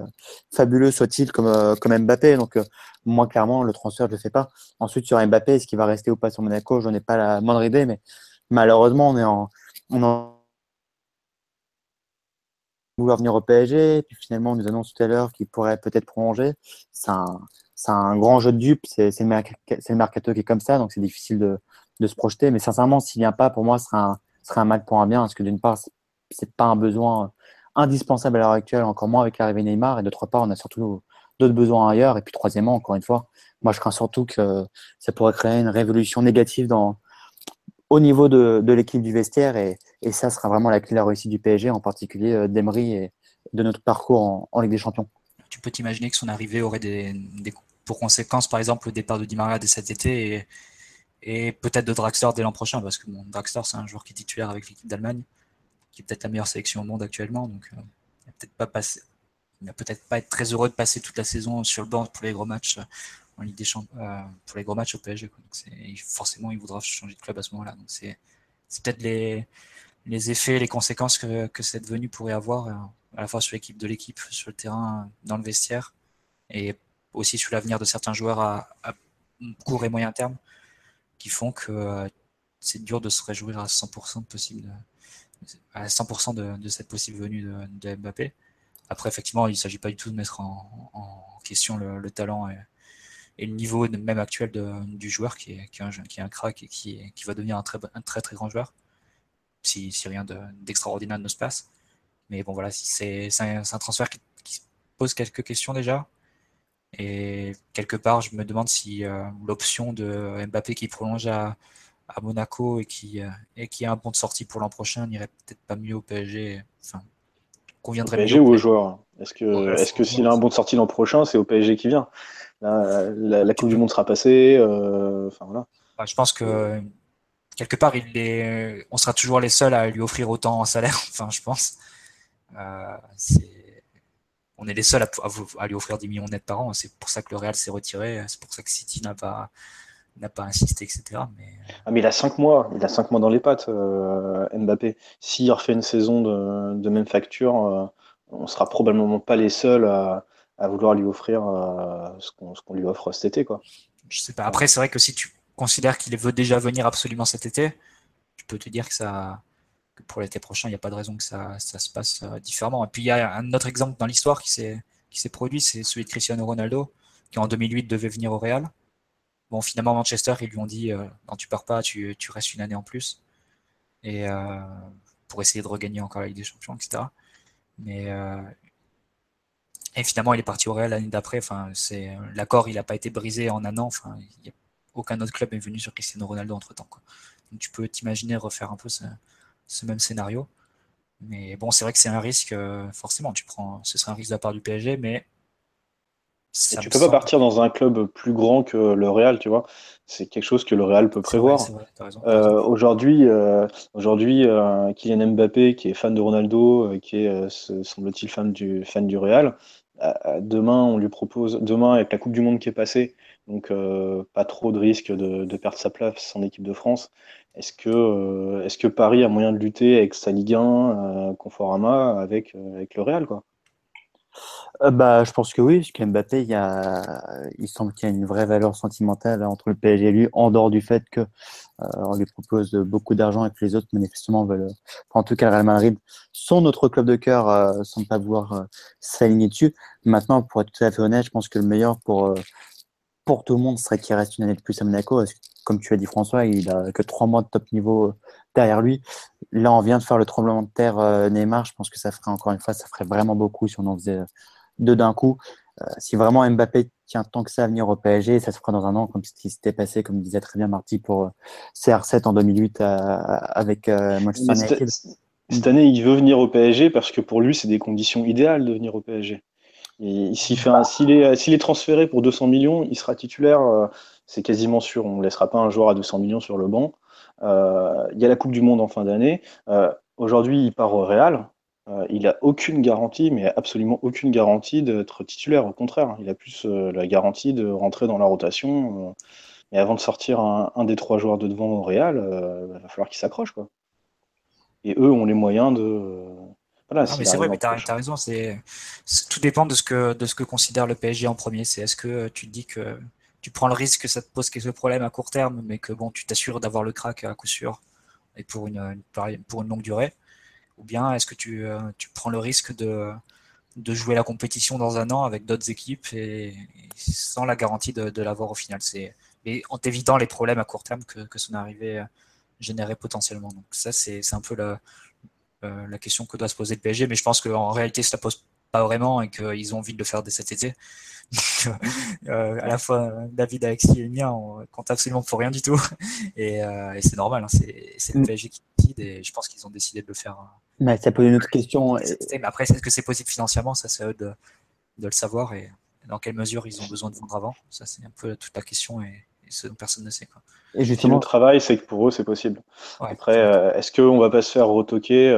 fabuleux soit-il comme comme Mbappé. Donc moi, clairement, le transfert, je le fais pas. Ensuite, sur Mbappé, est-ce qu'il va rester ou pas sur Monaco? Je n'en ai pas la moindre idée, mais malheureusement, on est en, on vouloir venir au PSG, puis finalement on nous annonce tout à l'heure qu'il pourrait peut-être prolonger. C'est un, un, grand jeu de dupes, c'est le, le, mercato qui est comme ça, donc c'est difficile de, se projeter. Mais sincèrement, s'il vient pas, pour moi, ce sera un, mal pour un bien, parce que d'une part, c'est pas un besoin indispensable à l'heure actuelle, encore moins avec l'arrivée Neymar, et d'autre part, on a surtout d'autres besoins ailleurs. Et puis troisièmement, encore une fois, moi je crains surtout que ça pourrait créer une révolution négative au niveau de, l'équipe du vestiaire, et, ça sera vraiment la clé de la réussite du PSG, en particulier euh, d'Emery et de notre parcours en, Ligue des Champions. Tu peux t'imaginer que son arrivée aurait des, pour conséquence, par exemple, le départ de Di Maria dès cet été et, peut-être de Draxler dès l'an prochain, parce que bon, Draxler, c'est un joueur qui est titulaire avec l'équipe d'Allemagne, qui est peut-être la meilleure sélection au monde actuellement, donc euh, il peut-être pas peut-être pas être très heureux de passer toute la saison sur le banc pour les gros matchs euh, en Ligue des Champions, euh, pour les gros matchs au PSG. Quoi. Donc forcément, il voudra changer de club à ce moment-là. Donc c'est peut-être les, les effets, les conséquences que, cette venue pourrait avoir, euh, à la fois sur l'équipe de l'équipe, sur le terrain, dans le vestiaire, et aussi sur l'avenir de certains joueurs à, court et moyen terme qui font que euh, c'est dur de se réjouir à 100% de possible, à 100% de, cette possible venue de, Mbappé. Après, effectivement, il ne s'agit pas du tout de mettre en, question le, le talent et, le niveau même actuel du joueur qui est, un, qui est un crack et qui, va devenir un un très très grand joueur si, si rien d'extraordinaire ne se passe. Mais bon, voilà, c'est un, un, transfert qui, qui, pose quelques questions déjà. Et quelque part, je me demande si euh, l'option de Mbappé qui prolonge à, à Monaco et qui, euh, et qui a un bon de sortie pour l'an prochain n'irait peut-être pas mieux au PSG. Enfin, conviendrait au PSG ou au joueur Est-ce que, ouais, est que s'il a un bon de sortie l'an prochain, c'est au PSG qui vient Là, la, la, Coupe du Monde sera passée. Euh, enfin, voilà. Bah, je pense que quelque part, il est, on sera toujours les seuls à lui offrir autant en salaire. Enfin, je pense. Euh, on est les seuls à, à, à, lui offrir 10 millions net par an. C'est pour ça que le Real s'est retiré. C'est pour ça que City n'a pas, n'a pas insisté, etc. Mais... Ah, mais il a 5 mois. Il a 5 mois dans les pattes, euh, Mbappé. S'il refait une saison de, de même facture, euh, on sera probablement pas les seuls à, à vouloir lui offrir euh, ce qu'on qu lui offre cet été. Quoi. Je sais pas. Après, c'est vrai que si tu considères qu'il veut déjà venir absolument cet été, tu peux te dire que ça pour l'été prochain, il n'y a pas de raison que ça, se passe euh, différemment. Et puis il y a un autre exemple dans l'histoire qui s'est produit, c'est celui de Cristiano Ronaldo, qui en 2008 devait venir au Real. Bon, finalement, Manchester, ils lui ont dit euh, non, tu pars pas, tu, restes une année en plus, et euh, pour essayer de regagner encore la Ligue des Champions, etc. Mais et finalement, il est parti au Real l'année d'après. Enfin, l'accord, il n'a pas été brisé en un an. Y a, aucun autre club est venu sur Cristiano Ronaldo entre temps. Quoi. Donc, tu peux t'imaginer refaire un peu ce, ce même scénario. Mais bon, c'est vrai que c'est un risque, euh, forcément, tu prends, ce serait un risque de la part du PSG, mais. Et tu peux pas partir dans un club plus grand que le Real, tu vois. C'est quelque chose que le Real peut prévoir. Euh, aujourd'hui, euh, aujourd'hui, euh, Kylian Mbappé, qui est fan de Ronaldo, euh, qui est, semble-t-il, fan du, fan du Real, demain, on lui propose, demain, avec la Coupe du Monde qui est passée, donc pas trop de risque de, de, perdre sa place en équipe de France. Est-ce que, euh, est que Paris a moyen de lutter avec sa Ligue 1, euh, Conforama, avec, euh, avec le Real quoi? Euh, bah, je pense que oui, parce qu'Mbappé, il, y a, il semble qu'il y a une vraie valeur sentimentale entre le PSG et lui, en dehors du fait que euh, on lui propose beaucoup d'argent et que les autres manifestement veulent, en tout cas le Real Madrid, sont notre club de cœur euh, sans pas vouloir s'aligner dessus. Maintenant, pour être tout à fait honnête, je pense que le meilleur pour pour tout le monde serait qu'il reste une année de plus à Monaco. Parce que, comme tu as dit François, il a que trois mois de top niveau euh, derrière lui. Là, on vient de faire le tremblement de terre euh, Neymar. Je pense que ça ferait encore une fois, ça ferait vraiment beaucoup si on en faisait deux d'un coup. Euh, si vraiment Mbappé tient tant que ça à venir au PSG, ça se fera dans un an, comme ce qui s'était passé, comme disait très bien Marty pour CR7 en 2008 à, avec Manchester United. Cette année, il veut venir au PSG parce que pour lui, c'est des conditions idéales de venir au PSG. S'il est, transféré pour 200 millions, il sera titulaire, euh, c'est quasiment sûr. On ne laissera pas un joueur à 200 millions sur le banc. Euh, il y a la Coupe du Monde en fin d'année. Euh, Aujourd'hui, il part au Real. Il n'a aucune garantie, mais absolument aucune garantie d'être titulaire. Au contraire, il a plus la garantie de rentrer dans la rotation. mais avant de sortir un, des trois joueurs de devant au Real, il va falloir qu'il s'accroche. Et eux ont les moyens de voilà, non, mais c'est vrai, mais tu as, as, raison. C'est tout dépend de ce que de ce que considère le PSG en premier. C'est est-ce que tu te dis que tu prends le risque que ça te pose quelques problèmes à court terme, mais que bon, tu t'assures d'avoir le crack à coup sûr et pour une, une, pour une longue durée, Ou bien est-ce que tu, tu prends le risque de, de jouer la compétition dans un an avec d'autres équipes et, sans la garantie de, de l'avoir au final? C'est mais en t'évitant les problèmes à court terme que, que son arrivée générait potentiellement. Donc ça, c'est un peu la, la question que doit se poser le PSG. Mais je pense qu'en réalité, ça ne pose pas vraiment et qu'ils ont envie de le faire dès cet été. Euh, à la fois David, Alexis et Mia, on compte absolument pour rien du tout. Et, euh, c'est normal, hein. c'est le mm. PSG qui décide et je pense qu'ils ont décidé de le faire. Euh, mais ça pose une autre question. Mais après, est-ce que c'est possible financièrement? Ça, c'est eux de, de, le savoir et dans quelle mesure ils ont besoin de vendre avant. Ça, c'est un peu toute la question et, personne ne sait. Quoi. Et justement, le travail, c'est que pour eux, c'est possible. Après, est-ce qu'on va pas se faire retoquer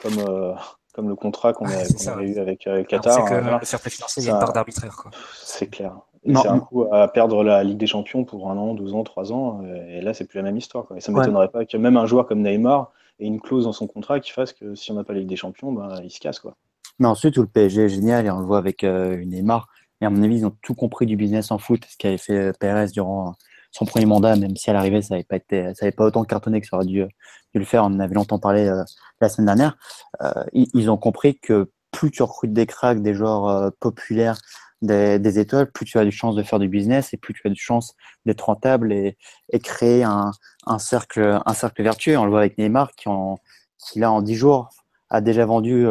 comme comme le contrat qu'on a, eu avec euh, Qatar. C'est que hein, le fair play financier, il y a une part d'arbitraire. C'est clair. C'est un coup à perdre la Ligue des Champions pour un an, deux ans, trois ans. Et là, c'est plus la même histoire. Quoi. Et ça ne m'étonnerait pas que même un joueur comme Neymar ait une clause dans son contrat qui fasse que si on n'a pas la Ligue des Champions, ben, il se casse. Quoi. Mais ensuite, tout le PSG est génial et on le voit avec euh, Neymar. Et à mon avis, ils ont tout compris du business en foot, ce qu'avait fait euh, Perez durant son premier mandat, même si à l'arrivée, ça n'avait pas, été, ça avait pas autant cartonné que ça aurait dû, dû, le faire. On en avait longtemps parlé euh, la semaine dernière. Euh, ils, ont compris que plus tu recrutes des cracks, des joueurs euh, populaires, des, étoiles, plus tu as de chances de faire du business et plus tu as de chances d'être rentable et, créer un, un, cercle, un cercle vertueux. On le voit avec Neymar qui, en, qui là, en 10 jours, a déjà vendu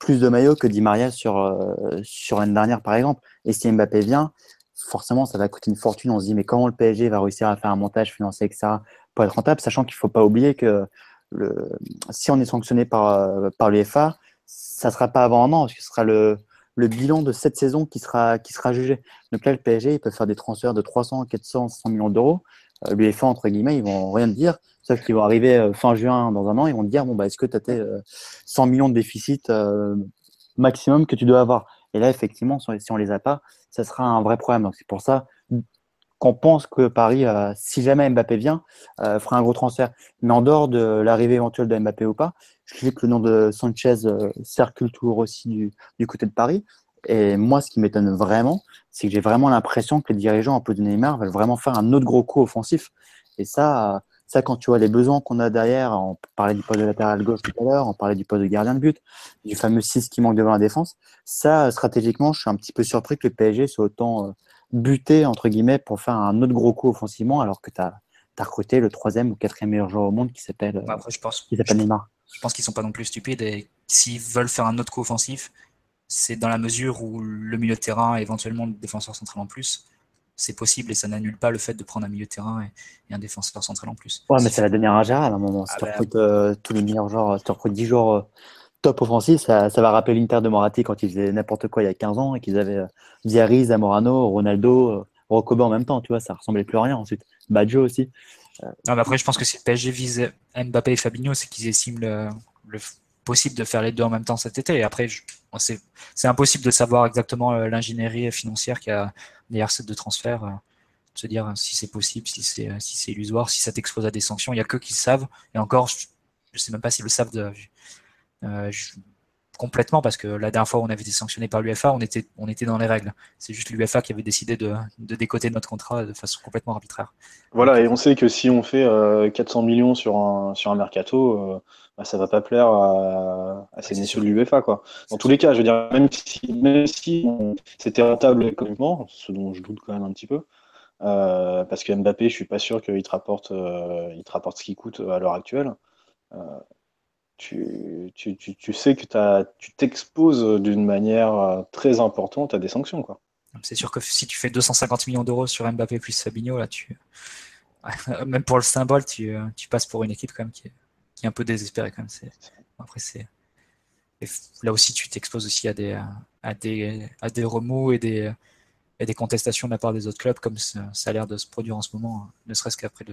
plus de maillots que Di Maria sur, sur l'année dernière, par exemple. Et si Mbappé vient, forcément, ça va coûter une fortune. On se dit, mais comment le PSG va réussir à faire un montage financier, etc., pour être rentable, sachant qu'il ne faut pas oublier que le, si on est sanctionné par, par l'UEFA, ça ne sera pas avant un an, parce que ce sera le, le bilan de cette saison qui sera, qui sera jugé. Donc là, le PSG, il peut faire des transferts de 300, 400, 500 millions d'euros. Euh, L'UEFA, entre guillemets, ils vont rien dire, qu'ils vont arriver euh, fin juin dans un an, ils vont dire, bon, bah, est-ce que tu as tes 100 millions de déficit euh, maximum que tu dois avoir? Et là, effectivement, si on les a pas, ça sera un vrai problème. Donc c'est pour ça qu'on pense que Paris, euh, si jamais Mbappé vient, euh, fera un gros transfert. Mais en dehors de l'arrivée éventuelle de Mbappé ou pas, je sais que le nom de Sanchez euh, circule toujours aussi du, du, côté de Paris. Et moi, ce qui m'étonne vraiment, c'est que j'ai vraiment l'impression que les dirigeants un peu de Neymar veulent vraiment faire un autre gros coup offensif. Et ça, ça, quand tu vois les besoins qu'on a derrière, on parlait du poste de latéral gauche tout à l'heure, on parlait du poste de gardien de but, du fameux 6 qui manque devant la défense. Ça, stratégiquement, je suis un petit peu surpris que le PSG soit autant euh, buté, entre guillemets, pour faire un autre gros coup offensivement, alors que tu as, recruté le troisième ou quatrième meilleur joueur au monde qui s'appelle euh, Après, je pense, Neymar. Je pense qu'ils sont pas non plus stupides et s'ils veulent faire un autre coup offensif, c'est dans la mesure où le milieu de terrain, éventuellement le défenseur central en plus, c'est possible et ça n'annule pas le fait de prendre un milieu de terrain et, un défenseur central en plus. Ouais, mais c'est la dernière à Gérard à un moment. Si ah tu bah, recrutes euh, tous les meilleurs joueurs, si tu recrutes 10 joueurs euh, top offensifs, ça, ça, va rappeler l'Inter de Moratti quand ils faisaient n'importe quoi il y a 15 ans et qu'ils avaient euh, Zamorano, Ronaldo, Rocoba en même temps, tu vois, ça ressemblait plus à rien ensuite. Baggio aussi. Non, mais après, je pense que si le PSG vise Mbappé et Fabinho, c'est qu'ils estiment le, le possible de faire les deux en même temps cet été. Et après, c'est impossible de savoir exactement euh, l'ingénierie financière qu'il y a derrière ces deux transferts. Euh, de se dire si c'est possible, si c'est si c'est illusoire, si ça t'expose à des sanctions. Il n'y a que qui le savent. Et encore, je ne sais même pas s'ils le savent de, euh, complètement parce que la dernière fois où on avait été sanctionné par l'UFA, on était, on était dans les règles. C'est juste l'UFA qui avait décidé de, de, décoter notre contrat de façon complètement arbitraire. Voilà, et on sait que si on fait 400 millions sur un, sur un mercato, bah, ça va pas plaire à, ces messieurs de. Quoi. Dans tous les cas, je veux dire, même si, même si c'était rentable économiquement, ce dont je doute quand même un petit peu, euh, parce que Mbappé, je suis pas sûr qu'il te rapporte, euh, il te rapporte ce qu'il coûte à l'heure actuelle. Euh, tu, tu, tu, sais que tu t'exposes d'une manière très importante à des sanctions. Quoi. C'est sûr que si tu fais 250 millions d'euros sur Mbappé plus Fabinho, là, tu... même pour le symbole, tu, tu passes pour une équipe quand même qui est qui est un peu désespéré quand même. Après, c'est là aussi, tu t'exposes aussi à des, à des, à des remous et des, et des contestations de la part des autres clubs, comme ça, a l'air de se produire en ce moment, ne serait-ce qu'après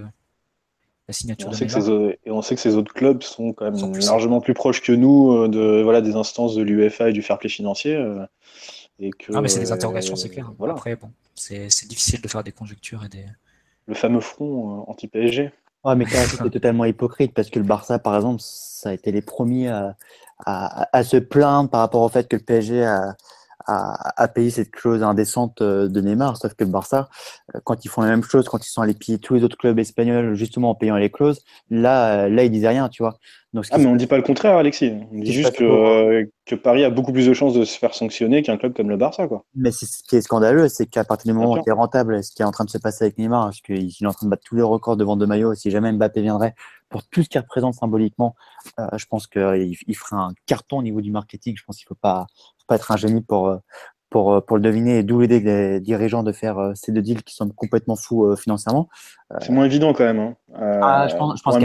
la signature on, sait que ces, et on sait que ces autres clubs sont quand même largement plus proches que nous euh, de, voilà, des instances de l'UEFA et du fair play financier. Euh, et que, non, mais c'est des interrogations, c'est clair. Voilà. Après, bon, c'est difficile de faire des conjectures et des. Le fameux front euh, anti-PSG. Ouais, mais c'est totalement hypocrite parce que le Barça, par exemple, ça a été les premiers à, à, se plaindre par rapport au fait que le PSG a, à, payer cette clause indécente euh, de Neymar. Sauf que le Barça, euh, quand ils font la même chose, quand ils sont allés piller tous les autres clubs espagnols justement en payant les clauses, là, euh, là ils disaient rien, tu vois. Donc, ah, mais on ne dit pas le contraire, Alexis. On dit juste que, que, Paris a beaucoup plus de chances de se faire sanctionner qu'un club comme le Barça. Quoi. Mais ce qui est scandaleux, c'est qu'à partir du moment où tu es rentable, ce qui est en train de se passer avec Neymar, parce qu'il est en train de battre tous les records de vente de maillots, si jamais Mbappé viendrait, pour tout ce qu'il représente symboliquement, je pense qu'il il ferait un carton au niveau du marketing. Je pense qu'il ne faut pas, pas être un génie pour, euh, pour, euh, pour le deviner et d'où l'idée des dirigeants de faire euh, ces deux deals qui sont complètement fous financièrement. C'est moins évident quand même. Hein. Ah, je pense, je pense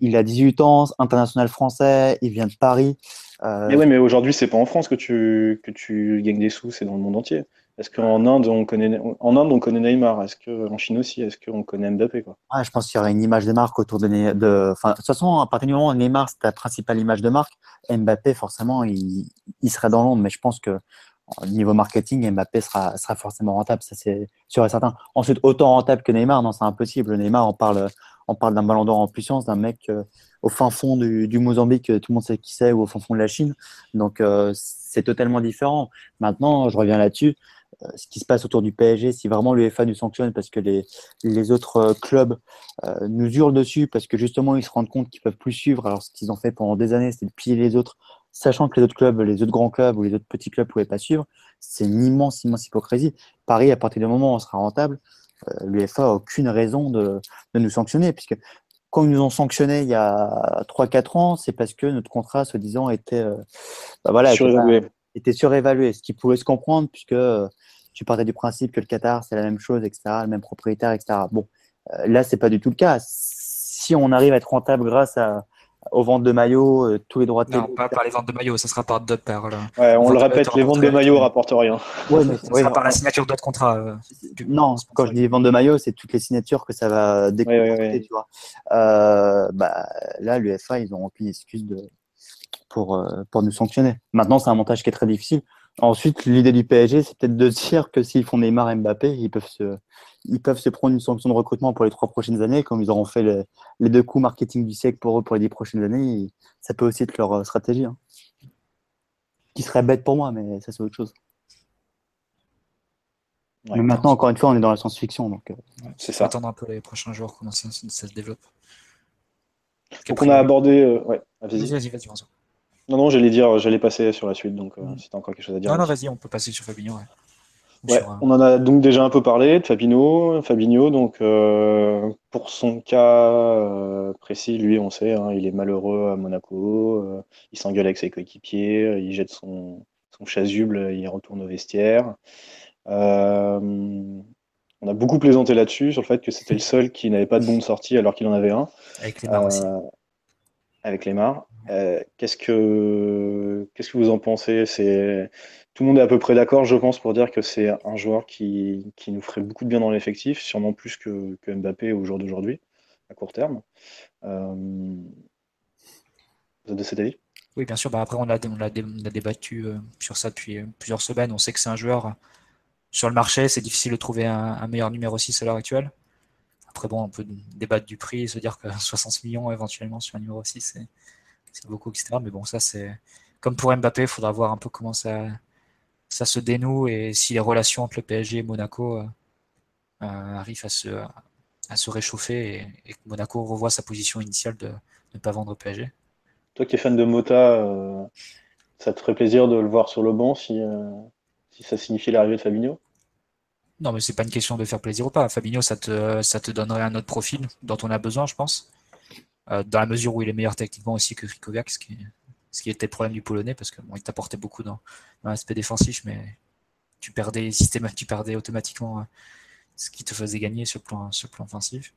il a 18 ans, international français, il vient de Paris. Mais oui, mais aujourd'hui, c'est pas en France que tu, que tu gagnes des sous, c'est dans le monde entier. Est-ce qu'en Inde, on connaît, en Inde, on connaît Neymar? Est-ce qu'en Chine aussi Est-ce qu'on connaît Mbappé ah, Je pense qu'il y aurait une image de marque autour de, de... Enfin, de toute façon, à partir du moment où Neymar, c'est ta principale image de marque, Mbappé, forcément, il, il serait dans l'ombre. Mais je pense que niveau marketing, Mbappé sera, sera forcément rentable, ça c'est sûr et certain. Ensuite, autant rentable que Neymar, non, c'est impossible. Neymar, on parle, on parle d'un ballon d'or en puissance, d'un mec euh, au fin fond du, du, Mozambique, tout le monde sait qui c'est, ou au fin fond de la Chine. Donc, euh, c'est totalement différent. Maintenant, je reviens là-dessus. Euh, ce qui se passe autour du PSG, si vraiment l'UEFA nous sanctionne parce que les, les autres euh, clubs euh, nous hurlent dessus, parce que justement ils se rendent compte qu'ils peuvent plus suivre, alors ce qu'ils ont fait pendant des années, c'est de piller les autres, sachant que les autres clubs, les autres grands clubs ou les autres petits clubs ne pouvaient pas suivre, c'est une immense, immense hypocrisie. Paris, à partir du moment où on sera rentable, l'UEFA n'a aucune raison de, de nous sanctionner, puisque quand ils nous ont sanctionné il y a 3-4 ans, c'est parce que notre contrat, soi-disant, était, bah voilà, surévalué. Était, surévalué, ce qui pouvait se comprendre, puisque tu partais du principe que le Qatar, c'est la même chose, etc., le même propriétaire, etc. Bon, euh, là, c'est pas du tout le cas. Si on arrive à être rentable grâce à, aux ventes de maillots, euh, tous les droits de Non, pas par les ventes de maillots, ça sera par d'autres paires. Ouais, on le répète, les ventes de maillots rapportent rien. Ouais, mais ça sera par la signature d'autres contrats. Euh, non, quand je dis ventes de maillots, c'est toutes les signatures que ça va décomposer, tu vois. bah, là, l'UFA, ils ont rempli une excuse de, pour, pour nous sanctionner. Maintenant, c'est un montage qui est très difficile. Ensuite, l'idée du PSG, c'est peut-être de dire que s'ils font Neymar et Mbappé, ils peuvent se, ils peuvent se prendre une sanction de recrutement pour les trois prochaines années, comme ils auront fait les, deux coups marketing du siècle pour eux pour les dix prochaines années. ça peut aussi être leur euh, stratégie. Hein. Qui serait bête pour moi, mais ça, c'est autre chose. mais maintenant, encore une fois, on est dans la science-fiction. Donc, euh, c'est ça. Attendre un peu les prochains jours, comment ça, se développe. Donc, on a abordé. Euh, ouais, vas-y, vas-y, vas-y, non, non, j'allais dire, j'allais passer sur la suite, donc euh, mm. si encore quelque chose à dire. Non, non, vas-y, on peut passer sur Fabinho. Ouais. on en a donc déjà un peu parlé de Fabinho. Fabinho, donc euh, pour son cas euh, précis, lui, on sait, hein, il est malheureux à Monaco, il s'engueule avec ses coéquipiers, il jette son, son chasuble, il retourne au vestiaire. on a beaucoup plaisanté là-dessus, sur le fait que c'était le seul qui n'avait pas de bon de sortie alors qu'il en avait un. Avec les aussi. Avec les mares. Euh, qu'est-ce que qu'est-ce que vous en pensez? C'est tout le monde est à peu près d'accord, je pense, pour dire que c'est un joueur qui, qui, nous ferait beaucoup de bien dans l'effectif, sûrement plus que, Mbappé au jour d'aujourd'hui, à court terme. Euh... Vous êtes de cet avis? Oui, bien sûr. Bah après, on a, on a, débattu euh, sur ça depuis euh, plusieurs semaines. On sait que c'est un joueur sur le marché, c'est difficile de trouver un, meilleur numéro 6 à l'heure actuelle. Après, bon, on peut débattre du prix se dire que 60 millions éventuellement sur un numéro 6, c'est c'est beaucoup, etc. Mais bon, ça, c'est comme pour Mbappé, il faudra voir un peu comment ça, ça se dénoue et si les relations entre le PSG et Monaco euh, euh, arrivent à se, à se réchauffer et, que Monaco revoit sa position initiale de ne pas vendre au PSG. Toi qui es fan de Mota, euh, ça te ferait plaisir de le voir sur le banc si, si ça signifie l'arrivée de Fabinho? Non, mais c'est pas une question de faire plaisir ou pas. Fabinho, ça te, ça te donnerait un autre profil dont on a besoin, je pense. Euh, dans la mesure où il est meilleur techniquement aussi que Krikoviak, ce qui, était le problème du Polonais, parce que bon, t'apportait beaucoup dans, l'aspect défensif, mais tu perdais automatiquement euh, ce qui te faisait gagner sur le plan, offensif.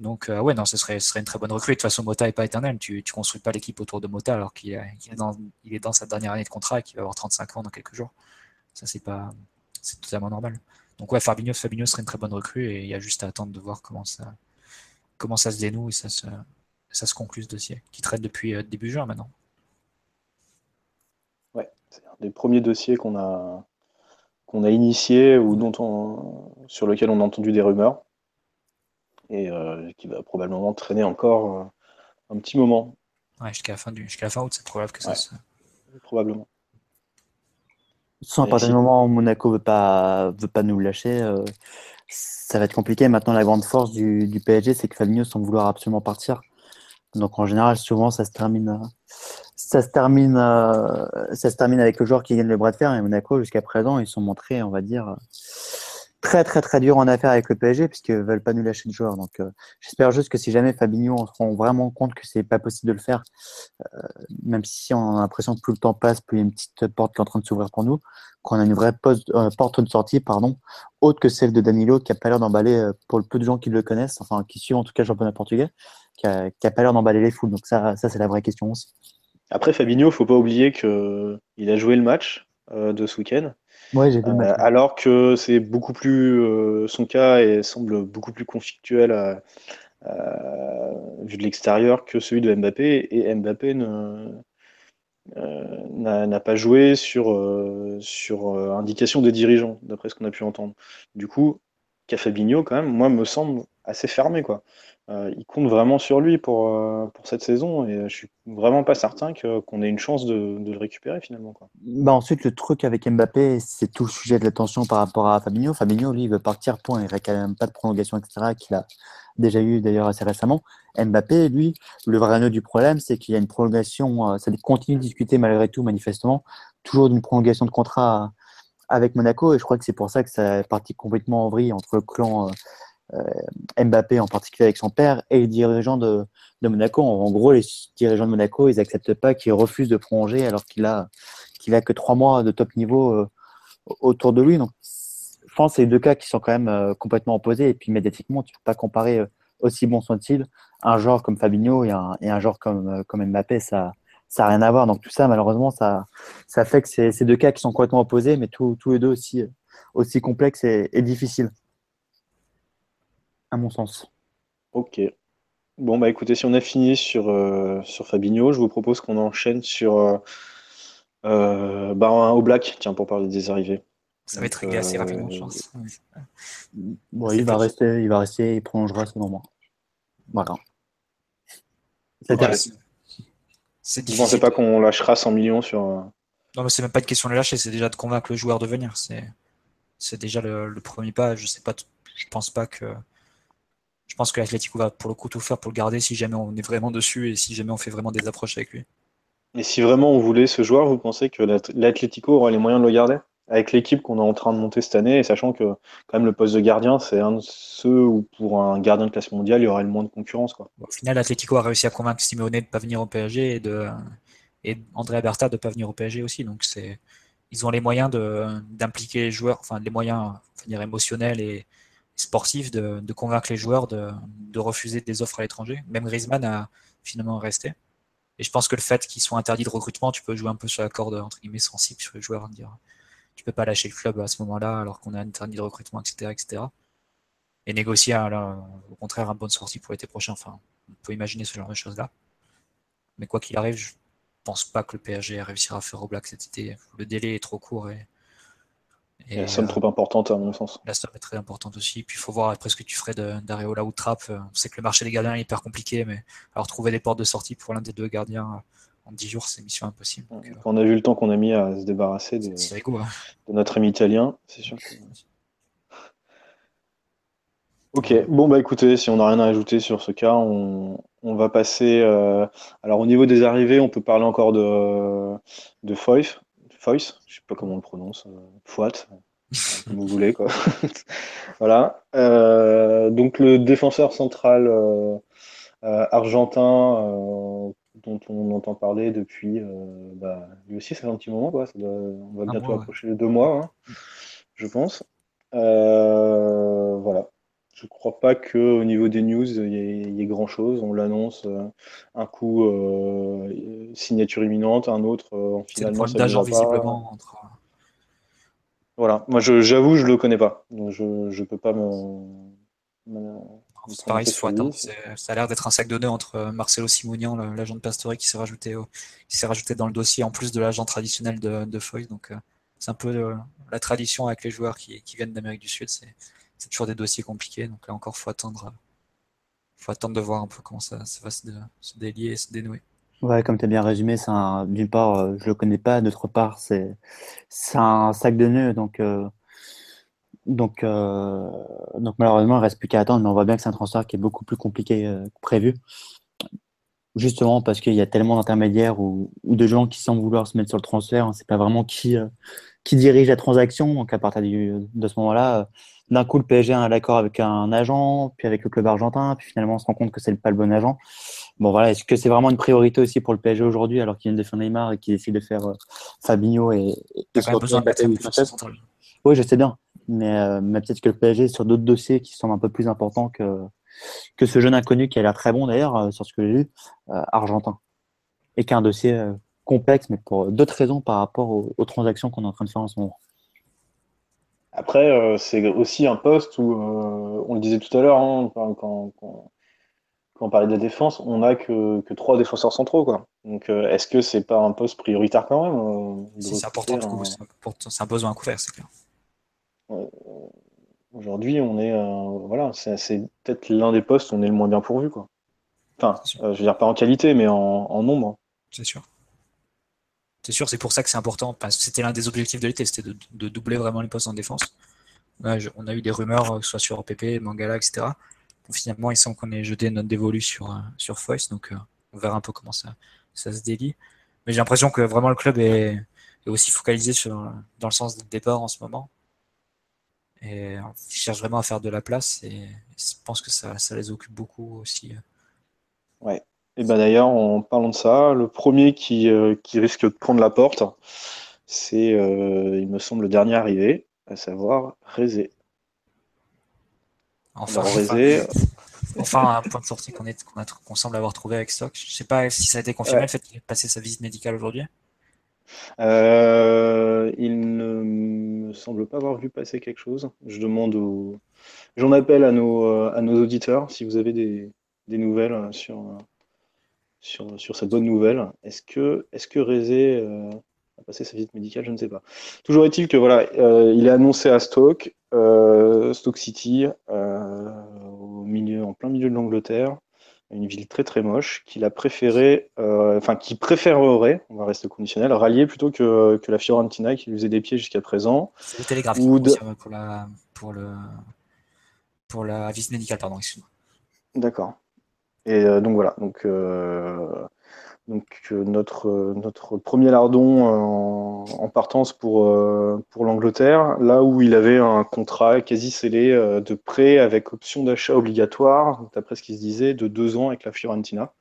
Donc, euh, ouais, non, ce serait, une très bonne recrue. De toute façon, Mota n'est pas éternel. Tu ne construis pas l'équipe autour de Mota alors qu'il est, dans, il est dans sa dernière année de contrat et qu'il va avoir 35 ans dans quelques jours. Ça, c'est pas, c'est totalement normal. Donc, ouais, Fabinho, Fabinho serait une très bonne recrue et il y a juste à attendre de voir comment ça, comment ça se dénoue et ça se, ça se conclut ce dossier, qui traite depuis euh, début juin maintenant. Ouais, c'est un des premiers dossiers qu'on a qu'on a initié ou dont on, sur lequel on a entendu des rumeurs et euh, qui va probablement traîner encore euh, un petit moment. Ouais, jusqu'à la fin du jusqu'à la fin août, c'est probable que ça se... Probablement. Sans à partir du moment où Monaco veut pas veut pas nous lâcher, euh, ça va être compliqué. Maintenant, la grande force du, du PSG, c'est que Fabinho semble vouloir absolument partir. Donc en général, souvent, ça se termine, ça se termine, euh, ça se termine avec le joueur qui gagne le bras de fer. Et Monaco, jusqu'à présent, ils sont montrés, on va dire, très très très dur en affaire avec le PSG puisqu'ils veulent pas nous lâcher de joueurs. Donc euh, j'espère juste que si jamais Fabinho on se rend vraiment compte que c'est pas possible de le faire, euh, même si on a l'impression que plus le temps passe, plus il y a une petite porte qui est en train de s'ouvrir pour nous, qu'on a une vraie euh, porte de sortie, pardon, autre que celle de Danilo qui a pas l'air d'emballer pour le peu de gens qui le connaissent, enfin qui suivent en tout cas le championnat portugais, qui a, qui a pas l'air d'emballer les foules. Donc ça, ça c'est la vraie question aussi. Après Fabinho, faut pas oublier que il a joué le match de ce week-end. Euh, alors que c'est beaucoup plus euh, son cas et semble beaucoup plus conflictuel euh, vu de l'extérieur que celui de Mbappé et Mbappé n'a pas joué sur, sur indication des dirigeants, d'après ce qu'on a pu entendre. Du coup, Fabinho, quand même, moi, me semble assez fermé. Quoi. Euh, il compte vraiment sur lui pour, euh, pour cette saison et je suis vraiment pas certain qu'on ait une chance de, de, le récupérer finalement. Quoi. Bah ensuite, le truc avec Mbappé, c'est tout le sujet de l'attention par rapport à Fabinho. Fabinho, lui, il veut partir, point. Il n'y quand même pas de prolongation, etc., qu'il a déjà eu d'ailleurs assez récemment. Mbappé, lui, le vrai nœud du problème, c'est qu'il y a une prolongation, euh, ça continue de discuter malgré tout, manifestement, toujours d'une prolongation de contrat avec Monaco et je crois que c'est pour ça que ça est parti complètement en vrille entre le clan euh, Mbappé en particulier avec son père et les dirigeants de, Monaco. En, gros, les dirigeants de Monaco, ils acceptent pas qu'il refuse de prolonger alors qu'il a qu'il a que trois mois de top niveau euh, autour de lui. Donc, je pense que c'est deux cas qui sont quand même euh, complètement opposés. Et puis, médiatiquement, tu peux pas comparer aussi bon soit-il un joueur comme Fabinho et un, et un joueur comme, comme Mbappé. Ça, ça n'a rien à voir. Donc, tout ça, malheureusement, ça, ça fait que c'est ces deux cas qui sont complètement opposés, mais tous les deux aussi, aussi complexes et difficiles à mon sens. Ok. Bon, bah écoutez, si on a fini sur, euh, sur Fabinho, je vous propose qu'on enchaîne sur euh, euh bah, au Black, tiens, pour parler des arrivées. Ça va être réglé assez rapidement, je pense. Bon, il, va rester, il va rester, il prolongera ce moment. Voilà. C'est Vous pensez pas qu'on lâchera 100 millions sur. Euh, non, mais c'est même pas une question de lâcher, c'est déjà de convaincre le joueur de venir. C'est déjà le, le, premier pas. Je sais pas, je pense pas que je pense que l'Atlético va pour le coup tout faire pour le garder si jamais on est vraiment dessus et si jamais on fait vraiment des approches avec lui. Et si vraiment on voulait ce joueur, vous pensez que l'Atlético aura les moyens de le garder avec l'équipe qu'on est en train de monter cette année, et sachant que quand même le poste de gardien, c'est un de ceux où pour un gardien de classe mondiale, il y aurait le moins de concurrence. Quoi. au final, l'Atlético a réussi à convaincre Simeone de ne pas venir au PSG et, de, et André Berta de ne pas venir au PSG aussi. Donc c'est, ils ont les moyens d'impliquer les joueurs, enfin les moyens dire, émotionnels et, sportif de, convaincre les joueurs de, refuser des offres à l'étranger. Même Griezmann a finalement resté. Et je pense que le fait qu'ils soient interdits de recrutement, tu peux jouer un peu sur la corde entre guillemets sensible sur les joueurs, dire tu peux pas lâcher le club à ce moment-là alors qu'on a interdit de recrutement, etc., etc. Et négocier au contraire un bonne sortie pour l'été prochain. Enfin, on peut imaginer ce genre de choses-là. Mais quoi qu'il arrive, je pense pas que le PSG réussira à faire au black cet été. Le délai est trop court et et la somme euh, trop importante à mon sens. La somme est très importante aussi. Puis il faut voir après ce que tu ferais d'Areola ou Trapp. Euh, on sait que le marché des gardiens est hyper compliqué, mais alors trouver des portes de sortie pour l'un des deux gardiens euh, en 10 jours, c'est mission impossible. on a vu le temps qu'on a mis à se débarrasser de, hein. de notre ami italien, c'est sûr. Que... Ok, bon bah écoutez, si on n'a rien à ajouter sur ce cas, on, on va passer. alors au niveau des arrivées, on peut parler encore de, de Foyf, Foyce, je sais pas comment on le prononce, euh, Fouat, comme vous voulez quoi. voilà. Euh, donc le défenseur central euh, argentin dont on entend parler depuis, bah, lui aussi fait un petit moment quoi. on va bientôt approcher les deux mois, hein, je pense. voilà. Je crois pas qu'au niveau des news, il y, ait grand chose. On l'annonce un coup signature imminente, un autre finalement. C'est d'agent visiblement entre. Voilà, moi j'avoue, je le connais pas. Donc je ne peux pas me. c'est pareil, il faut attendre. Ça a l'air d'être un sac de nœuds entre Marcelo Simonian, l'agent de Pastore, qui s'est rajouté, qui s'est rajouté dans le dossier en plus de l'agent traditionnel de, de Foy. Donc c'est un peu la tradition avec les joueurs qui, qui viennent d'Amérique du Sud. C'est c'est toujours des dossiers compliqués. Donc là encore, faut attendre, faut attendre de voir un peu comment ça, va se, délier et se dénouer. Ouais, comme tu as bien résumé, d'une part, euh, je le connais pas, d'autre part, c'est un sac de nœuds, donc euh, euh, donc malheureusement, il reste plus qu'à attendre, mais on voit bien que c'est un transfert qui est beaucoup plus compliqué que prévu, justement parce qu'il y a tellement d'intermédiaires ou, de gens qui semblent vouloir se mettre sur le transfert, on ne sait pas vraiment qui qui dirige la transaction, donc à partir de ce moment-là d'un coup, le PSG a un accord avec un agent, puis avec le club argentin, puis finalement, on se rend compte que c'est pas le bon agent. Bon, voilà, est-ce que c'est vraiment une priorité aussi pour le PSG aujourd'hui, alors qu'il vient de faire Neymar et qu'il essaie de faire euh, Fabinho et, et besoin de Oui, je sais bien, mais, euh, mais peut-être que le PSG sur d'autres dossiers qui sont un peu plus importants que, que ce jeune inconnu qui a l'air très bon d'ailleurs, euh, sur ce que j'ai lu, argentin. Et qui a un dossier complexe, mais pour d'autres raisons par rapport aux transactions qu'on est en train de faire en ce moment. Après, euh, c'est aussi un poste où, euh, on le disait tout à l'heure, hein, quand, on parlait de la défense, on n'a que, trois défenseurs centraux. Quoi. Donc, euh, est-ce que c'est pas un poste prioritaire quand même C'est important, c'est un besoin à couvert, c'est clair. Aujourd'hui, on est, voilà, c'est peut-être l'un des postes où on est le moins bien pourvu. Quoi. Enfin, je veux dire, pas en qualité, mais en, en nombre. C'est sûr. C'est sûr, c'est pour ça que c'est important. C'était l'un des objectifs de l'été, c'était de, doubler vraiment les postes en défense. on a eu des rumeurs, soit sur PP, Mangala, etc. finalement, il semble qu'on ait jeté notre dévolu sur, euh, sur Foyce, donc euh, on verra un peu comment ça, ça se délie. Mais j'ai l'impression que vraiment le club est, aussi focalisé dans le sens du départ en ce moment. Et ils cherchent vraiment à faire de la place et, je pense que ça, ça les occupe beaucoup aussi. Ouais, et ben d'ailleurs, en parlant de ça, le premier qui, euh, qui risque de prendre la porte, c'est, euh, il me semble, le dernier arrivé, à savoir Rézé. Enfin, Rézé, enfin, un point de sortie qu'on qu'on semble avoir trouvé avec Stock. Je ne sais pas si ça a été confirmé le fait qu'il ait passé sa visite médicale aujourd'hui. Euh, il ne me semble pas avoir vu passer quelque chose. Je demande au... J'en appelle à nos, à nos auditeurs si vous avez des, des nouvelles sur, sur, cette bonne nouvelle. Est-ce que, est-ce que Rézé euh, a passé sa visite médicale? Je ne sais pas. Toujours est-il que voilà, euh, il est annoncé à Stoke, euh, Stoke City, au milieu, en plein milieu de l'Angleterre, une ville très très moche, qu'il a préféré, enfin qui préférerait, on va rester conditionnel, rallier plutôt que, que la Fiorentina qui lui faisait des pieds jusqu'à présent. C'est le télégraphe pour, la, pour, le, pour la visite médicale, pardon, excuse-moi. D'accord. Et euh, donc voilà, donc, euh, euh, notre, notre premier lardon en, partance pour, pour l'Angleterre, là où il avait un contrat quasi scellé de prêt avec option d'achat obligatoire, d'après ce qu'il se disait, de deux ans avec la Fiorentina.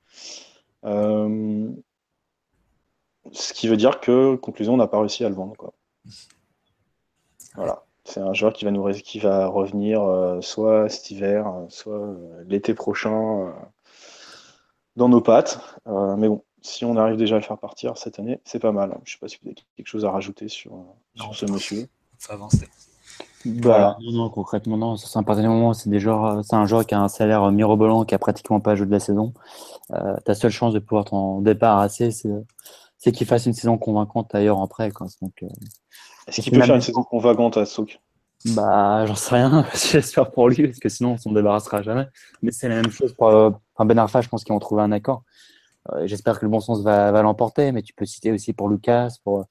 ce qui veut dire que, conclusion, on n'a pas réussi à le vendre. Voilà. C'est un joueur qui va, nous, qui va revenir soit cet hiver, soit l'été prochain dans nos pattes. Euh, mais bon, si on arrive déjà à le faire partir cette année, c'est pas mal. Je sais pas si vous avez quelque chose à rajouter sur, sur ce monsieur. Ça avancer. Bah, non, non, concrètement, non. C'est un moment, c'est des joueurs, c'est un joueur qui a un salaire mirobolant, qui a pratiquement pas joué de la saison. Euh, ta seule chance de pouvoir t'en débarrasser, c'est, c'est qu'il fasse une saison convaincante ailleurs en prêt. Quoi. Donc, euh, Est-ce qu'il peut faire une saison convaincante à Souk? Bah, j'en sais rien. J'espère pour lui, parce que sinon, on s'en débarrassera jamais. Mais c'est la même chose pour, Enfin, Ben Arfa, je pense qu'ils ont trouvé un accord. Euh, j'espère que le bon sens va, l'emporter, mais tu peux citer aussi pour Lucas. Pour...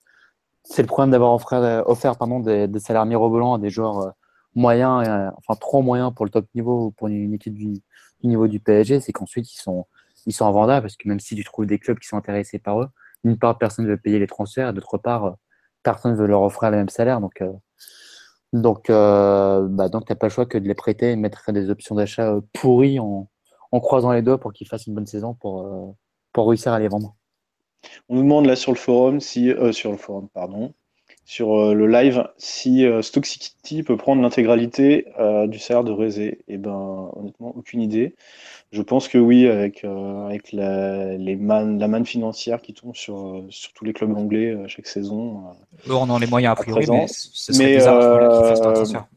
C'est le problème d'avoir offert, offert pardon, des, des salaires mirobolants à des joueurs euh, moyens, euh, enfin trop moyens pour le top niveau ou pour une équipe du, niveau du PSG, c'est qu'ensuite ils sont, ils sont invendables parce que même si tu trouves des clubs qui sont intéressés par eux, d'une part personne ne veut payer les transferts d'autre part personne ne veut leur offrir le même salaire. Donc, donc, bah, donc t'as pas le choix que de les prêter et mettre des options d'achat pourries en, en croisant les doigts pour qu'ils fassent une bonne saison pour, euh, pour réussir à les vendre. On nous demande là sur le forum, si, euh, sur le forum, pardon, sur euh, le live, si Stock City peut prendre l'intégralité du salaire de Rézé. Et eh ben, honnêtement, aucune idée. Je pense que oui, avec, avec la, les man, la manne financière qui tombe sur, sur tous les clubs anglais chaque saison. on a les moyens à priori, mais ce serait bizarre qu'ils fassent pas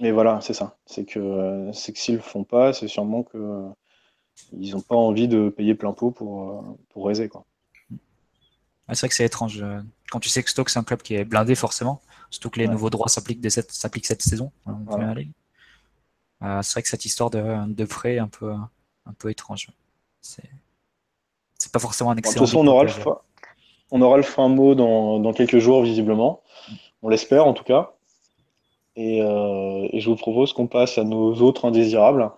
Mais voilà, c'est ça. C'est que, c'est que s'ils le font pas, c'est sûrement que ils n'ont pas envie de payer plein pot pour, euh, pour Rézé. Quoi. c'est vrai que c'est étrange. Quand tu sais que Stoke, c'est un club qui est blindé, forcément, surtout que les nouveaux droits s'appliquent cette, cette saison. Euh, c'est vrai que cette histoire de, de prêt est un peu, un peu étrange. C'est... c'est pas forcément un excellent. De toute façon, on aura, le fin, on aura le fin mot dans, quelques jours, visiblement. On l'espère, en tout cas. Et, euh, je vous propose qu'on passe à nos autres indésirables.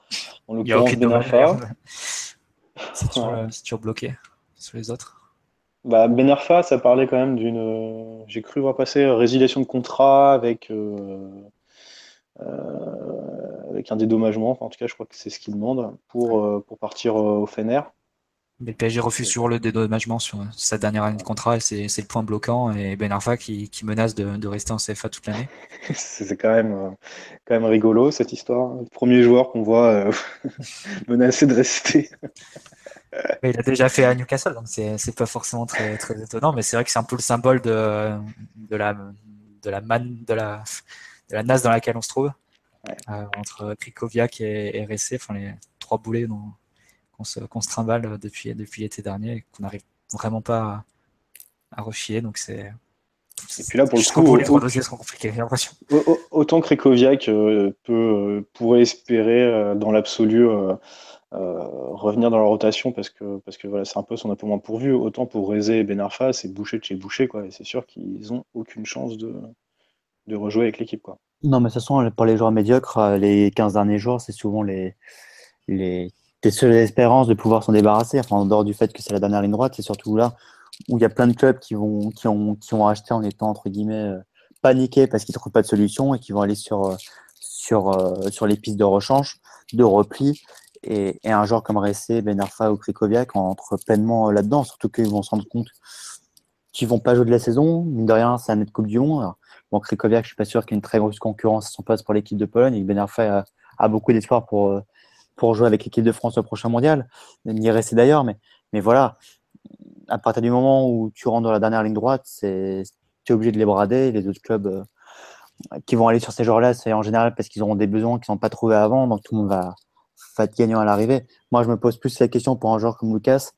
En l'occurrence, Benarfa. C'est toujours, bloqué sur les autres. Bah, Benarfa, ça parlait quand même d'une. J'ai cru voir passer résiliation de contrat avec. Euh, euh, avec un dédommagement. en tout cas, je crois que c'est ce qu'il demande pour, euh, pour partir euh, au Fener. Mais le PSG refuse toujours le dédommagement sur sa dernière année de contrat et c'est le point bloquant. Et Ben Arfa qui, qui menace de, de, rester en CFA toute l'année. c'est quand même, quand même rigolo cette histoire. Le premier joueur qu'on voit menacé de rester. il a déjà fait à Newcastle, donc c'est pas forcément très, très étonnant. Mais c'est vrai que c'est un peu le symbole de, de, la, de, la, man, de, la, de la nasse dans laquelle on se trouve. Euh, entre Krikoviak et, RSC, enfin les trois boulets qu'on se, se, trimballe depuis, depuis l'été dernier et qu'on n'arrive vraiment pas à, à refiler. Donc c'est. Et puis là, pour le coup, les autant, seront compliqués, j'ai l'impression. Autant Krikoviak euh, peut, euh, pourrait espérer, dans l'absolu, revenir dans la rotation parce que, parce que voilà, c'est un peu son moins pourvu. Autant pour Rézé et Benarfa, c'est bouché de chez bouché. Quoi, et c'est sûr qu'ils n'ont aucune chance de, de rejouer avec l'équipe. Quoi. Non, mais de toute façon, pour les joueurs médiocres, euh, les 15 derniers jours, c'est souvent les, les, seules espérances de pouvoir s'en débarrasser. Enfin, en dehors du fait que c'est la dernière ligne droite, c'est surtout là où il y a plein de clubs qui, vont, qui, ont, qui ont acheté en étant, entre guillemets, euh, paniqués parce qu'ils ne trouvent pas de solution et qui vont aller sur, euh, sur, sur les pistes de rechange, de repli. Et, et un joueur comme Ressé, Ben Arfa ou Krikoviak entre pleinement là-dedans, surtout qu'ils vont se rendre compte qu'ils vont pas jouer de la saison. Mine de rien, c'est un net Coupe du Monde. Bon, Krikoviak, je suis pas sûr qu'il y ait une très grosse concurrence à son poste pour l'équipe de Pologne et que Ben Arfa a, beaucoup d'espoir pour, euh, pour jouer avec l'équipe de France au prochain mondial. Ni rester d'ailleurs, mais, mais voilà. À partir du moment où tu rentres dans la dernière ligne droite, tu es obligé de les brader. Les autres clubs euh, qui vont aller sur ces joueurs-là, c'est en général parce qu'ils auront des besoins qu'ils n'ont pas trouvés avant, donc tout le monde va, va être gagnant à l'arrivée. Moi, je me pose plus la question pour un joueur comme Lucas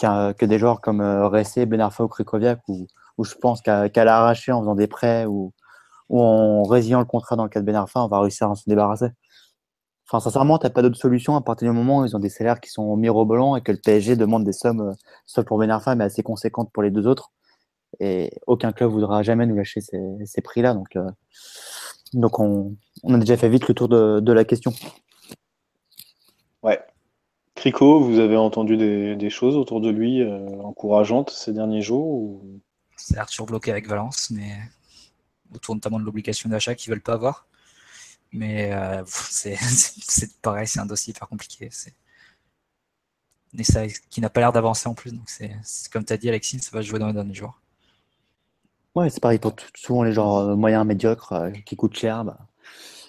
que des joueurs comme euh, Ressé, Ben Arfa ou Krikoviak, où, où je pense qu'à l'arracher en faisant des prêts ou, en résiliant le contrat dans le cas de Ben Arfa, on va réussir à s'en débarrasser. Enfin, sincèrement, tu n'as pas d'autre solution à partir du moment où ils ont des salaires qui sont mirobolants et que le PSG demande des sommes, euh, soit pour Ben Arfa, mais assez conséquentes pour les deux autres. Et aucun club voudra jamais nous lâcher ces, prix-là. Donc, euh, donc on, a déjà fait vite le tour de, la question. Ouais. Crico, vous avez entendu des, choses autour de lui euh, encourageantes ces derniers jours ou... C'est toujours bloqué avec Valence, mais autour notamment de l'obligation d'achat qu'ils veulent pas avoir. Mais euh, c'est pareil, c'est un dossier hyper compliqué. Mais ça, qui n'a pas l'air d'avancer en plus. Donc c'est comme tu as dit, Alexis, ça va jouer dans les derniers jours. Ouais, c'est pareil pour souvent les gens euh, moyens, médiocres, euh, qui coûtent cher. Bah,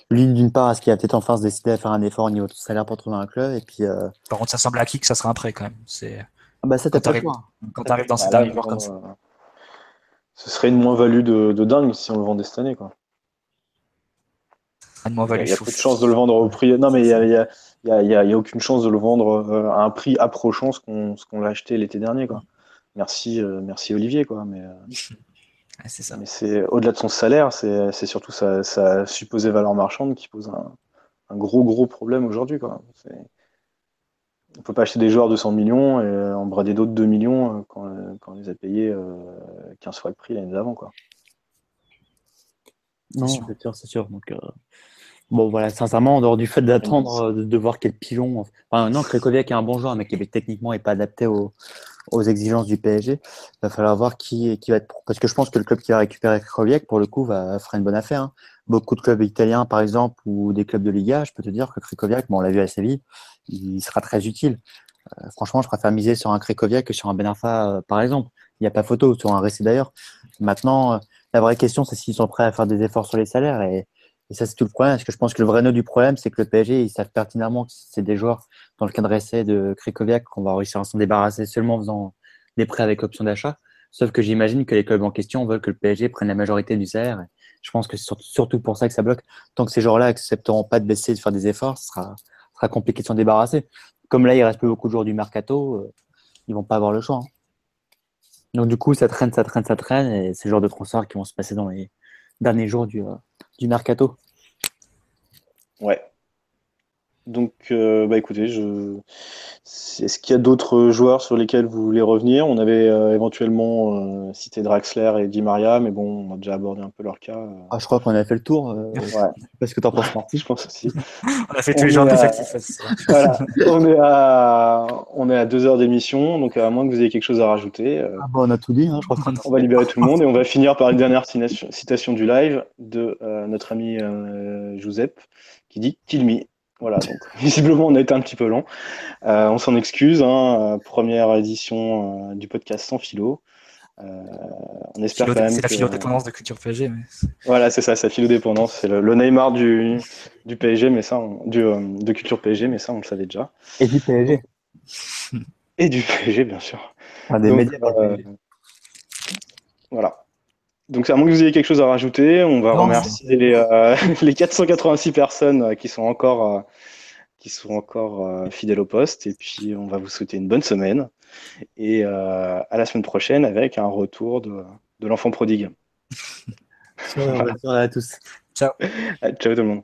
lui, d'une part, est-ce qu'il a peut-être enfin se décider à faire un effort au niveau de salaire pour trouver un club et puis, Par contre, ça semble acquis que ça sera un prêt quand même. Ah bah ça, quand tu arrives dans ces bah, derniers jours comme ça ce serait une moins-value de, dingue si on le vendait cette année. Quoi. Il y a peu de chance de le vendre au prix. Non, mais il n'y a, aucune chance de le vendre euh, à un prix approchant ce qu'on l'a acheté l'été dernier. Quoi. Merci, euh, merci Olivier. Quoi. Mais, euh, ça. Mais c'est au-delà de son salaire, c'est surtout sa, supposée valeur marchande qui pose un, un gros, gros problème aujourd'hui. On ne peut pas acheter des joueurs de 100 millions et en brader d'autres 2 millions quand, quand, on les a payés 15 euh, fois le prix l'année d'avant. Non, c'est sûr, c'est sûr. Donc, bon, voilà, sincèrement, en dehors du fait d'attendre de, voir quel pigeon. Enfin, non, Krekoviak est un bon joueur, mais qui techniquement n'est pas adapté aux, aux, exigences du PSG. Il va falloir voir qui, qui va être. Parce que je pense que le club qui va récupérer Krekoviak, pour le coup, va faire une bonne affaire. Hein. Beaucoup de clubs italiens, par exemple, ou des clubs de Liga, je peux te dire que Krekoviak, bon, on l'a vu à Séville, il sera très utile. Euh, franchement, je préfère miser sur un Krekoviak que sur un Benarfa, euh, par exemple. Il n'y a pas photo, sur un récit d'ailleurs. Maintenant, euh, la vraie question, c'est s'ils sont prêts à faire des efforts sur les salaires. Et, ça, c'est tout le problème. Parce que je pense que le vrai nœud du problème, c'est que le PSG, ils savent pertinemment que c'est des joueurs, dans le cadre d'essai de Krekoviak, qu'on va réussir à s'en débarrasser seulement en faisant des prêts avec option d'achat. Sauf que j'imagine que les clubs en question veulent que le PSG prenne la majorité du salaire. Je pense que c'est surtout pour ça que ça bloque. Tant que ces joueurs-là accepteront pas de baisser, de faire des efforts, ce sera, sera compliqué de s'en débarrasser. Comme là, il reste plus beaucoup de jours du mercato, euh, ils vont pas avoir le choix. Hein. Donc du coup, ça traîne, ça traîne, ça traîne, et c'est le genre de transferts qui vont se passer dans les derniers jours du, euh, du mercato. Ouais. Donc, euh, bah écoutez, je... est-ce qu'il y a d'autres joueurs sur lesquels vous voulez revenir? On avait euh, éventuellement euh, cité Draxler et Di Maria, mais bon, on a déjà abordé un peu leur cas. Ah, je crois qu'on a fait le tour. ouais. Parce que t'en penses, Marty Je pense aussi. on a fait tous les genres d'effectifs. Voilà. on, est à... on est à deux heures d'émission, donc à moins que vous ayez quelque chose à rajouter. Ah bah, on a tout dit, hein, je crois On va libérer tout le monde et on va finir par une dernière citation du live de notre ami Josep qui dit Kill me. Voilà, donc visiblement on a été un petit peu long. Euh, on s'en excuse, hein, euh, première édition euh, du podcast sans philo. on espère quand même. C'est la philodépendance de culture PSG. Mais... Voilà, c'est ça, c'est la philodépendance. C'est le, Neymar du, du PSG, mais ça, du, de culture PSG, mais ça on le savait déjà. Et du PSG. Et du PSG, bien sûr. Ah, des médias. Voilà. Donc, à moins que vous ayez quelque chose à rajouter, on va remercier les, euh, les, 486 personnes euh, qui sont encore, euh, qui sont encore fidèles au poste. Et puis, on va vous souhaiter une bonne semaine. Et à la semaine prochaine avec un retour de, de l'enfant prodigue. Bonne soirée à tous. Ciao. Ciao tout le monde.